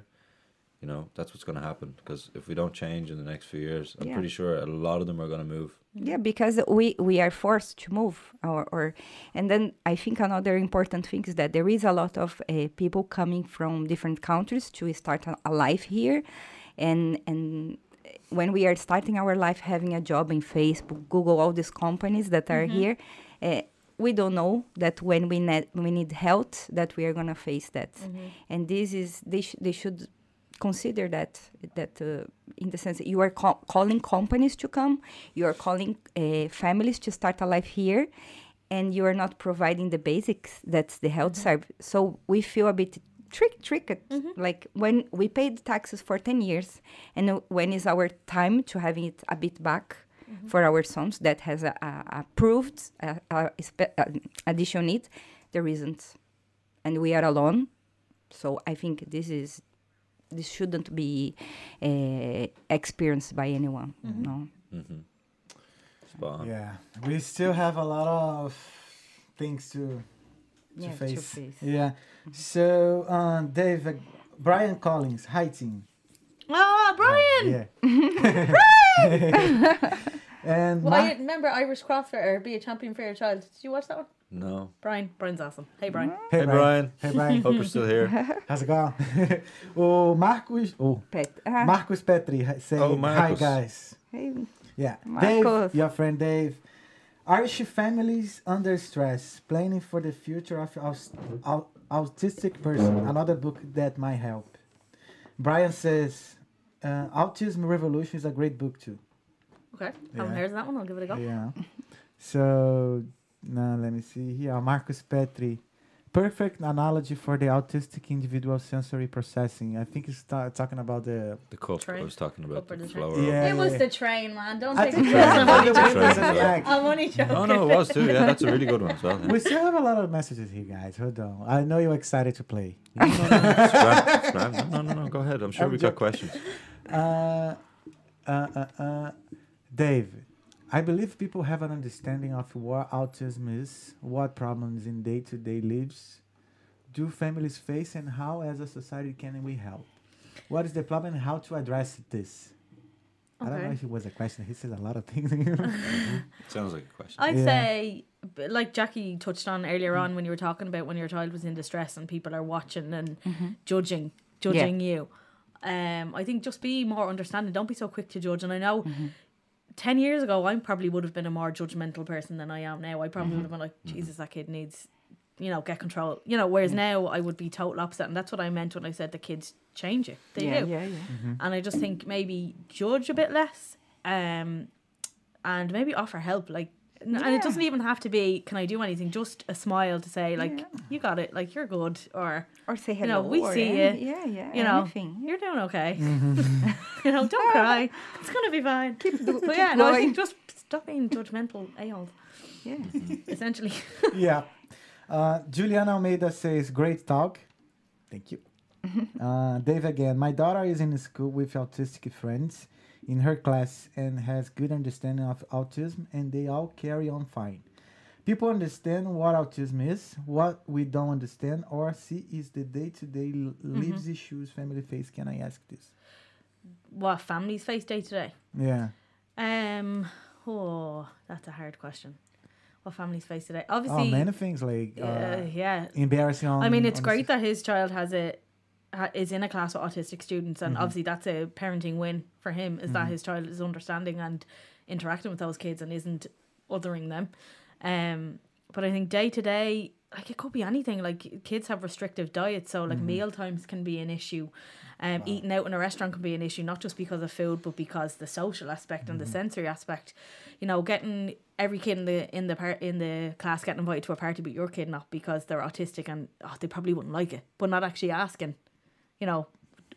you know, that's what's going to happen. Because if we don't change in the next few years, I'm Yeah. pretty sure a lot of them are going to move. Yeah, because we we are forced to move, or or, and then I think another important thing is that there is a lot of uh, people coming from different countries to start a, a life here, and and when we are starting our life, having a job in Facebook, Google, all these companies that are here, uh, we don't know that when we need we need health that we are gonna face that, and this is they sh- they should consider that that uh, in the sense that you are ca- calling companies to come you are calling uh, families to start a life here and you are not providing the basics that's the health service. So we feel a bit trick tricked. Like when we paid taxes for 10 years and uh, when is our time to having it a bit back for our sons that has a, a approved uh, uh, spe- uh, additional need? There isn't and we are alone. So i think this is this shouldn't be uh, experienced by anyone. No. hmm Spot on. Yeah, we still have a lot of things to to Yeah, to face. face. Yeah. So, um, Dave, uh, Brian Collins, hi team. Ah, Brian! Yeah. and Well, Ma- I remember Irish CrossFit or be a champion for your child. Did you watch that one? No. Brian, Brian's awesome. Hey, Brian. Hey, Brian. Hey Brian. Hope you're still here. How's it going? oh, Marcos. Oh, Pet. Uh, Marcos Petry hi- saying Oh, hi Marcos. guys. hey, Yeah, Marcos. Dave, your friend Dave. Irish families under stress, planning for the future of aus- au- autistic person. Another book that might help. Brian says, uh, Autism Revolution is a great book too. Okay. Haven't Yeah. heard of that one. I'll give it a go. Yeah. So now let me see here. Marcos Petry. Perfect analogy for the autistic individual sensory processing. I think it's ta- talking about the. The cup I was talking about. Cup The the train. flower. Yeah. It was the train, man. Don't I take think it that's I'm only the joking. words joking. in the act. I'm only joking. No, no, it was too. Yeah, that's a really good one as well. Yeah. We still have a lot of messages here, guys. Hold on. I know you're excited to play. No, no, no, it's grand, no, no, no, go ahead. I'm sure I'm we've got questions. Uh, uh, uh, uh, Dave, I believe people have an understanding of what autism is, what problems in day to day lives do families face, and how, as a society, can we help? What is the problem and how to address this? I don't know if it was a question. He says a lot of things. Sounds like a question. I'd Yeah. say, like Jackie touched on earlier mm-hmm. on when you were talking about when your child was in distress and people are watching and mm-hmm. judging, judging you. Um, I think just be more understanding. Don't be so quick to judge. And I know mm-hmm. 10 years ago, I probably would have been a more judgmental person than I am now. I probably Mm-hmm. would have been like, Jesus, that kid needs, you know, get control. You know, whereas now I would be total opposite. And that's what I meant when I said the kids change it. They yeah, do. yeah, yeah. Mm-hmm. And I just think maybe judge a bit less um, and maybe offer help. Like, n- and Yeah. it doesn't even have to be, can I do anything? Just a smile to say, like, Yeah. you got it. Like, you're good. Or, Or say hello. You hello. know, we or see any- you, Yeah, yeah. you know, anything. you're doing okay. Mm-hmm. you know, don't cry. It's going to be fine. Keep, do, But keep yeah, no, I think just stop being judgmental, a-holes, yeah. essentially. yeah. Uh, Juliana Almeida says, great talk. Thank you. uh, Dave again. My daughter is in school with autistic friends in her class and has good understanding of autism, and they all carry on fine. People understand what autism is. What we don't understand or see is the day-to-day l- lives issues family face. Can I ask this? what families face day to day? Yeah. Um, oh, that's a hard question. What families face today? Oh, Obviously, many things like uh, uh, yeah. embarrassing. I mean, it's great that his child has a ha, is in a class with autistic students, Mm-hmm. and obviously that's a parenting win for him. Is that his child is understanding and interacting with those kids and isn't othering them. Um, but I think day to day, like it could be anything. Like kids have restrictive diets, so Mm-hmm. like meal times can be an issue. Um, eating out in a restaurant can be an issue, not just because of food, but because the social aspect and the Mm-hmm. sensory aspect. You know, getting every kid in the in the part in the class getting invited to a party, but your kid not because they're autistic and oh, they probably wouldn't like it, but not actually asking. You know,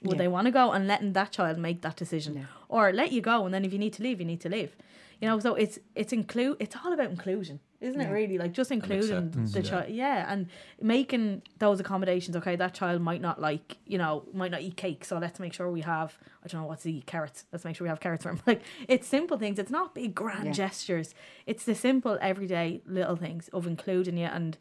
would Yeah. they want to go and letting that child make that decision, Yeah. or let you go and then if you need to leave, you need to leave. You know, so it's it's include it's all about inclusion, isn't it? Really, like just including the yeah. child, yeah, and making those accommodations. Okay, that child might not like, you know, might not eat cake, so let's make sure we have. I don't know what's he eat carrots. Let's make sure we have carrots for him. Like it's simple things. It's not big grand Yeah. gestures. It's the simple everyday little things of including you and,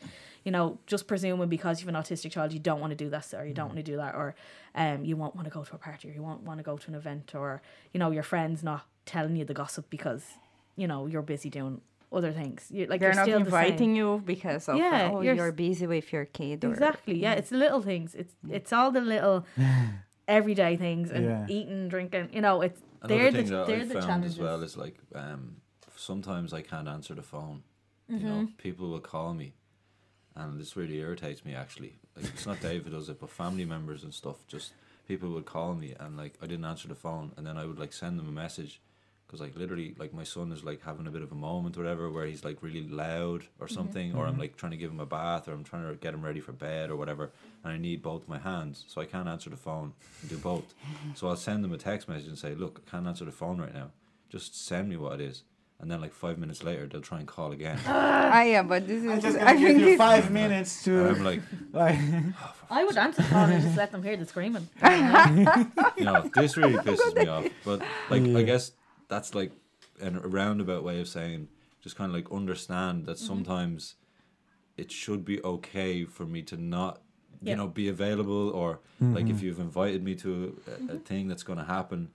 you know, just presuming because you have an autistic child you don't want to do this or you don't want to do that or, um, you won't want to go to a party or you won't want to go to an event or you know your friends not telling you the gossip because, you know, you're busy doing other things. You like They're you're not still the inviting you because of Yeah, oh you're you're, busy with your kid. Or, Exactly. Yeah, it's the little things. It's it's all the little everyday things and Yeah. eating, drinking. You know, it's Another they're thing the that they're I the found challenges. as well is like um, sometimes I can't answer the phone. You Mm-hmm. know, people will call me, and this really irritates me. Actually, like it's not Dave who does it, but family members and stuff. Just people would call me, and like I didn't answer the phone, and then I would like send them a message, because like literally, like my son is like having a bit of a moment, or whatever, where he's like really loud or Mm-hmm. something, or I'm like trying to give him a bath, or I'm trying to get him ready for bed or whatever, and I need both my hands, so I can't answer the phone and do both. So I'll send them a text message and say, look, I can't answer the phone right now. Just send me what it is. And then like five minutes later, they'll try and call again. I am, but this is. I'm just I gonna give think you five minutes And to I'm like, like. I would answer the phone and just let them hear the screaming. you know, this really pisses me off. But like, Yeah. I guess that's like an, a roundabout way of saying just kind of like understand that mm-hmm. sometimes it should be okay for me to not, you Yeah. know, be available or like if mm-hmm. you've invited me to a, a mm-hmm. thing that's going to happen.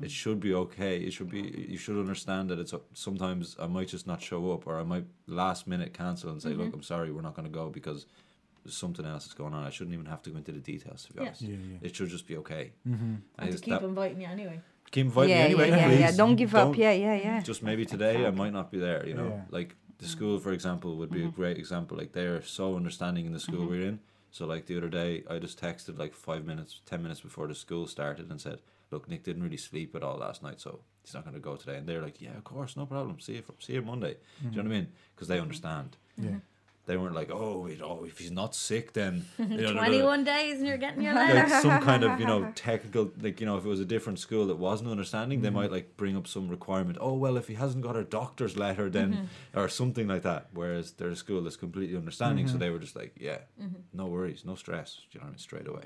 It should be okay. It should be. You should understand that it's sometimes I might just not show up, or I might last minute cancel and say, "Look, I'm sorry, we're not going to go because there's something else that's going on." I shouldn't even have to go into the details. To be Yeah. honest, Yeah, yeah. it should just be okay. Mm-hmm. I And to just- keep that- inviting you anyway. Keep inviting yeah, me anyway, yeah, yeah, yeah. Don't give up. Don't- Yeah, yeah, yeah. Just maybe today I might not be there, you know. Yeah. Like the school, for example, would be a mm-hmm. great example. Like they're so understanding in the school mm-hmm. we're in. So like the other day, I just texted like five minutes, ten minutes before the school started and said, "Look, Nick didn't really sleep at all last night, so he's not going to go today." And they're like, "Yeah, of course, no problem. See you, see you Monday." Do you know mm-hmm. what I mean? Because they understand. Yeah. They weren't like, "Oh, you know, if he's not sick, then you know, 21 days and you're getting your letter. like some kind of you know technical like you know if it was a different school that wasn't understanding they mm-hmm. might like bring up some requirement oh well if he hasn't got a doctor's letter then mm-hmm. or something like that whereas there's a school that's completely understanding so mm-hmm. they were just like yeah no worries no stress you know what I mean straight away.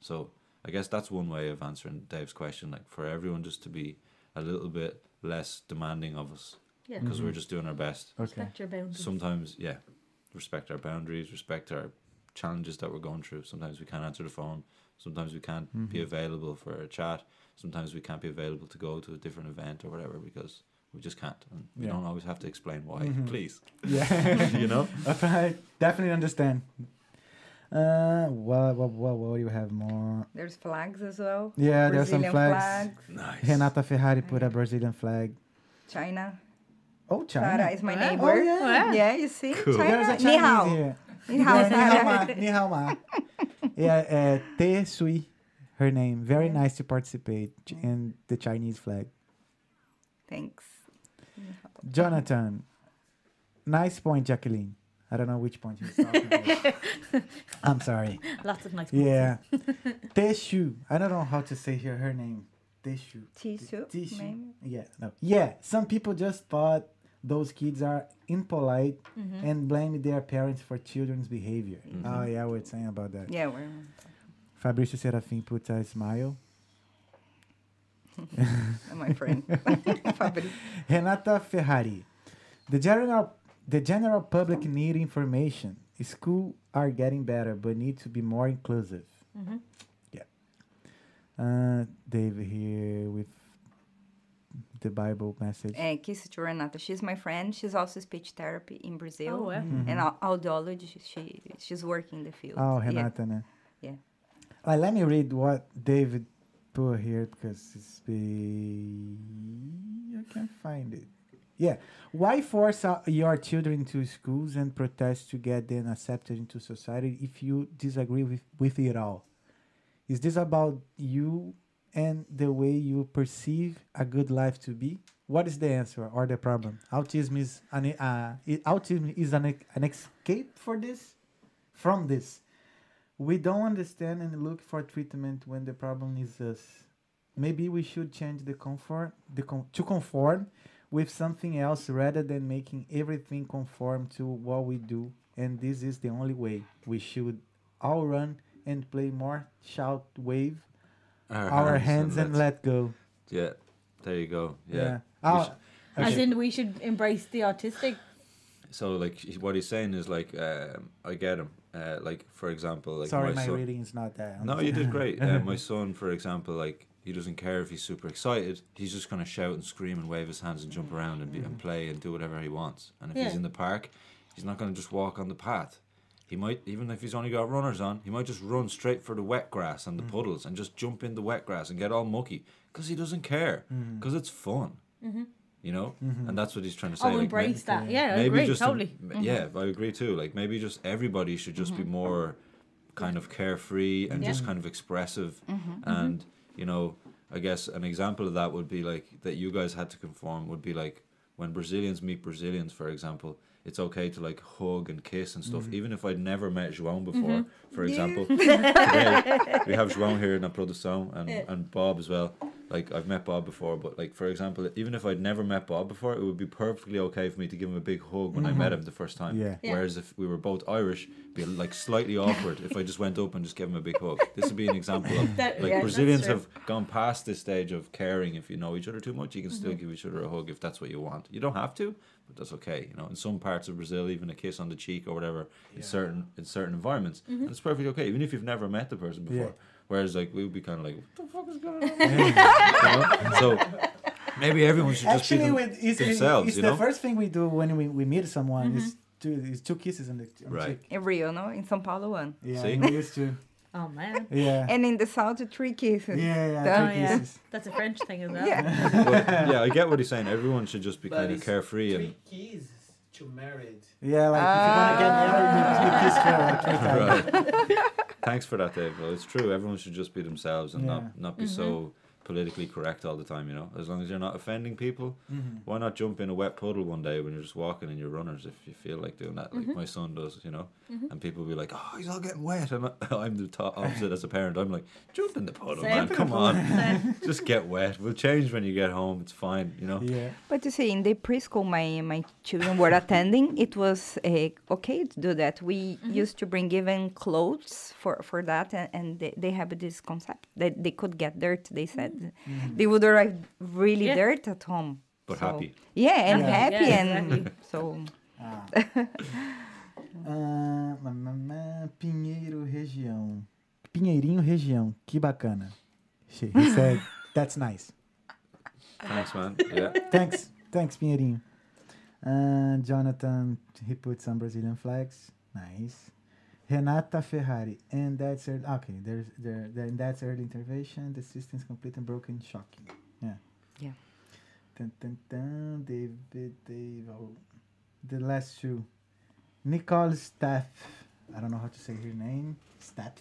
So I guess that's one way of answering Dave's question like for everyone just to be a little bit less demanding of us Yeah. because we're just doing our best. Okay. Respect your boundaries. sometimes yeah respect our boundaries respect our challenges that we're going through sometimes we can't answer the phone sometimes we can't be available for a chat sometimes we can't be available to go to a different event or whatever because we just can't and we Yeah. don't always have to explain why Mhm. please Yeah. you know I definitely understand. Uh, what, what, what, what do you have more? There's flags as well. Yeah, there's some Brazilian flags. nice Renata Ferrari put a Brazilian flag. China. Oh, China. Sarah is my neighbor. Oh, yeah. Yeah, you see? Cool. There's a China. Ni hao. Here. Ni hao, Yeah, ni Sarah. ma, ni hao ma. Yeah, uh, Te Sui, her name. Very nice to participate in the Chinese flag. Thanks. Jonathan, nice point, Jacqueline. I don't know which point you're talking about. I'm sorry. Lots of nice. points. Yeah. Teshu. I don't know how to say here her name. Teshu. Tissue, Tishu. maybe. Yeah, no. Yeah, some people just thought those kids are impolite Mm-hmm. and blame their parents for children's behavior. Oh, yeah, we're saying about that. Yeah, we're Fabrício Serafim puts a smile. my friend. Fabri. Renata Ferrari. The general the general public need information. School are getting better, but need to be more inclusive. Mm-hmm. Yeah. Uh, Dave here with the Bible message. Uh, kiss to Renata. She's my friend. She's also speech therapy in Brazil. Oh, yeah. And au- audiology. She, she she's working in the field. Oh, Yeah. Renata, né? Yeah. Let me read what David put here because it's be... I can't find it. Yeah. Why force uh, your children to schools and protest to get them accepted into society if you disagree with, with it all? Is this about you and the way you perceive a good life to be? What is the answer or the problem? Autism is an uh, autism is an, an escape for this, from this. We don't understand and look for treatment when the problem is us. Maybe we should change the comfort the con- to conform with something else rather than making everything conform to what we do. And this is the only way. We should all run and play more, shout, wave our, hands, and let's- let go. Yeah, there you go. Yeah. Yeah. Oh, sh- As in, we should embrace the autistic. So like what he's saying is like um, I get him. Uh, like for example, like Sorry, my, my son. reading is not that. No, you did great. Uh, my son, for example, like he doesn't care if he's super excited. He's just gonna shout and scream and wave his hands and jump around and be, and play and do whatever he wants. And if he's in the park, he's not gonna just walk on the path. He might even if he's only got runners on, he might just run straight for the wet grass and the mm. puddles and just jump in the wet grass and get all mucky because he doesn't care mm-hmm. because it's fun. Mm-hmm. You know, mm-hmm. and that's what he's trying to say. Oh, like, ma- embrace that. Yeah, I maybe agree. just Totally. m- yeah i agree too like maybe just everybody should just be more kind of carefree and Yeah. just kind of expressive and you know i guess an example of that would be like that you guys had to conform would be like when brazilians meet brazilians for example it's okay to like hug and kiss and stuff mm-hmm. even if i'd never met joão mm-hmm. before for example today we have joão here in the produção and, and bob as well like I've met Bob before, but like for example, even if I'd never met Bob before, it would be perfectly okay for me to give him a big hug when I mm-hmm. met him the first time. Yeah. Yeah. Whereas if we were both Irish, it'd be like slightly awkward if I just went up and just gave him a big hug. This would be an example of That- like yeah, Brazilians have gone past this stage of caring. If you know each other too much, you can still give each other a hug if that's what you want. You don't have to, but that's okay. You know, in some parts of Brazil, even a kiss on the cheek or whatever, in certain in certain environments, mm-hmm. and it's perfectly okay, even if you've never met the person before. Yeah. Whereas like we would be kind of like, what the fuck is going on? you know? So maybe everyone should just be Actually, them- with, it's, themselves. it's you the first thing we do when we, we meet someone is mm-hmm. two is two kisses on the, on the Right. cheek. In Rio, no? In São Paulo, one. Yeah, See? we used to. Oh man, Yeah. And in the south, three kisses. yeah, yeah, Oh, two yeah. kisses. that's a French thing as well. Yeah. But, yeah, I get what he's saying. Everyone should just be But kind of it's carefree and Three keys to married. Yeah, like if you want to get married, you, you kiss her like three times. right. Thanks for that, Dave. Well, it's true. Everyone should just be themselves and Yeah. not not be so mm-hmm. Politically correct all the time. You know, as long as you're not offending people, Mm-hmm. why not jump in a wet puddle one day when you're just walking in your runners if you feel like doing that, like my son does. You know, and people will be like, "Oh, he's all getting wet," and I- I'm the to- opposite as a parent. I'm like, "Jump in the puddle, Same. man! Come on, just get wet. We'll change when you get home. It's fine." You know. Yeah. But you see, in the preschool my, my children were attending, it was uh, okay to do that. We used to bring even clothes for, for that, and, and they, they have this concept that they could get dirt. They said they would arrive really Yeah. dirt at home. But So- happy. Yeah, and Yeah. happy, Yeah, and so Ah. Ah, Pinheiro região. Pinheirinho região. Que bacana. She- He said, that's nice. Thanks, man. Yeah. Thanks. Thanks, Pinheirinho. Uh, Jonathan, he put some Brazilian flags. Nice. Renata Ferrari. And that's early, okay. There's there. Then that's early intervention. The system's complete and broken. Shocking. Yeah. Yeah. Dun, dun, dun, David, Dave, oh, the last two. Nicole Staff. I don't know how to say her name. Staff.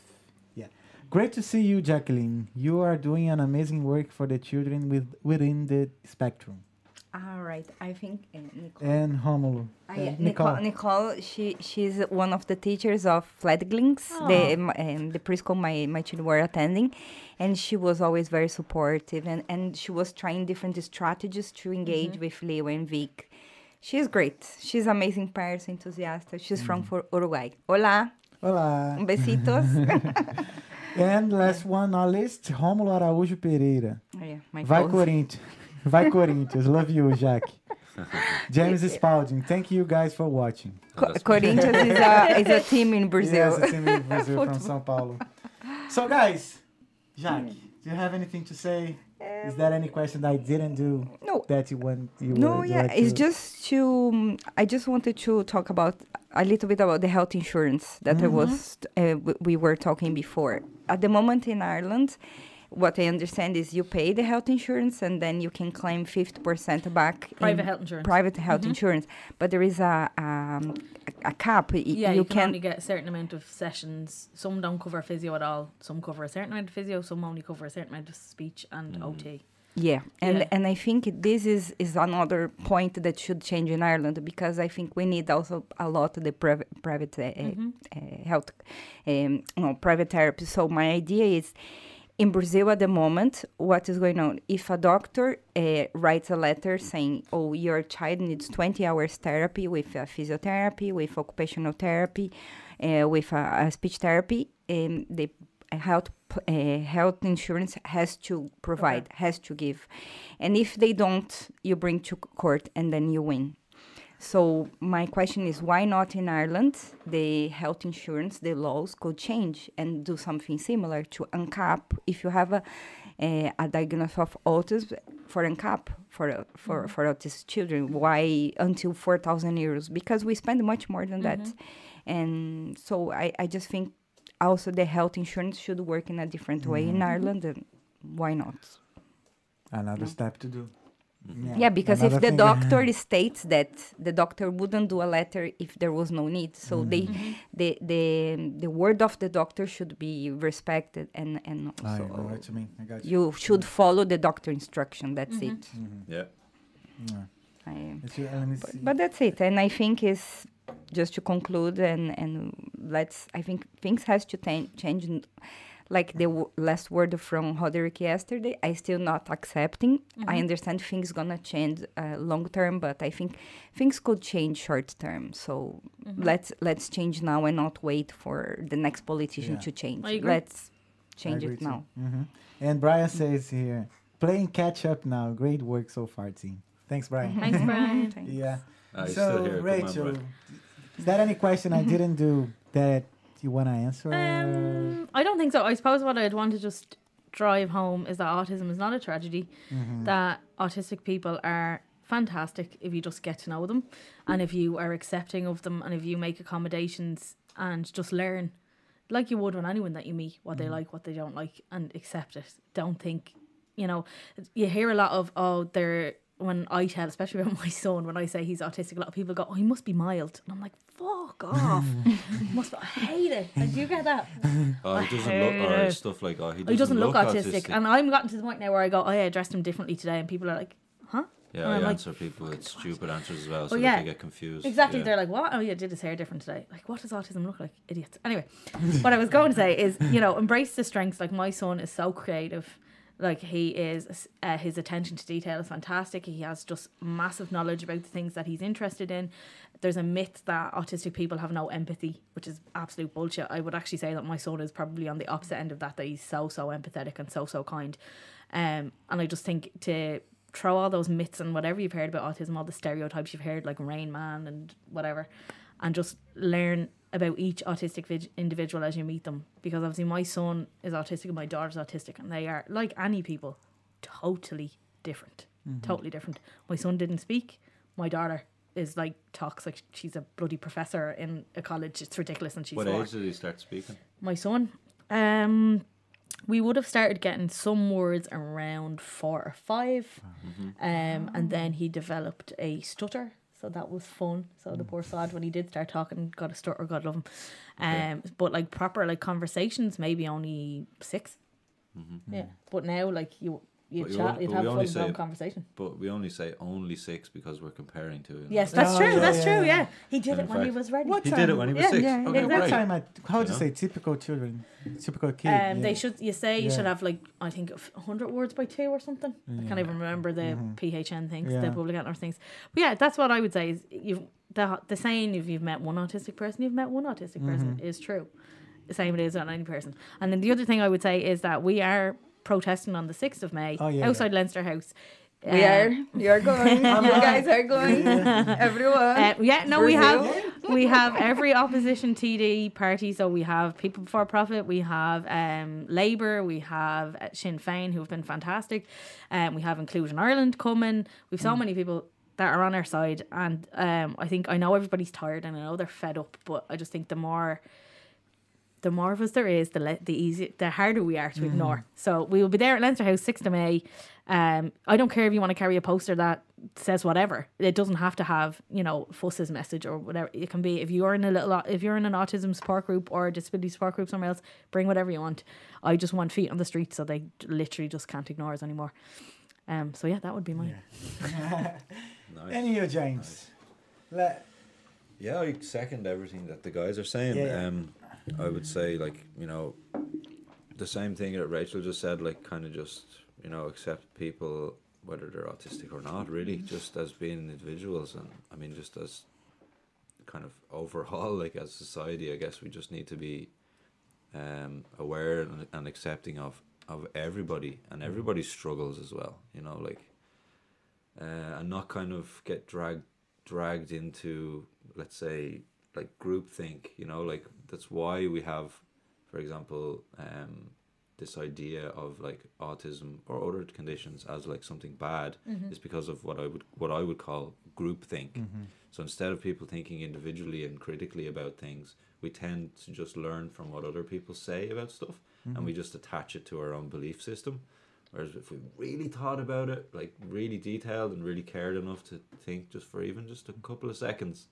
Yeah. Great to see you, Jacqueline. You are doing an amazing work for the children with within the spectrum. All right, I think uh, Nicole. And Romulo. Ah, Uh, yeah, Nicole. Nicole, she she's one of the teachers of Fledglings, the um, um, the preschool my my children were attending, and she was always very supportive, and and she was trying different strategies to engage with Leo and Vic. She's great. She's amazing person, enthusiastic. She's from for Uruguay. Hola, Hola. um besitos. And last one on our list, Romulo Araújo Pereira. Oh, yeah, my Vai. Corinthians. Vai Corinthians. Love you, Jack. James Spalding. Thank you guys for watching. Co- Corinthians is a is a team in Brazil. Yes, it's in Brazil from São Paulo. So, guys, Jack, do you have anything to say? Is there any question that I didn't do No, that you want? You No, would yeah, like it's to- just to. um, I just wanted to talk about a little bit about the health insurance that I was uh, we were talking before. At the moment in Ireland, what I understand is you pay the health insurance and then you can claim fifty percent back. in Private health insurance. Private health insurance, but there is a um, a, a cap. Y- Yeah, you, you, can, can only get a certain amount of sessions. Some don't cover physio at all. Some cover a certain amount of physio. Some only cover a certain amount of speech and OT. Yeah, and Yeah. and I think this is is another point that should change in Ireland because I think we need also a lot of the private private uh, uh, health, um, no, private therapy. So my idea is. In Brazil at the moment, what is going on? If a doctor uh, writes a letter saying, "Oh, your child needs 20 hours therapy with uh, physiotherapy, with occupational therapy, uh, with uh, a speech therapy," um, the health uh, health insurance has to provide, has to give, and if they don't, you bring to court and then you win. So my question is, why not in Ireland? The health insurance, the laws could change and do something similar to uncap. If you have a a, a diagnosis of autism for uncap for uh, for for autistic children, why until four thousand euros? Because we spend much more than that, and so I I just think also the health insurance should work in a different way in Ireland. And why not? Another step to do. Yeah, because if the thing- doctor states that the doctor wouldn't do a letter if there was no need, so they, mm-hmm. the the the word of the doctor should be respected, and and I also know what you mean. I got you. you should follow the doctor instruction. That's mm-hmm. it. Mm-hmm. Yeah. Yeah. I, Let's see, let me see. but that's it, and I think is just to conclude and and let's. I think things has to ta- change. n- Like the w- last word from Roderick yesterday, I still not accepting. I understand things gonna change uh, long term, but I think things could change short term. So let's let's change now and not wait for the next politician Yeah. to change. Let's change it now. hmm And Brian says here, playing catch up now. Great work so far, team. Thanks, Brian. Thanks, Brian. Thanks. Yeah. Ah, he's so, still here. Come on, Rachel, is there any question I didn't do that you want to answer? Um, I don't think so. I suppose what I'd want to just drive home is that autism is not a tragedy. Mm-hmm. That autistic people are fantastic if you just get to know them, and if you are accepting of them, and if you make accommodations and just learn, like you would with anyone that you meet, what Mm-hmm. they like, what they don't like, and accept it. Don't think, you know, you hear a lot of oh they're. When I tell, especially about my son, when I say he's autistic, a lot of people go, "Oh, he must be mild," and I'm like, "Fuck off!" must be, I hate it. Like, do you get that? Oh, he doesn't look, or stuff like, oh, he doesn't, he doesn't look, autistic. autistic. And I'm gotten to the point now where I go, oh yeah, I addressed him differently today, and people are like, huh? yeah, and I I'm like, answer people with stupid answers as well, so Well, that yeah, they get confused. Exactly. Yeah. They're like, what? Oh yeah, did his hair different today? Like, what does autism look like? Idiots. Anyway, what I was going to say is, you know, embrace the strengths. Like my son is so creative. Like he is, uh, his attention to detail is fantastic. He has just massive knowledge about the things that he's interested in. There's a myth that autistic people have no empathy, which is absolute bullshit. I would actually say that my son is probably on the opposite end of that. That he's so so empathetic and so so kind. Um, and I just think to throw all those myths and whatever you've heard about autism, all the stereotypes you've heard, like Rain Man and whatever, and just learn about each autistic vid- individual as you meet them. Because obviously, my son is autistic and my daughter's autistic, and they are, like any people, totally different. Totally different. My son didn't speak. My daughter is like talks like she's a bloody professor in a college. It's ridiculous, and she's What four age did he start speaking? my son. Um, we would have started getting some words around four or 5 um, and then he developed a stutter. So that was fun. So the poor sod, when he did start talking, got a stutter. God love him. Um, but like proper like conversations, maybe only 6 Yeah, but now like you you But chat, you'd have we only say- conversation. But we only say only six because we're comparing to. Yes, that's Oh, true. yeah, that's yeah, true. yeah. Yeah, he did And it in when he was ready. What He did it when he was Yeah, six. yeah, okay, exactly. What great. time? I, how would you know? say typical children, typical kid? Um, yeah. they should. You say you should have like I think hundred words by two or something. I can't even remember the PHN things, the Mm-hmm. Yeah. public Antler things. But yeah, that's what I would say is you the the saying if you've met one autistic person, you've met one autistic person Mm-hmm. is true. The same it is on any person. And then the other thing I would say is that we are protesting on the sixth of May Oh, yeah, outside Leinster House. We Um, are. You're going. you guys are going. Everyone. Uh, yeah, no, we have we have every opposition TD party. So we have People Before Profit, we have um, Labour, we have uh, Sinn Féin, who have been fantastic, um, we have Inclusion Ireland coming. We've so many people that are on our side, and um, I think I know everybody's tired and I know they're fed up, but I just think the more the more of us there is, the le- the easy, the harder we are to ignore. So we will be there at Leinster House, sixth of May. Um, I don't care if you want to carry a poster that says whatever. It doesn't have to have you know Fuss's message or whatever. It can be if you're in a little, if you're in an autism support group or a disability support group somewhere else, bring whatever you want. I just want feet on the street so they literally just can't ignore us anymore. Um, so yeah, that would be mine. Nice. And you, James. Let, Yeah, I second everything that the guys are saying. Yeah, yeah. Um, I would say like you know, the same thing that Rachel just said. Like kind of just you know accept people whether they're autistic or not. Really, just as being individuals, and I mean just as kind of overall like as society. I guess we just need to be um, aware and, and accepting of of everybody and everybody's struggles as well. You know, like uh, and not kind of get dragged dragged into let's say like groupthink you know like that's why we have for example um this idea of like autism or other conditions as like something bad mm-hmm. is because of what I would what I would call groupthink. Mm-hmm. So instead of people thinking individually and critically about things, we tend to just learn from what other people say about stuff and mm-hmm. we just attach it to our own belief system. Whereas if we really thought about it, like really detailed and really cared enough to think just for even just a couple of seconds,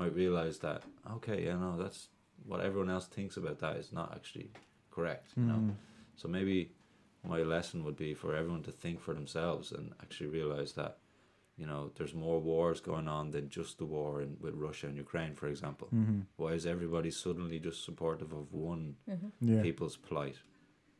might realize that okay, you know, that's what everyone else thinks about that is not actually correct. You know, mm. so maybe my lesson would be for everyone to think for themselves and actually realize that you know there's more wars going on than just the war in, with Russia and Ukraine, for example. Mm-hmm. Why is everybody suddenly just supportive of one mm-hmm. yeah. people's plight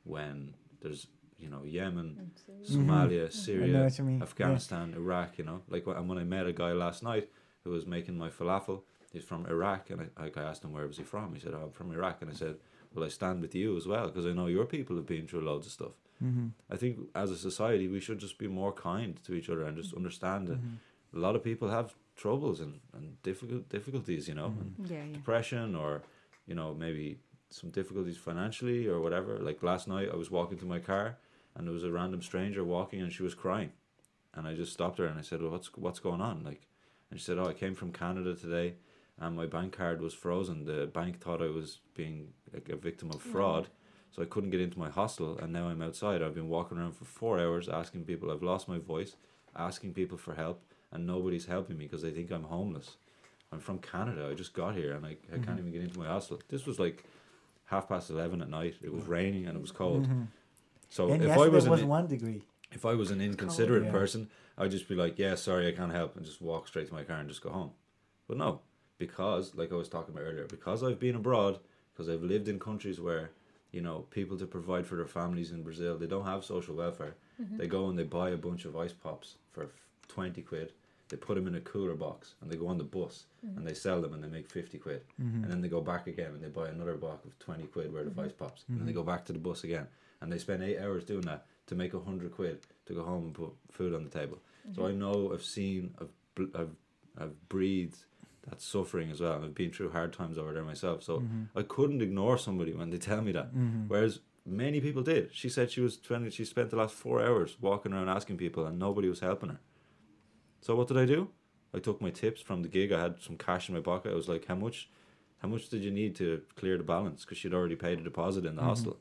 when there's you know Yemen, Somalia, mm-hmm. I Syria, know what you mean, yeah. Afghanistan, Iraq. You know, like and when I met a guy last night who was making my falafel, he's from Iraq, and I, like I asked him where was he from. He said, "Oh, I'm from Iraq," and I said, "Well, I stand with you as well because I know your people have been through loads of stuff." Mm-hmm. I think as a society we should just be more kind to each other and just understand that Mm-hmm. a lot of people have troubles and, and difficult difficulties, you know, and Yeah, yeah. depression or you know maybe some difficulties financially or whatever. Like last night, I was walking to my car and there was a random stranger walking and she was crying, and I just stopped her and I said, "Well, what's what's going on?" Like, and she said, "Oh, I came from Canada today, and my bank card was frozen. The bank thought I was being like a victim of fraud." So I couldn't get into my hostel, and now I'm outside. I've been walking around for four hours asking people. I've lost my voice, asking people for help, and nobody's helping me because they think I'm homeless. I'm from Canada. I just got here, and I, I can't mm-hmm. even get into my hostel. This was like half past eleven at night. It was raining and it was cold. Mm-hmm. So And if I was, was, an, one degree. if I was an inconsiderate Yeah. person, I'd just be like, "Yeah, sorry, I can't help," and just walk straight to my car and just go home. But no, because like I was talking about earlier, because I've been abroad, because I've lived in countries where you know people to provide for their families in Brazil, they don't have social welfare. Mm-hmm. They go and they buy a bunch of ice pops for twenty quid. They put them in a cooler box and they go on the bus mm-hmm. and they sell them and they make fifty quid. Mm-hmm. And then they go back again and they buy another box of twenty quid worth of ice pops. And they go back to the bus again and they spend eight hours doing that to make a hundred quid to go home and put food on the table. So I know I've seen, I've, I've, I've breathed that suffering as well. And I've been through hard times over there myself. So mm-hmm. I couldn't ignore somebody when they tell me that. Mm-hmm. Whereas many people did. She said she was 20, she spent the last four hours walking around asking people and nobody was helping her. So what did I do? I took my tips from the gig. I had some cash in my pocket. I was like, how much, how much did you need to clear the balance? Because she'd already paid a deposit in the mm-hmm. hostel.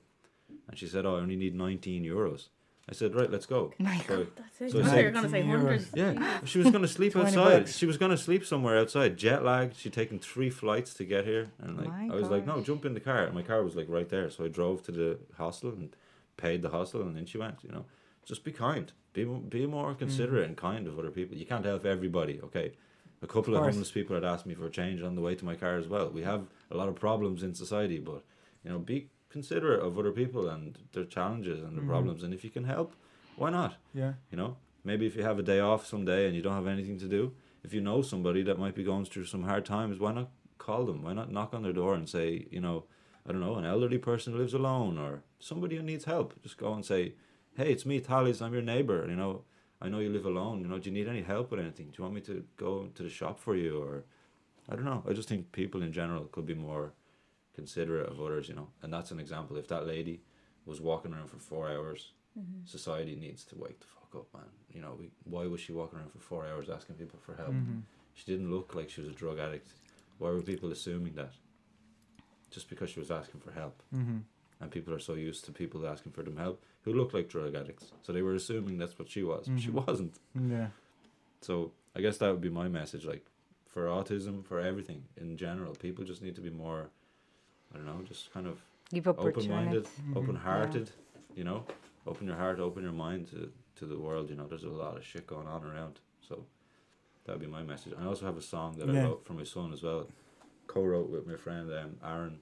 and she said, "Oh, I only need 19 euros." I said, "Right, let's go." Oh my So- That's it. So I it's thought you were going to say 10 hundreds. yeah, she was gonna sleep outside. bucks. She was gonna sleep somewhere outside, jet lagged. She'd taken three flights to get here, and like My I was like, "No, jump in the car." And my car was like right there, so I drove to the hostel and paid the hostel, and then she went. You know, just be kind, be be more considerate mm. and kind of other people. You can't help everybody, okay? A couple of course. homeless people had asked me for a change on the way to my car as well. We have a lot of problems in society, but you know, be considerate of other people and their challenges and their mm-hmm. problems, and if you can help, why not? Yeah. You know, maybe if you have a day off someday and you don't have anything to do, if you know somebody that might be going through some hard times, why not call them? Why not knock on their door and say, you know, I don't know, an elderly person who lives alone or somebody who needs help. Just go and say, hey, it's me, Talis. I'm your neighbor. You know, I know you live alone. You know, do you need any help with anything? Do you want me to go to the shop for you or I don't know. I just think people in general could be more considerate of others. You know, and that's an example. If that lady was walking around for four hours society needs to wake the fuck up, man. You know, we, why was she walking around for four hours asking people for help? Mhm. She didn't look like she was a drug addict. Why were people assuming that? Just because she was asking for help. Mhm. And people are so used to people asking for them help who look like drug addicts. So they were assuming that's what she was. but She Mhm. wasn't. Yeah. So I guess that would be my message. Like for autism, for everything in general, people just need to be more, I don't know, just kind of Give open minded, opportunity. Mhm. open hearted, you know, open your heart, open your mind to, to the world. You know, there's a lot of shit going on around. So that would be my message. I also have a song that I wrote for my son as well, co wrote with my friend um, Aaron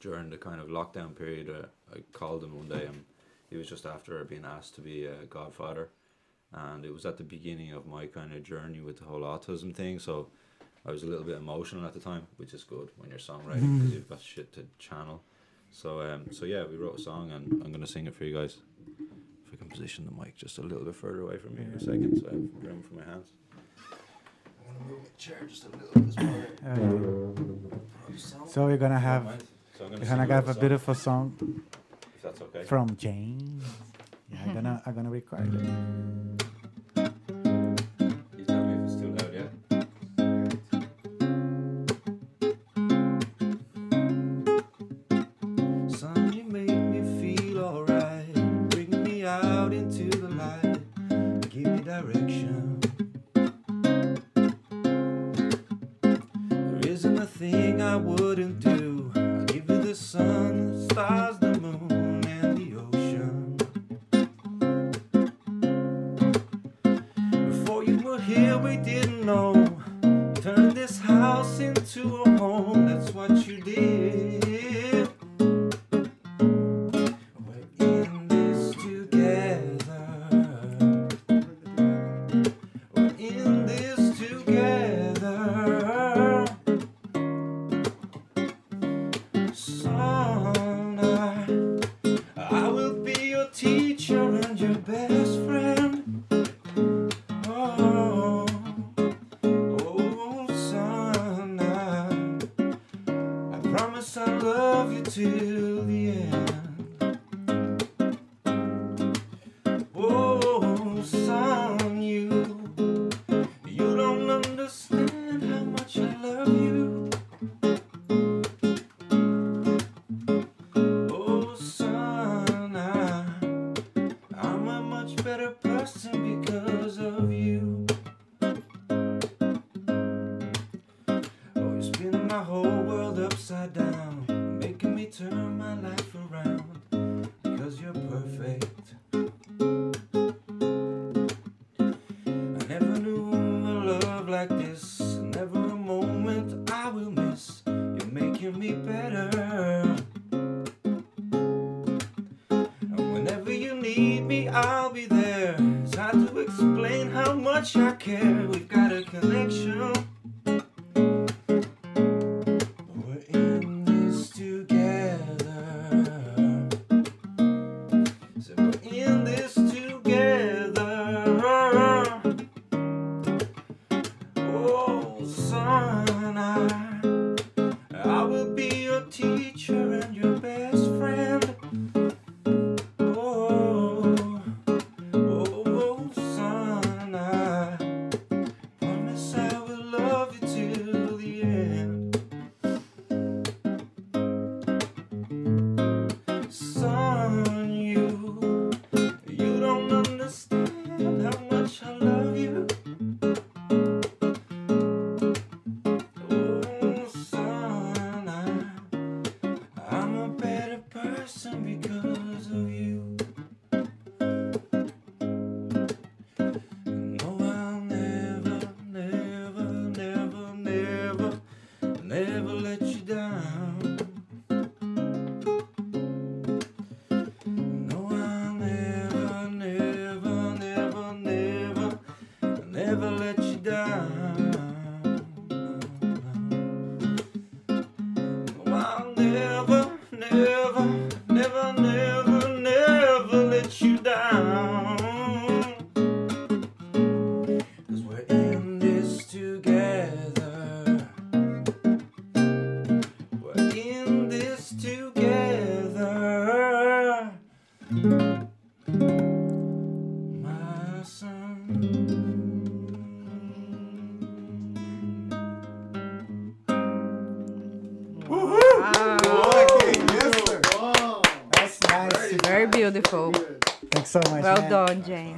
during the kind of lockdown period. Uh, I called him one day and he was just after being asked to be a godfather. And it was at the beginning of my kind of journey with the whole autism thing. So I was a little bit emotional at the time, which is good when you're songwriting because you've got shit to channel. So um, so yeah, we wrote a song and I'm gonna sing it for you guys. If I can position the mic just a little bit further away from me in a second, so I have room for my hands. I want to move my chair just a little bit as well. Uh, so we're gonna have So I'm we're gonna gonna have a a song, beautiful song if that's okay. from James. Yeah, I'm gonna I'm gonna record it.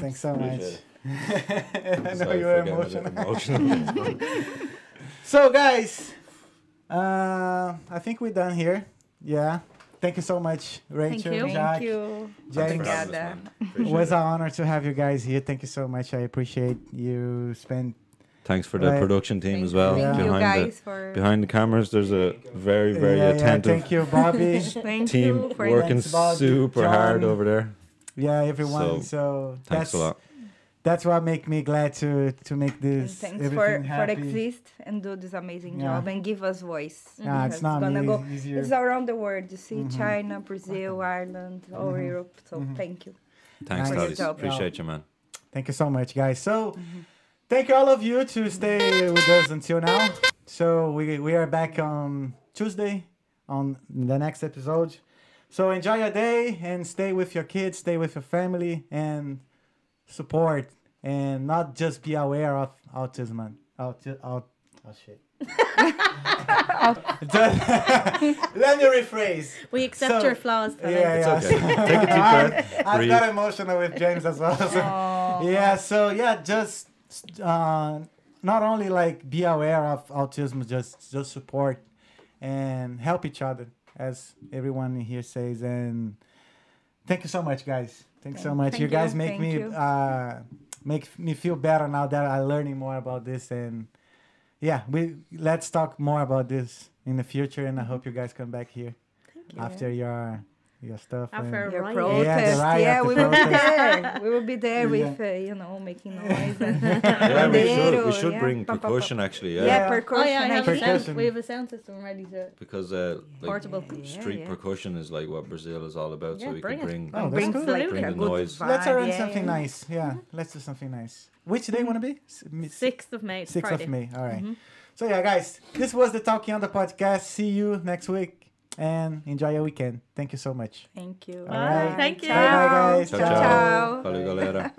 Thanks so much. I know you're for getting a bit emotional. emotional. So, guys, uh, I think we're done here. Yeah. Thank you so much, Rachel, Thank you. Jack, Thank you. James. Thanks for having us, Obrigada. man. It Appreciate was it. an honor to have you guys here. Thank you so much. I appreciate you spend. Thanks for the Right. production team as well. Yeah. Thank you Behind guys for the behind the cameras, there's a very very yeah, yeah, attentive thank you, Bobby. thank team you for working Thanks, Bob, super hard John. over there. Yeah, everyone. So, So, Thanks that's a lot. that's what make me glad to to make and this thanks everything for for exist and do this amazing Yeah. job and give us voice. Yeah, it's Because not gonna me, go. easier. It's around the world. You see, Mhm. China, Brazil, Ireland, all Mhm. Europe. So Mhm. thank you. Thanks, Nice. Ladies. Appreciate you, man. Thank you so much, guys. So, thank you all of you to stay with us until now. So we we are back on Tuesday on the next episode. So enjoy your day and stay with your kids, stay with your family, and support and not just be aware of autism. and Auti- aut- oh shit. Let me rephrase. We accept So- your flaws. Pele. Yeah, It's yeah. okay. Take a deep breath. I Breathe. got emotional with James as well. so- Aw. yeah so yeah just uh, not only like be aware of autism just just support and help each other as everyone here says and thank you so much guys. Thanks so much. Thank you. guys you, make thank me uh make me feel better now that i'm learning more about this and yeah we let's talk more about this in the future and i hope you guys come back here you. after your your stuff and- After Your protest, Yeah, the riot, yeah, the we will be there. We will be there Yeah. with, uh, you know, making noise and Yeah, we should we should yeah, bring pa, pa, pa. percussion actually. Yeah, Yeah. Yeah. percussion. Oh yeah, I have a. Percussion. sound. We have a sound system ready to. Because uh, like Portable. Yeah, street yeah. percussion is like what Brazil is all about. Yeah, so we bring could bring Oh, that's Brings cool. like Bring the good noise. let's vibe, arrange yeah, something yeah. nice yeah let's do something nice which day want to be Sixth of May. 6th of May. All right. Mhm. So yeah, guys, this was the Talkando the podcast. See you next week and enjoy your weekend. Thank you so much. Thank you. All right. Thank you. Bye bye, guys. Ciao, Ciao, ciao. ciao. Valeu, galera.